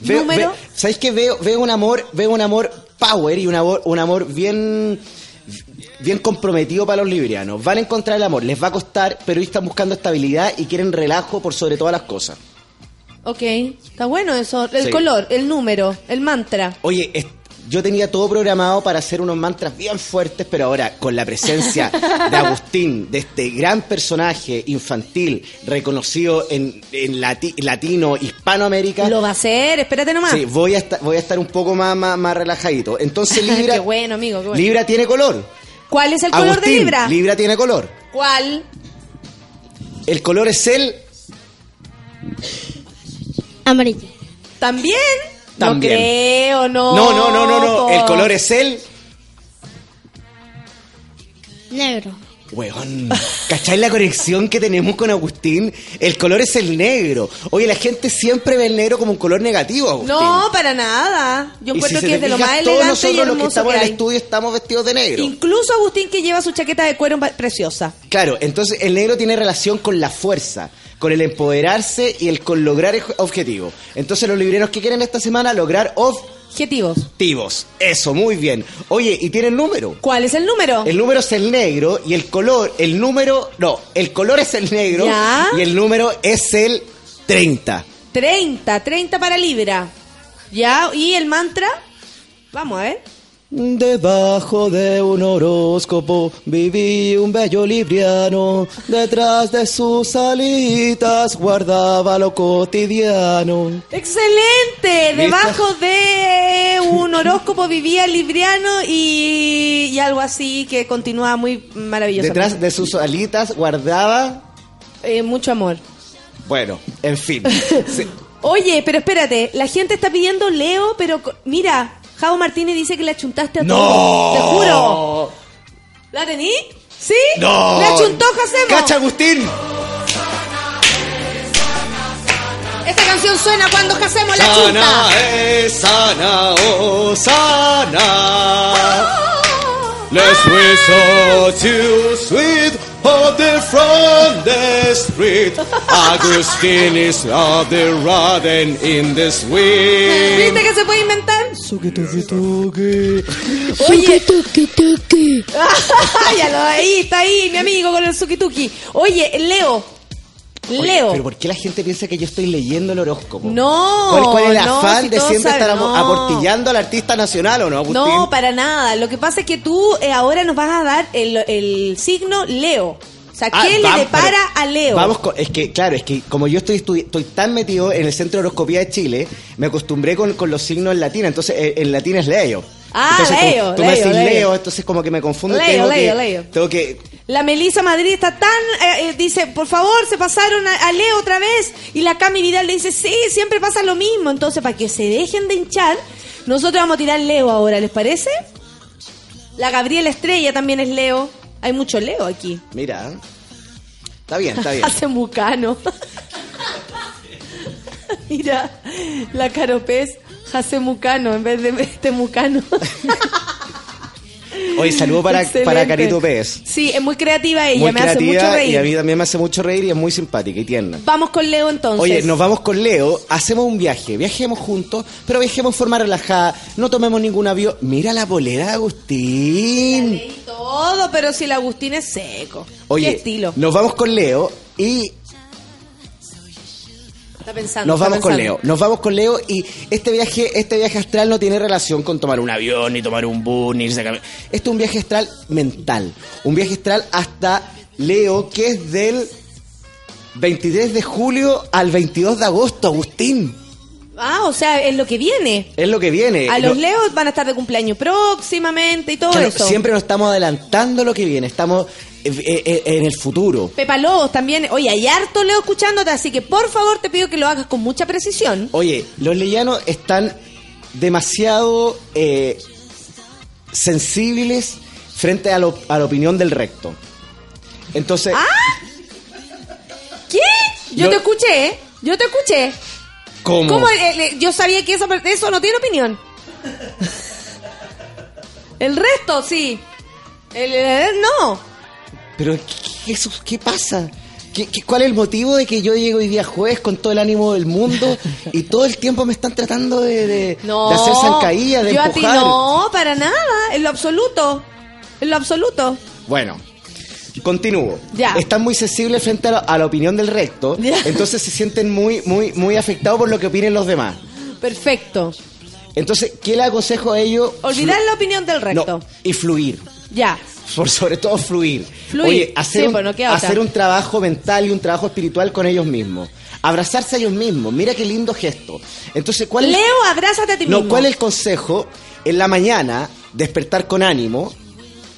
Speaker 9: Veo,
Speaker 2: número.
Speaker 9: ve- ¿Sabéis que veo, veo un amor, veo un amor power y un amor, un amor bien, bien comprometido para los librianos? Van a encontrar el amor, les va a costar, pero están buscando estabilidad y quieren relajo por sobre todas las cosas.
Speaker 2: Ok, está bueno eso. El
Speaker 9: Sí.
Speaker 2: color, el número, el mantra.
Speaker 9: Oye, es- yo tenía todo programado para hacer unos mantras bien fuertes, pero ahora con la presencia de Agustín, de este gran personaje infantil, reconocido en, en lati- latino, hispanoamérica,
Speaker 2: Lo va a hacer, espérate nomás.
Speaker 9: sí, voy a, estar, voy a estar un poco más, más, más relajadito. Entonces Libra,
Speaker 2: Qué bueno, amigo, qué bueno.
Speaker 9: Libra tiene color.
Speaker 2: ¿Cuál es el color
Speaker 9: Agustín,
Speaker 2: de Libra?
Speaker 9: Libra tiene color.
Speaker 2: ¿Cuál?
Speaker 9: El color es el
Speaker 5: Amarillo.
Speaker 2: ¿También?
Speaker 9: También.
Speaker 2: No creo, no.
Speaker 9: No, no, no, no, no. El color es el
Speaker 5: Negro.
Speaker 9: Weón, ¿cacháis la conexión que tenemos con Agustín? El color es el negro. Oye, la gente siempre ve el negro como un color negativo, Agustín.
Speaker 2: No, para nada. Yo
Speaker 9: Y
Speaker 2: encuentro
Speaker 9: si
Speaker 2: que es de lo más
Speaker 9: todos
Speaker 2: elegante y
Speaker 9: nosotros los que estamos
Speaker 2: que
Speaker 9: en el estudio estamos vestidos de negro.
Speaker 2: Incluso Agustín que lleva su chaqueta de cuero preciosa.
Speaker 9: Claro, entonces el negro tiene relación con la fuerza, con el empoderarse y el con lograr objetivos. Entonces los libreros que quieren esta semana lograr
Speaker 2: Objetivos.
Speaker 9: Objetivos. Eso, muy bien. Oye, ¿y tienen número?
Speaker 2: ¿Cuál es el número?
Speaker 9: El número es el negro y el color, el número, no, el color es el negro
Speaker 2: Ya.
Speaker 9: y el número es el 30.
Speaker 2: 30, 30 para Libra. ¿Ya? ¿Y el mantra? Vamos a ver.
Speaker 9: Debajo de un horóscopo viví un bello libriano, detrás de sus alitas guardaba lo cotidiano.
Speaker 2: ¡Excelente! Debajo de un horóscopo vivía Libriano y, y algo así que continúa muy maravilloso.
Speaker 9: Detrás de sus alitas guardaba,
Speaker 2: Eh, mucho amor.
Speaker 9: bueno, en fin. Sí.
Speaker 2: Oye, pero espérate, la gente está pidiendo Leo, pero mira, Javo Martínez dice que le achuntaste a
Speaker 9: ¡No!
Speaker 2: todos. Te juro. ¿La tení? ¿Sí?
Speaker 9: ¡No!
Speaker 2: ¿Le achuntó Jacemo?
Speaker 9: ¡Cacha, Agustín!
Speaker 2: Esta canción suena cuando Jacemo la achunta.
Speaker 9: Sana es sana, oh sana. Let's whistle to sweet the from the street. Agustin is of the rotten in the sweet.
Speaker 2: ¿Viste que se puede inventar?
Speaker 9: Suki, tuki, tuki.
Speaker 2: Oye,
Speaker 5: Tuki, tuki.
Speaker 2: ya lo ahí, está ahí, mi amigo con el suki tuki. Oye, Leo.
Speaker 9: Oye,
Speaker 2: Leo.
Speaker 9: Pero ¿por qué la gente piensa que yo estoy leyendo el horóscopo?
Speaker 2: No,
Speaker 9: ¿Cuál, cuál es el
Speaker 2: no,
Speaker 9: afán
Speaker 2: si
Speaker 9: de siempre estar
Speaker 2: saben,
Speaker 9: amo-
Speaker 2: no.
Speaker 9: aportillando al artista nacional o no, Agustín?
Speaker 2: No, para nada. Lo que pasa es que tú eh, ahora nos vas a dar el, el signo Leo. O sea,
Speaker 9: Ah,
Speaker 2: ¿qué le
Speaker 9: vamos,
Speaker 2: depara a Leo?
Speaker 9: Vamos con, es que, claro, es que como yo estoy, estu- estoy tan metido en el Centro de Horoscopía de Chile, me acostumbré con, con los signos en latín, entonces eh, en latín es Leo.
Speaker 2: Ah,
Speaker 9: entonces, como
Speaker 2: Leo,
Speaker 9: Tú me
Speaker 2: Leo,
Speaker 9: decís
Speaker 2: Leo.
Speaker 9: Leo, entonces como que me confundo
Speaker 2: Leo,
Speaker 9: tengo
Speaker 2: Leo,
Speaker 9: que,
Speaker 2: Leo.
Speaker 9: Tengo que...
Speaker 2: La Melissa Madrid está tan... eh, eh, dice, por favor, se pasaron a, a Leo otra vez. Y la Cami Vidal le dice, sí, siempre pasa lo mismo. Entonces, para que se dejen de hinchar, nosotros vamos a tirar Leo ahora, ¿les parece? La Gabriela Estrella también es Leo. Hay mucho Leo aquí.
Speaker 9: Mira, está bien, está bien.
Speaker 2: Hace mucano. Mira, la Caropez hace mucano en vez de este mucano.
Speaker 9: Oye, saludo para,
Speaker 2: Excelente.
Speaker 9: para Carito Pérez.
Speaker 2: Sí, es muy creativa ella,
Speaker 9: Muy
Speaker 2: me hace mucho
Speaker 9: creativa
Speaker 2: reír.
Speaker 9: y a mí también me hace mucho reír y es muy simpática y tierna.
Speaker 2: Vamos con Leo entonces.
Speaker 9: Oye, nos vamos con Leo, hacemos un viaje, viajemos juntos, pero viajemos en forma relajada, no tomemos ningún avión. Mira la polera de Agustín.
Speaker 2: Leí todo, pero si el Agustín es seco.
Speaker 9: Oye,
Speaker 2: ¿Qué estilo?
Speaker 9: nos vamos con Leo y
Speaker 2: Está pensando.
Speaker 9: Nos
Speaker 2: está
Speaker 9: vamos con. Leo, nos vamos con Leo y este viaje, este viaje astral no tiene relación con tomar un avión, ni tomar un bus, ni irse a Esto es un viaje astral mental, un viaje astral hasta Leo, que es del 23 de julio al 22 de agosto, Agustín.
Speaker 2: Ah, o sea, es lo que viene.
Speaker 9: Es lo que viene.
Speaker 2: A los
Speaker 9: Lo-
Speaker 2: leos van a estar de cumpleaños próximamente y todo
Speaker 9: Claro,
Speaker 2: eso.
Speaker 9: siempre nos estamos adelantando lo que viene, estamos eh, eh, eh, en el futuro.
Speaker 2: Pepa Lobos también. Oye, hay harto leo escuchándote, así que por favor te pido que lo hagas con mucha precisión.
Speaker 9: Oye, los leyanos están demasiado eh, sensibles frente a, lo- a la opinión del recto. Entonces,
Speaker 2: ¿Qué? Yo
Speaker 9: Lo-
Speaker 2: te escuché. Yo te escuché.
Speaker 9: ¿Cómo?
Speaker 2: ¿Cómo? Eh, yo sabía que eso, eso no tiene opinión. El resto, sí. El, el- no.
Speaker 9: Pero, ¿qué, eso- qué pasa? ¿Qué, qué- cuál es el motivo de que yo llego hoy día jueves con todo el ánimo del mundo y todo el tiempo me están tratando de, de,
Speaker 2: No.
Speaker 9: de hacer de
Speaker 2: yo
Speaker 9: empujar?
Speaker 2: a ti no, para nada. En lo absoluto. En lo absoluto.
Speaker 9: Bueno, continúo.
Speaker 2: Ya.
Speaker 9: Están muy sensibles frente a la, a la opinión del recto,
Speaker 2: Ya.
Speaker 9: entonces se sienten muy, muy, muy afectados por lo que opinen los demás.
Speaker 2: Perfecto.
Speaker 9: Entonces, ¿qué le aconsejo a ellos?
Speaker 2: Olvidar la opinión del recto.
Speaker 9: No, y fluir.
Speaker 2: Ya.
Speaker 9: Por sobre todo fluir.
Speaker 2: Fluir.
Speaker 9: Oye, hacer,
Speaker 2: Sí,
Speaker 9: un,
Speaker 2: pues,
Speaker 9: hacer un trabajo mental y un trabajo espiritual con ellos mismos. Abrazarse a ellos mismos. Mira qué lindo gesto. Entonces, ¿cuál es,
Speaker 2: Leo, abrázate a ti
Speaker 9: no,
Speaker 2: mismo.
Speaker 9: ¿cuál es el consejo? En la mañana, despertar con ánimo.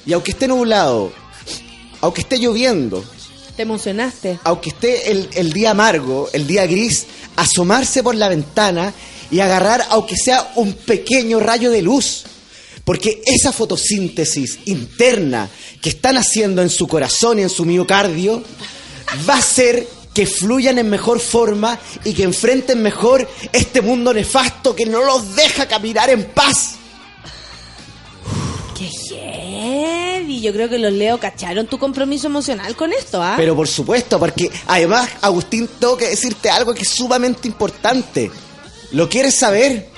Speaker 9: Y aunque esté nublado, aunque esté lloviendo,
Speaker 2: Te emocionaste.
Speaker 9: aunque esté el, el día amargo, el día gris, asomarse por la ventana y agarrar, aunque sea un pequeño rayo de luz. Porque esa fotosíntesis interna que están haciendo en su corazón y en su miocardio va a hacer que fluyan en mejor forma y que enfrenten mejor este mundo nefasto que no los deja caminar en paz.
Speaker 2: Qué heavy. Yo creo que los Leo cacharon tu compromiso emocional con esto, ¿ah?
Speaker 9: Pero por supuesto, porque además, Agustín, tengo que decirte algo que es sumamente importante. ¿Lo quieres saber?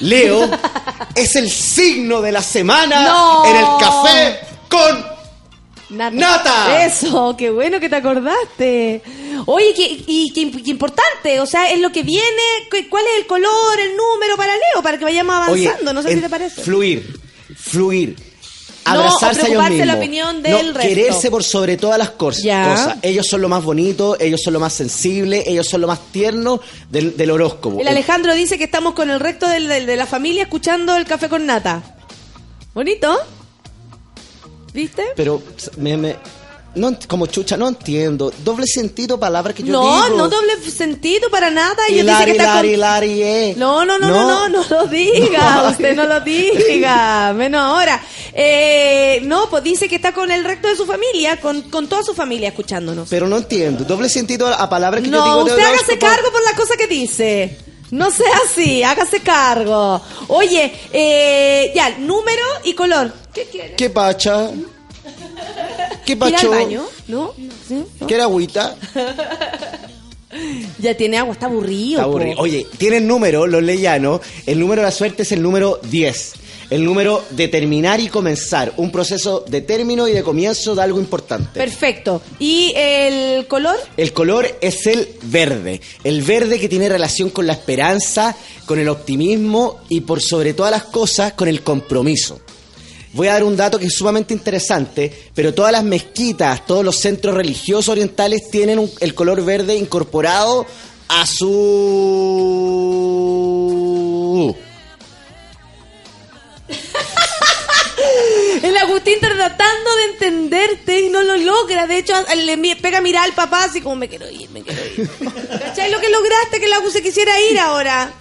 Speaker 9: Leo es el signo de la semana
Speaker 2: No.
Speaker 9: en el café con
Speaker 2: Nata.
Speaker 9: Nata.
Speaker 2: Eso, qué bueno que te acordaste. Oye, qué, y qué, qué importante, o sea, es lo que viene, cu- ¿cuál es el color, el número para Leo, para que vayamos
Speaker 9: Oye,
Speaker 2: avanzando? no sé si te parece.
Speaker 9: Fluir, fluir.
Speaker 2: No,
Speaker 9: Abrazarse a ellos
Speaker 2: preocuparse de la
Speaker 9: mismos.
Speaker 2: opinión
Speaker 9: No,
Speaker 2: del resto.
Speaker 9: quererse por sobre todas las cosas.
Speaker 2: Ya.
Speaker 9: Ellos son lo más bonito, ellos son lo más sensible, ellos son lo más tierno del, del horóscopo.
Speaker 2: El Alejandro dice que estamos con el resto del- del- de la familia escuchando el café con nata. Bonito. ¿Viste?
Speaker 9: Pero me, me- no, como chucha, no entiendo. Doble sentido, palabra que yo
Speaker 2: no,
Speaker 9: digo.
Speaker 2: no doble sentido para nada. Dice
Speaker 9: Hilari,
Speaker 2: que está
Speaker 9: hilari,
Speaker 2: con-
Speaker 9: hilari, eh.
Speaker 2: No, no, no, no, no, no, lo diga,
Speaker 9: No.
Speaker 2: usted no lo diga, menos ahora. Eh, no, pues dice que está con el resto de su familia, con, con toda su familia escuchándonos.
Speaker 9: Pero no entiendo. Doble sentido a, a palabras que yo
Speaker 2: No,
Speaker 9: digo. de
Speaker 2: usted hágase cargo por la cosa que dice. No sea así, hágase cargo. Oye, eh, ya, número y color. ¿Qué quiere?
Speaker 9: ¿Qué pacha? ¿Qué
Speaker 2: ¿Ir al
Speaker 9: pacho?
Speaker 2: baño? ¿No? ¿Sí? ¿No?
Speaker 9: ¿Qué era agüita?
Speaker 2: Ya tiene agua, está aburrido.
Speaker 9: Está aburrido. Oye, tienen número, los leyanos. El número de la suerte es el número 10. El número de terminar y comenzar. Un proceso de término y de comienzo de algo importante.
Speaker 2: Perfecto. ¿Y el color?
Speaker 9: El color es el verde. El verde que tiene relación con la esperanza, con el optimismo y por sobre todas las cosas con el compromiso. Voy a dar un dato que es sumamente interesante, pero todas las mezquitas, todos los centros religiosos orientales tienen un- el color verde incorporado a su...
Speaker 2: El Agustín está tratando de entenderte y no lo logra. De hecho, le pega a mirar al papá así como me quiero ir, me quiero ir. ¿Cachai lo que lograste? Que el Agus se quisiera ir ahora.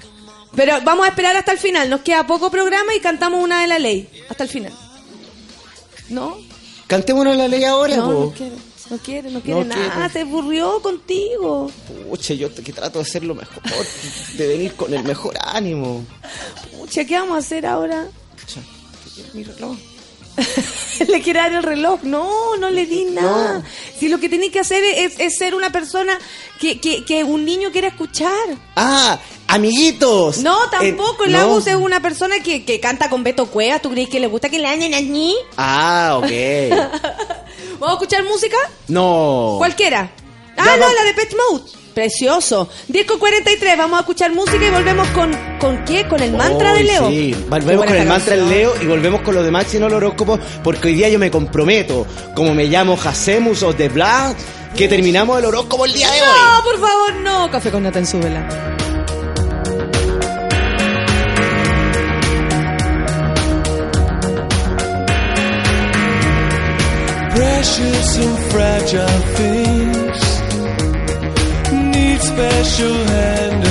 Speaker 2: Pero vamos a esperar hasta el final. Nos queda poco programa y cantamos una de la ley. Hasta el final. ¿No?
Speaker 9: Cantémonos la ley ahora,
Speaker 2: No,
Speaker 9: po.
Speaker 2: no quiere. No quiere, no quiere
Speaker 9: No
Speaker 2: nada.
Speaker 9: quiere.
Speaker 2: Se aburrió contigo.
Speaker 9: Pucha, yo te- que trato de hacer lo mejor, de venir con el mejor ánimo.
Speaker 2: Pucha, ¿qué vamos a hacer ahora?
Speaker 9: Pucha, mi reloj.
Speaker 2: le quiere dar el reloj. No, no le di nada.
Speaker 9: No.
Speaker 2: Si lo que tiene que hacer es, es ser una persona que, que, que un niño quiera escuchar.
Speaker 9: Ah, amiguitos.
Speaker 2: No, tampoco.
Speaker 9: Eh,
Speaker 2: el
Speaker 9: no.
Speaker 2: Agus es una persona que, que canta con Beto Cuevas. ¿Tú crees que le gusta que le hagan allí?
Speaker 9: Ah, ok.
Speaker 2: ¿Vamos a escuchar música?
Speaker 9: No.
Speaker 2: Cualquiera.
Speaker 9: Ya
Speaker 2: Ah, no,
Speaker 9: va-
Speaker 2: la de Pet Mode.
Speaker 10: Precioso. 10 con 43, vamos a escuchar música y volvemos con, ¿con qué? Con el mantra de
Speaker 9: Uy,
Speaker 10: Leo.
Speaker 9: Sí, volvemos con el mantra del
Speaker 10: canción.
Speaker 9: Leo y volvemos con lo de Maxi no el horóscopo porque hoy día yo me comprometo, como me llamo Hasemus o de Bla, que terminamos el horóscopo el día de hoy.
Speaker 10: No, por favor, no. Café con nata en súbela.
Speaker 11: Precious and fragile things special
Speaker 10: hand.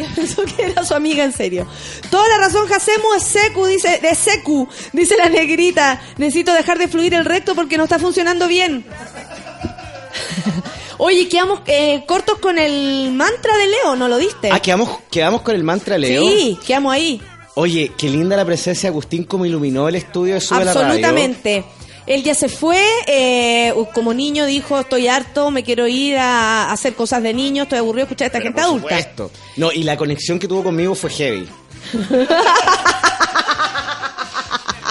Speaker 10: Tengo. Como que pensó que era su amiga en serio. Toda la razón, Jacemo es secu, dice, de secu, dice la negrita. Necesito dejar de fluir el recto porque no está funcionando bien. Oye, quedamos eh, cortos con el mantra de Leo, ¿no lo diste?
Speaker 9: Ah, quedamos, quedamos con el mantra Leo.
Speaker 10: Sí, quedamos ahí.
Speaker 9: Oye, qué linda la presencia de Agustín como iluminó el estudio de Sube la Radio.
Speaker 10: Absolutamente. Él ya se fue, eh, como niño dijo, estoy harto, me quiero ir a hacer cosas de niño, estoy aburrido de escuchar a esta gente
Speaker 9: Por
Speaker 10: adulta.
Speaker 9: supuesto. No, y la conexión que tuvo conmigo fue heavy.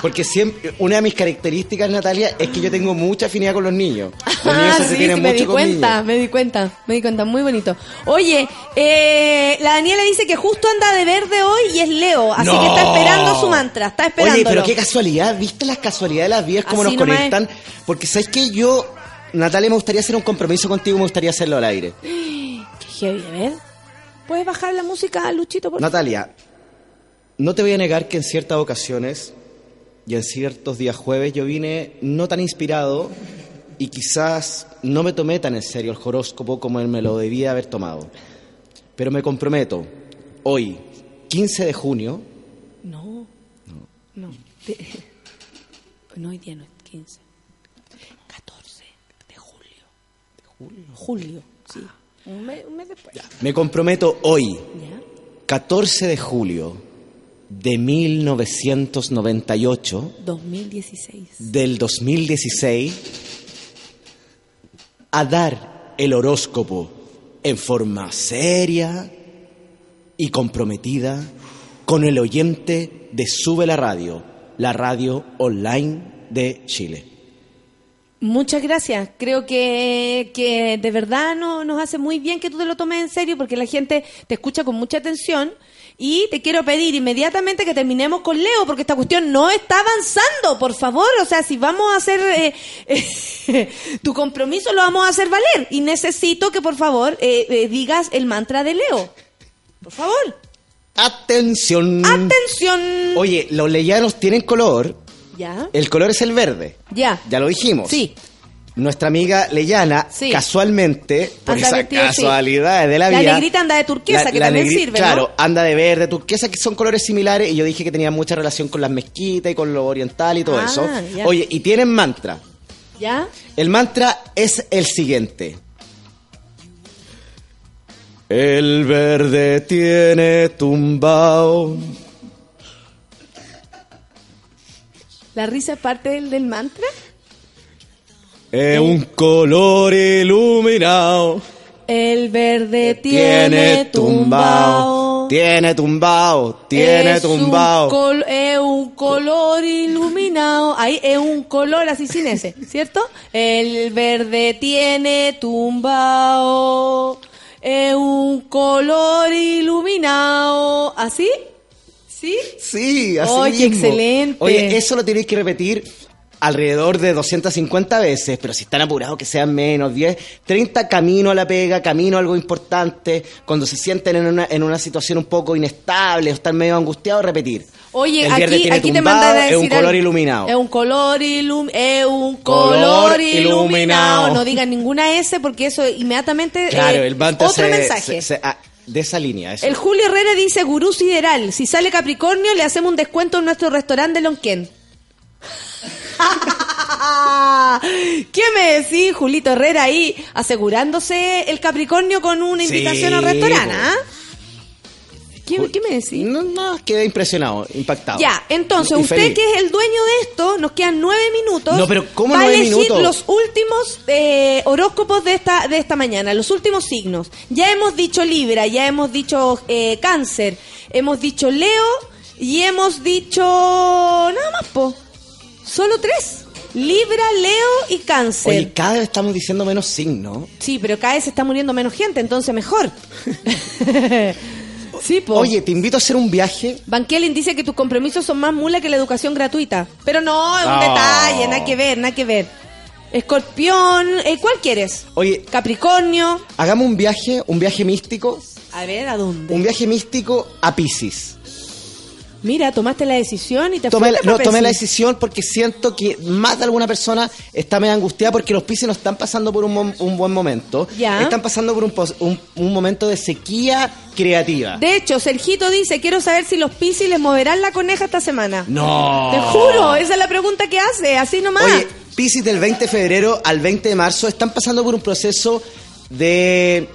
Speaker 9: Porque siempre, una de mis características, Natalia, es que yo tengo mucha afinidad con los niños. Los niños
Speaker 10: Ah, sí, me di cuenta, me di cuenta, me di cuenta, muy bonito. Oye, eh, la Daniela dice que justo anda de verde hoy y es Leo, así
Speaker 9: No.
Speaker 10: que está esperando su mantra, está esperando.
Speaker 9: Oye, pero qué casualidad, ¿viste las casualidades de las vidas cómo
Speaker 10: Así
Speaker 9: nos conectan? Porque sabes que yo, Natalia, me gustaría hacer un compromiso contigo, me gustaría hacerlo al aire.
Speaker 10: Qué heavy, a ver. ¿Puedes bajar la música, Luchito? Por...
Speaker 9: Natalia, no te voy a negar que en ciertas ocasiones y en ciertos días jueves yo vine no tan inspirado y quizás no me tomé tan en serio el horóscopo como él me lo debía haber tomado. Pero me comprometo, hoy, 15 de junio,
Speaker 2: No. No. De- No, hoy día no es 15. 14 de julio. De julio. Julio, sí. Un mes, un mes después.
Speaker 9: me comprometo hoy,
Speaker 2: ¿Ya?
Speaker 9: 14 de julio de 1998,
Speaker 2: 2016.
Speaker 9: del 2016, a dar el horóscopo en forma seria y comprometida con el oyente de Sube la Radio, la radio online de Chile.
Speaker 2: Muchas gracias. Creo que, que de verdad no, nos hace muy bien que tú te lo tomes en serio porque la gente te escucha con mucha atención. Y te quiero pedir inmediatamente que terminemos con Leo porque esta cuestión no está avanzando, por favor. O sea, si vamos a hacer eh, eh, tu compromiso, lo vamos a hacer valer. Y necesito que por favor eh, digas el mantra de Leo. Por favor.
Speaker 9: Atención.
Speaker 2: Atención.
Speaker 9: Oye, los leyanos tienen color.
Speaker 2: Ya.
Speaker 9: El color es el verde.
Speaker 2: Ya.
Speaker 9: Ya lo dijimos.
Speaker 2: Sí.
Speaker 9: Nuestra amiga Leyana,
Speaker 2: Sí.
Speaker 9: casualmente, por
Speaker 2: Anda
Speaker 9: esas casualidades de la,
Speaker 2: La
Speaker 9: vida.
Speaker 2: negrita anda de turquesa, que también
Speaker 9: negri-
Speaker 2: sirve, ¿no?
Speaker 9: Claro, anda de verde, turquesa, que son colores similares, y yo dije que tenía mucha relación con las mezquitas y con lo oriental y todo
Speaker 2: Ah,
Speaker 9: eso.
Speaker 2: ya.
Speaker 9: Oye, y tienen mantra.
Speaker 2: ¿Ya?
Speaker 9: El mantra es el siguiente. El verde tiene tumbao.
Speaker 2: ¿La risa es parte del, del mantra?
Speaker 9: Es un color iluminado.
Speaker 2: El verde tiene tumbao.
Speaker 9: Tiene tumbao. Tiene tumbao.
Speaker 2: Un col- es un color iluminado. Ahí es un color así sin ese, ¿cierto? El verde tiene tumbao. Es un color iluminado. ¿Así? ¿Sí?
Speaker 9: Sí, así
Speaker 2: Oye,
Speaker 9: mismo.
Speaker 2: excelente.
Speaker 9: Oye, eso lo tienes que repetir alrededor de 250 veces, pero si están apurados que sean menos, 10, 30 camino a la pega, camino a algo importante, cuando se sienten en una, en una situación un poco inestable o están medio angustiados, repetir.
Speaker 2: Oye,
Speaker 9: el verde
Speaker 2: aquí,
Speaker 9: tiene
Speaker 2: aquí te
Speaker 9: tumbado,
Speaker 2: mandan a decir
Speaker 9: es un color iluminado.
Speaker 2: Es un color ilum es un color,
Speaker 9: Color
Speaker 2: iluminado.
Speaker 9: iluminado.
Speaker 2: No digan ninguna S porque eso inmediatamente
Speaker 9: Claro,
Speaker 2: eh,
Speaker 9: el
Speaker 2: otro
Speaker 9: se-
Speaker 2: mensaje.
Speaker 9: se- se- ah, de esa línea. eso.
Speaker 2: El Julio Herrera dice gurú sideral. Si sale Capricornio, le hacemos un descuento en nuestro restaurante de Lonquén. ¿Qué me decís, Julito Herrera ahí asegurándose el Capricornio con una
Speaker 9: Sí,
Speaker 2: invitación al restaurante? ah? ¿Qué, qué me decís?
Speaker 9: No, no, quedé impresionado, impactado.
Speaker 2: Ya, entonces,
Speaker 9: Y
Speaker 2: usted
Speaker 9: feliz.
Speaker 2: que es el dueño de esto, nos quedan nueve minutos.
Speaker 9: No, pero ¿cómo
Speaker 2: va a
Speaker 9: nueve
Speaker 2: elegir
Speaker 9: minutos?
Speaker 2: los últimos eh, horóscopos de esta, de esta mañana, los últimos signos. Ya hemos dicho Libra, ya hemos dicho eh, Cáncer, hemos dicho Leo y hemos dicho... Nada más, po. Solo tres. Libra, Leo y Cáncer.
Speaker 9: Oye, cada vez estamos diciendo menos signos.
Speaker 2: Sí, pero cada vez se está muriendo menos gente, entonces mejor. sí, po.
Speaker 9: Oye, te invito a hacer un viaje.
Speaker 2: Van Kellen dice que tus compromisos son más mula que la educación gratuita. Pero no, es un detalle, nada que ver, nada que ver. Escorpión, eh, ¿cuál quieres?
Speaker 9: Oye,
Speaker 2: Capricornio.
Speaker 9: hagamos un viaje, un viaje místico,
Speaker 2: A ver, ¿a dónde?
Speaker 9: un viaje místico a Pisces.
Speaker 2: Mira, tomaste la decisión y te
Speaker 9: Tomé, la- no, tomé la
Speaker 2: Piscis.
Speaker 9: decisión porque siento que más de alguna persona está medio angustiada porque los Pisces no están pasando por un, mom- un buen momento.
Speaker 2: Ya.
Speaker 9: Están pasando por un, un- un momento de sequía creativa.
Speaker 2: De hecho, Sergito dice, quiero saber si los Piscis les moverán la coneja esta semana.
Speaker 9: No.
Speaker 2: Te juro, esa es la pregunta que hace, así nomás.
Speaker 9: Oye, Pisces del 20 de febrero al 20 de marzo están pasando por un proceso de,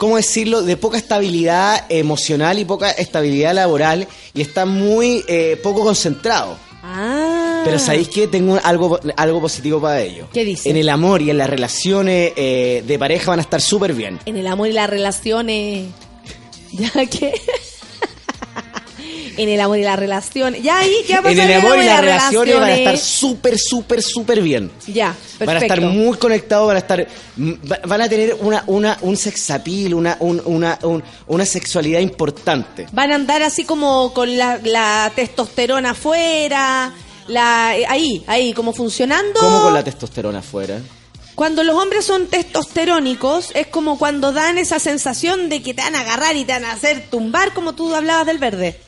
Speaker 9: ¿cómo decirlo?, de poca estabilidad emocional y poca estabilidad laboral y están muy eh, poco concentrados.
Speaker 2: ah.
Speaker 9: Pero ¿sabéis qué? Tengo algo, algo positivo para ellos.
Speaker 2: ¿Qué dice?
Speaker 9: En el amor y en las relaciones eh, de pareja van a estar súper bien.
Speaker 2: En el amor y las relaciones. ¿Ya qué? En el amor y las relaciones. Ya ahí, ¿qué va
Speaker 9: En el amor y las relaciones van a estar súper, súper, súper bien.
Speaker 2: Ya, perfecto.
Speaker 9: Van a estar muy conectados, van a estar, van a tener una, una, un sexapil, una, un- una, un- una sexualidad importante.
Speaker 2: Van a andar así como con la, la testosterona afuera, la, ahí, ahí, como funcionando.
Speaker 9: ¿Cómo con la testosterona afuera?
Speaker 2: Cuando los hombres son testosterónicos, es como cuando dan esa sensación de que te van a agarrar y te van a hacer tumbar, como tú hablabas del verde.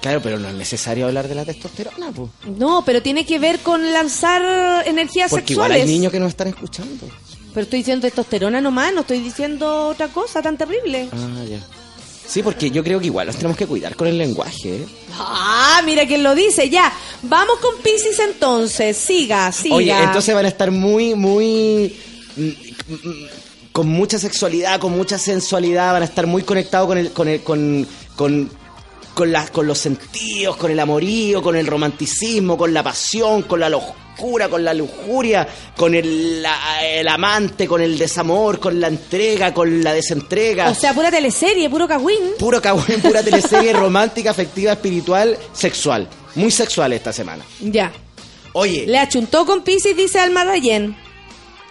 Speaker 9: Claro, pero no es necesario hablar de la testosterona, po.
Speaker 2: No, pero tiene que ver con lanzar energías
Speaker 9: Porque igual
Speaker 2: sexuales.
Speaker 9: hay niños que nos están escuchando.
Speaker 2: Pero estoy diciendo testosterona nomás, no estoy diciendo otra cosa tan terrible.
Speaker 9: Ah, ya. Sí, porque yo creo que igual nos tenemos que cuidar con el lenguaje. ¿eh?
Speaker 2: Ah, mira quién lo dice, ya. Vamos con Pisces entonces, siga, siga.
Speaker 9: Oye, entonces van a estar muy, muy... mm, mm, con mucha sexualidad, con mucha sensualidad, van a estar muy conectados con el, con el, con, con, con, las- con los sentidos, con el amorío, con el romanticismo, con la pasión, con la locura, con la lujuria, con el, la- el amante, con el desamor, con la entrega, con la desentrega.
Speaker 2: O sea, pura teleserie, puro cagüín.
Speaker 9: Puro cagüín, pura teleserie romántica, afectiva, espiritual, sexual. Muy sexual esta semana.
Speaker 2: Ya.
Speaker 9: Oye,
Speaker 2: Le achuntó con Pisces, dice Alma Rayen.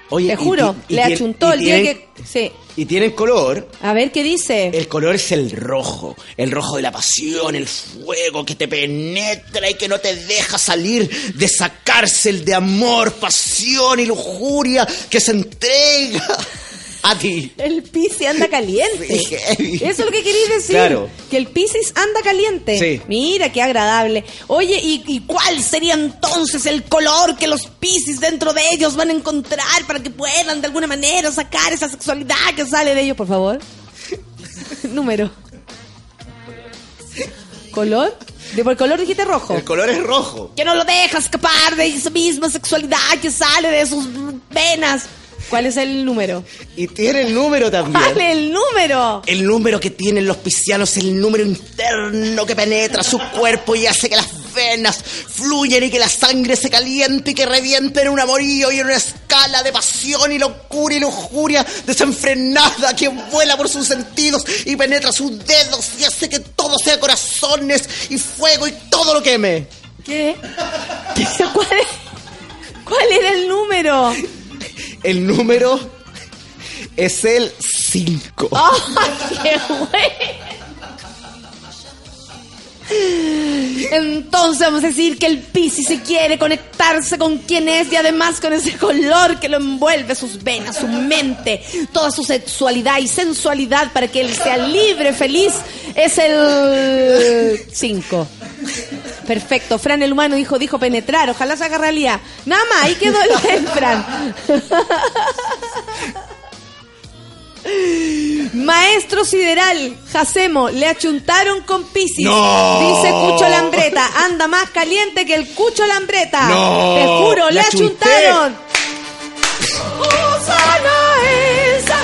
Speaker 9: oye
Speaker 2: Te juro,
Speaker 9: y
Speaker 2: le achuntó el día que... Sí.
Speaker 9: Y tienen color.
Speaker 2: A ver, ¿qué dice?
Speaker 9: El color es el rojo, el rojo de la pasión, el fuego que te penetra y que no te deja salir de esa cárcel de amor, pasión y lujuria que se entrega
Speaker 2: El Piscis anda caliente.
Speaker 9: Sí.
Speaker 2: Eso es lo que queréis decir.
Speaker 9: Claro.
Speaker 2: Que el Piscis anda caliente.
Speaker 9: Sí.
Speaker 2: Mira, qué agradable. Oye, ¿y, y cuál sería entonces el color que los Piscis dentro de ellos van a encontrar para que puedan de alguna manera sacar esa sexualidad que sale de ellos, por favor? Número. ¿Color? De por color dijiste rojo.
Speaker 9: El color es rojo.
Speaker 2: que no lo deja escapar de esa misma sexualidad que sale de sus venas. ¿Cuál es el número?
Speaker 9: Y tiene el número también.
Speaker 2: ¿Cuál es el número?
Speaker 9: El número que tienen los piscianos es el número interno que penetra su cuerpo y hace que las venas fluyan y que la sangre se caliente y que reviente en un amorío y en una escala de pasión y locura y lujuria desenfrenada que vuela por sus sentidos y penetra sus dedos y hace que todo sea corazones y fuego y todo lo queme.
Speaker 2: ¿Qué? ¿Qué? ¿Cuál, es- ¿Cuál era el número?
Speaker 9: El número es el 5.
Speaker 2: ¡Ay, qué bueno! Entonces vamos a decir que el Piscis se quiere conectarse con quien es y además con ese color que lo envuelve, sus venas, su mente, toda su sexualidad y sensualidad para que él sea libre, feliz, es el 5. Perfecto, Fran el humano dijo, dijo penetrar, ojalá se haga realidad. Nada más, ahí quedó el, el Fran. Maestro Sideral, Jacemo, le achuntaron con Piscis.
Speaker 9: ¡No!
Speaker 2: Dice Cucho Lambreta, anda más caliente que el Cucho Lambreta.
Speaker 9: ¡No!
Speaker 2: Te juro, le, achuntaron.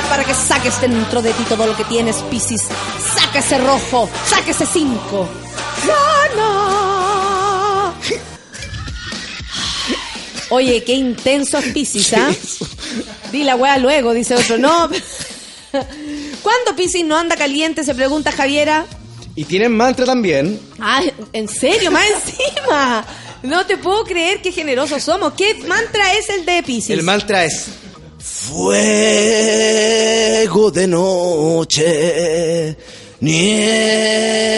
Speaker 2: Para que saques dentro de ti todo lo que tienes, Piscis. Saca ese rojo, saca ese cinco. Sana. Oye, qué intenso es Piscis, ¿ah? Di la wea luego, dice otro. No. ¿Cuándo Piscis no anda caliente? Se pregunta Javiera.
Speaker 9: Y tienen mantra también.
Speaker 2: Ah, ¿en serio? Más encima. No te puedo creer qué generosos somos. ¿Qué mantra es el de Piscis?
Speaker 9: El mantra es Fuego de noche, nieve.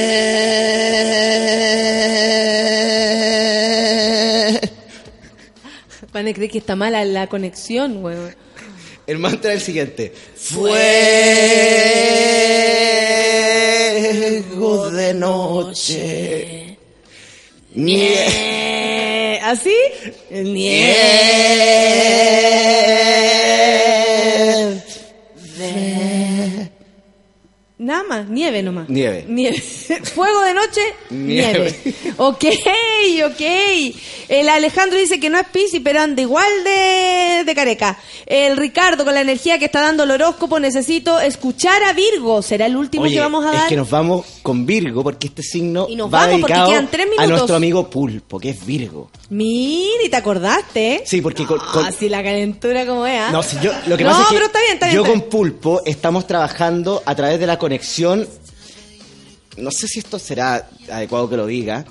Speaker 2: Van a creer que está mala la conexión, weón.
Speaker 9: El mantra es el siguiente. Fuego de noche.
Speaker 2: Eh, ¿Así?
Speaker 9: Nieve.
Speaker 2: Nada más, nieve nomás.
Speaker 9: Nieve.
Speaker 2: Nieve. Fuego de noche, nieve.
Speaker 9: Nieve.
Speaker 2: Ok, ok. El Alejandro dice que no es Piscis, pero anda igual de, de careca. El Ricardo, con la energía que está dando el horóscopo, necesito escuchar a Virgo. ¿Será el último
Speaker 9: Oye,
Speaker 2: que vamos a dar?
Speaker 9: es que nos vamos con Virgo porque este signo
Speaker 2: Y nos
Speaker 9: va
Speaker 2: vamos porque
Speaker 9: dedicado
Speaker 2: quedan tres
Speaker 9: a nuestro amigo Pulpo, que es Virgo.
Speaker 2: Mira, y te acordaste.
Speaker 9: Sí, porque con, con-
Speaker 2: Ah, sí, la calentura como es, ¿ah?
Speaker 9: No, si yo, lo que
Speaker 2: No,
Speaker 9: pasa es que
Speaker 2: pero está bien, está bien,
Speaker 9: yo
Speaker 2: está
Speaker 9: con. Pulpo estamos trabajando a través de la conexión. No sé si esto será adecuado que lo diga,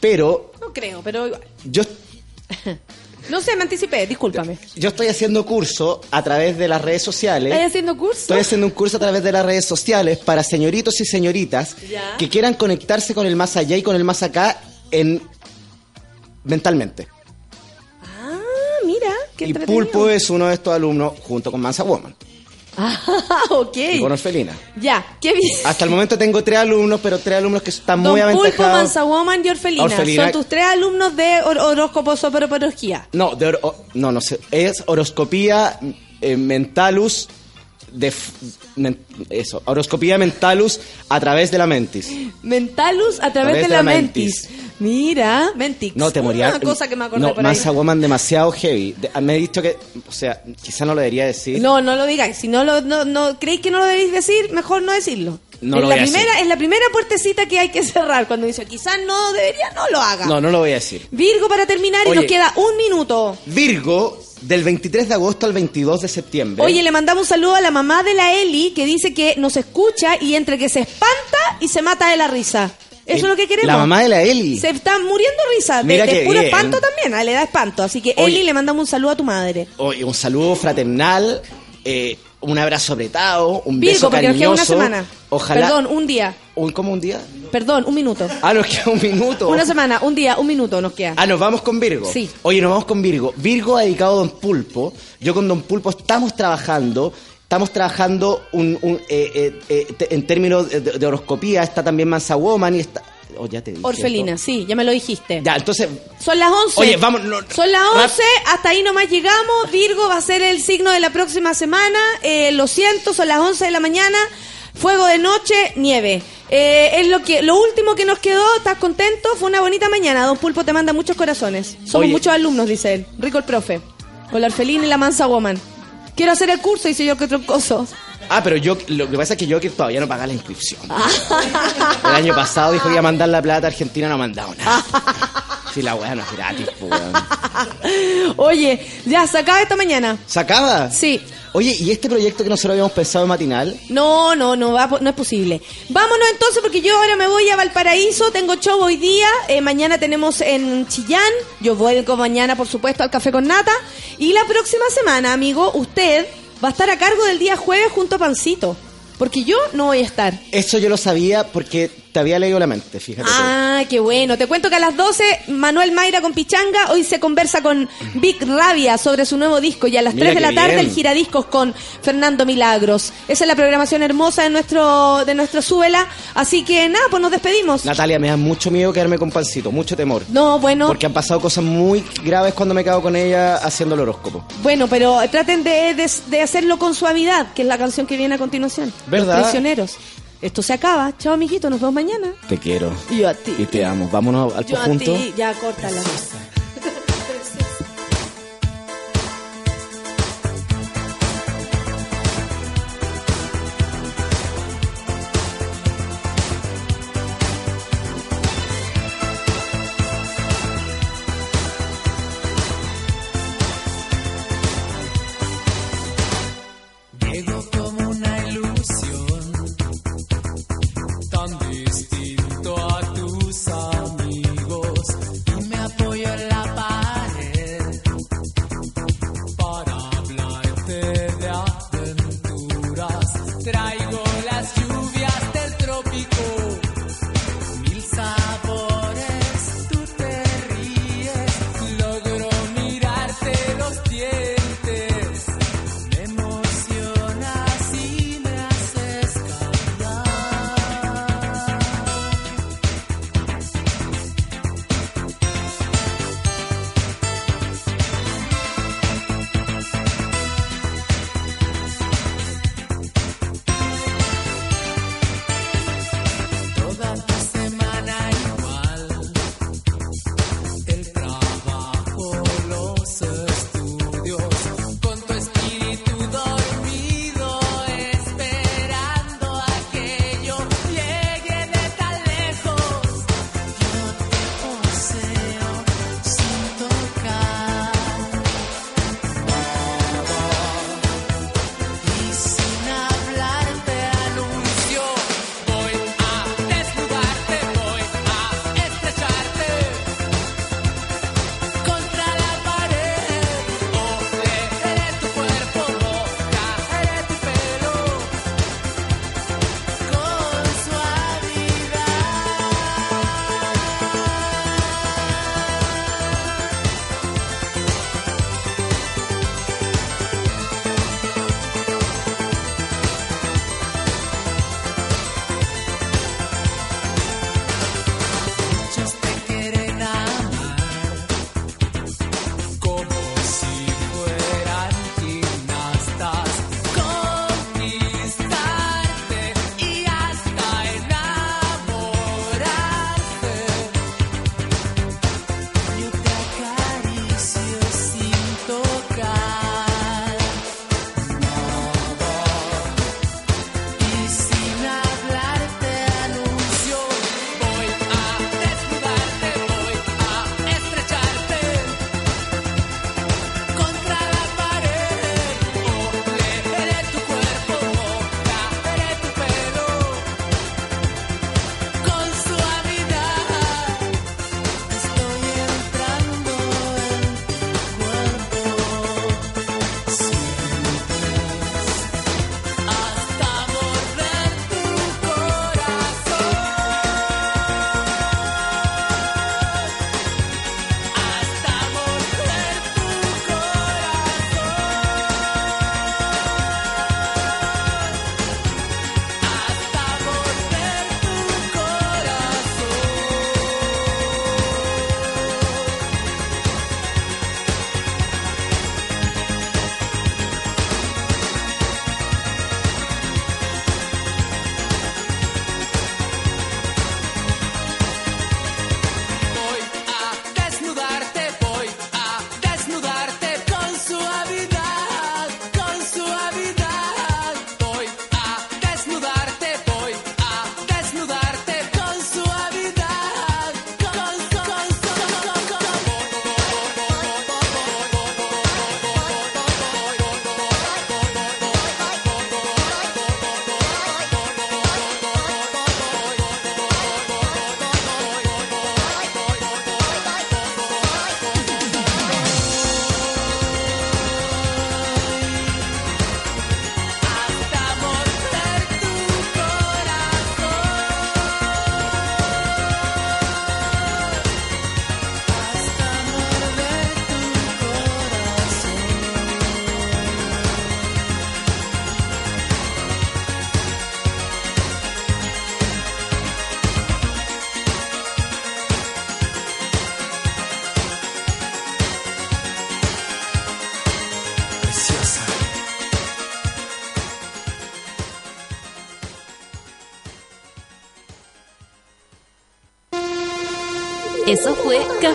Speaker 9: pero
Speaker 2: No creo, pero igual.
Speaker 9: yo,
Speaker 2: No sé, me anticipé, discúlpame.
Speaker 9: yo estoy haciendo curso a través de las redes sociales.
Speaker 2: ¿Estás haciendo curso?
Speaker 9: Estoy haciendo un curso a través de las redes sociales para señoritos y señoritas
Speaker 2: Ya.
Speaker 9: que quieran conectarse con el más allá y con el más acá en mentalmente.
Speaker 2: Ah, mira, qué
Speaker 9: Y. Pulpo es uno de estos alumnos junto con Mansa Woman.
Speaker 2: Ah, ok.
Speaker 9: y con orfelina.
Speaker 2: Ya, qué bien.
Speaker 9: Hasta el momento tengo tres alumnos, pero tres alumnos que están
Speaker 2: Don
Speaker 9: muy
Speaker 2: Pulpo,
Speaker 9: aventajados.
Speaker 2: Mansa Woman y Orfelina.
Speaker 9: Orfelina.
Speaker 2: Son tus tres alumnos de hor horóscopo soperopología.
Speaker 9: No, de oro- no, no sé. Es horoscopía eh, mentalus de men- eso, horoscopía mentalus a través de la mentis.
Speaker 2: Mentalus a través, de, la, mentis. Mira, Mentix.
Speaker 9: No, te moría.
Speaker 2: Una cosa que me acordé
Speaker 9: No,
Speaker 2: por ahí.
Speaker 9: Woman demasiado heavy. De- me he dicho que, o sea, quizá no lo debería decir.
Speaker 2: No, no lo digáis. Si no lo no, no creéis que no lo debéis decir, mejor no decirlo.
Speaker 9: No
Speaker 2: es
Speaker 9: lo
Speaker 2: la
Speaker 9: voy a
Speaker 2: primera,
Speaker 9: decir.
Speaker 2: es la primera puertecita que hay que cerrar cuando dice quizás no debería, no lo haga.
Speaker 9: No, no lo voy a decir.
Speaker 2: Virgo para terminar y nos queda un minuto.
Speaker 9: Virgo, del 23 de agosto al 22 de septiembre.
Speaker 2: Oye, le mandamos un saludo a la mamá de la Eli que dice que nos escucha y entre que se espanta y se mata de la risa. Eso es lo que queremos.
Speaker 9: La mamá de la Eli.
Speaker 2: Se está muriendo risa.
Speaker 9: Mira
Speaker 2: de puro
Speaker 9: bien.
Speaker 2: espanto también. ah, Le da espanto. Así que,
Speaker 9: Oye.
Speaker 2: Eli, le mandamos un saludo a tu madre.
Speaker 9: Oye, un saludo fraternal, eh, un abrazo apretado, un
Speaker 2: Virgo,
Speaker 9: beso
Speaker 2: porque nos queda
Speaker 9: cariñoso.
Speaker 2: una semana.
Speaker 9: Ojalá.
Speaker 2: Perdón, un día.
Speaker 9: Un, ¿Cómo un día?
Speaker 2: Perdón, un minuto.
Speaker 9: Ah, nos queda un minuto.
Speaker 2: Una semana, un día, un minuto nos queda.
Speaker 9: Ah, nos vamos con Virgo.
Speaker 2: Sí.
Speaker 9: Oye, nos vamos con Virgo. Virgo ha dedicado a Don Pulpo. Yo con Don Pulpo estamos trabajando. Estamos trabajando un, un, eh, eh, eh, en términos de, de horoscopía. Está también Mansa Woman y está. Oh, ya te dije
Speaker 2: Orfelina,
Speaker 9: esto.
Speaker 2: sí, ya me lo dijiste.
Speaker 9: Ya, entonces.
Speaker 2: Son las 11.
Speaker 9: Oye, vamos, no-
Speaker 2: Son las
Speaker 9: rap-
Speaker 2: 11, hasta ahí nomás llegamos. Virgo va a ser el signo de la próxima semana. Eh, lo siento, son las 11 de la mañana. Fuego de noche, nieve. Eh, es lo que lo último que nos quedó. ¿Estás contento? Fue una bonita mañana. Don Pulpo te manda muchos corazones. Somos
Speaker 9: Oye.
Speaker 2: muchos alumnos, dice él. Rico el profe. Con la orfelina y la mansa woman. Quiero hacer el curso, dice yo que otro coso.
Speaker 9: Ah, pero yo, lo que pasa es que yo que todavía no paga la inscripción. El año pasado dijo que iba a mandar la plata a Argentina, no ha mandado nada. Si la weá no es gratis, po, weón.
Speaker 2: Oye, ya, se acaba esta mañana.
Speaker 9: ¿Se acaba?
Speaker 2: Sí.
Speaker 9: Oye, ¿y este proyecto que nosotros habíamos pensado en matinal?
Speaker 2: No, no, no, va, no es posible. Vámonos entonces porque yo ahora me voy a Valparaíso, tengo show hoy día, eh, mañana tenemos en Chillán, yo vuelvo mañana por supuesto al Café con Nata y la próxima semana, amigo, usted va a estar a cargo del día jueves junto a Pancito, porque yo no voy a estar.
Speaker 9: Eso yo lo sabía porque te había leído la mente, fíjate. tú.
Speaker 2: Ah, qué bueno. Te cuento que a las 12, Manuel Mayra con Pichanga. Hoy se conversa con Vic Rabia sobre su nuevo disco. Y a las
Speaker 9: Mira
Speaker 2: 3 de la tarde,
Speaker 9: bien.
Speaker 2: el giradiscos con Fernando Milagros. Esa es la programación hermosa de nuestro, de nuestro Súbela. Así que nada, pues nos despedimos.
Speaker 9: Natalia, me da mucho miedo quedarme con Pancito, mucho temor.
Speaker 2: No, bueno,
Speaker 9: Porque han pasado cosas muy graves cuando me cago con ella haciendo el horóscopo.
Speaker 2: bueno, pero traten de, de- de hacerlo con suavidad, que es la canción que viene a continuación.
Speaker 9: ¿Verdad?
Speaker 2: Los prisioneros. Esto se acaba. Chao, amiguito, nos vemos mañana.
Speaker 9: Te quiero.
Speaker 2: Y yo a ti.
Speaker 9: Y te amo. Vámonos al
Speaker 2: Yo a
Speaker 9: conjunto.
Speaker 2: ti, ya córtala.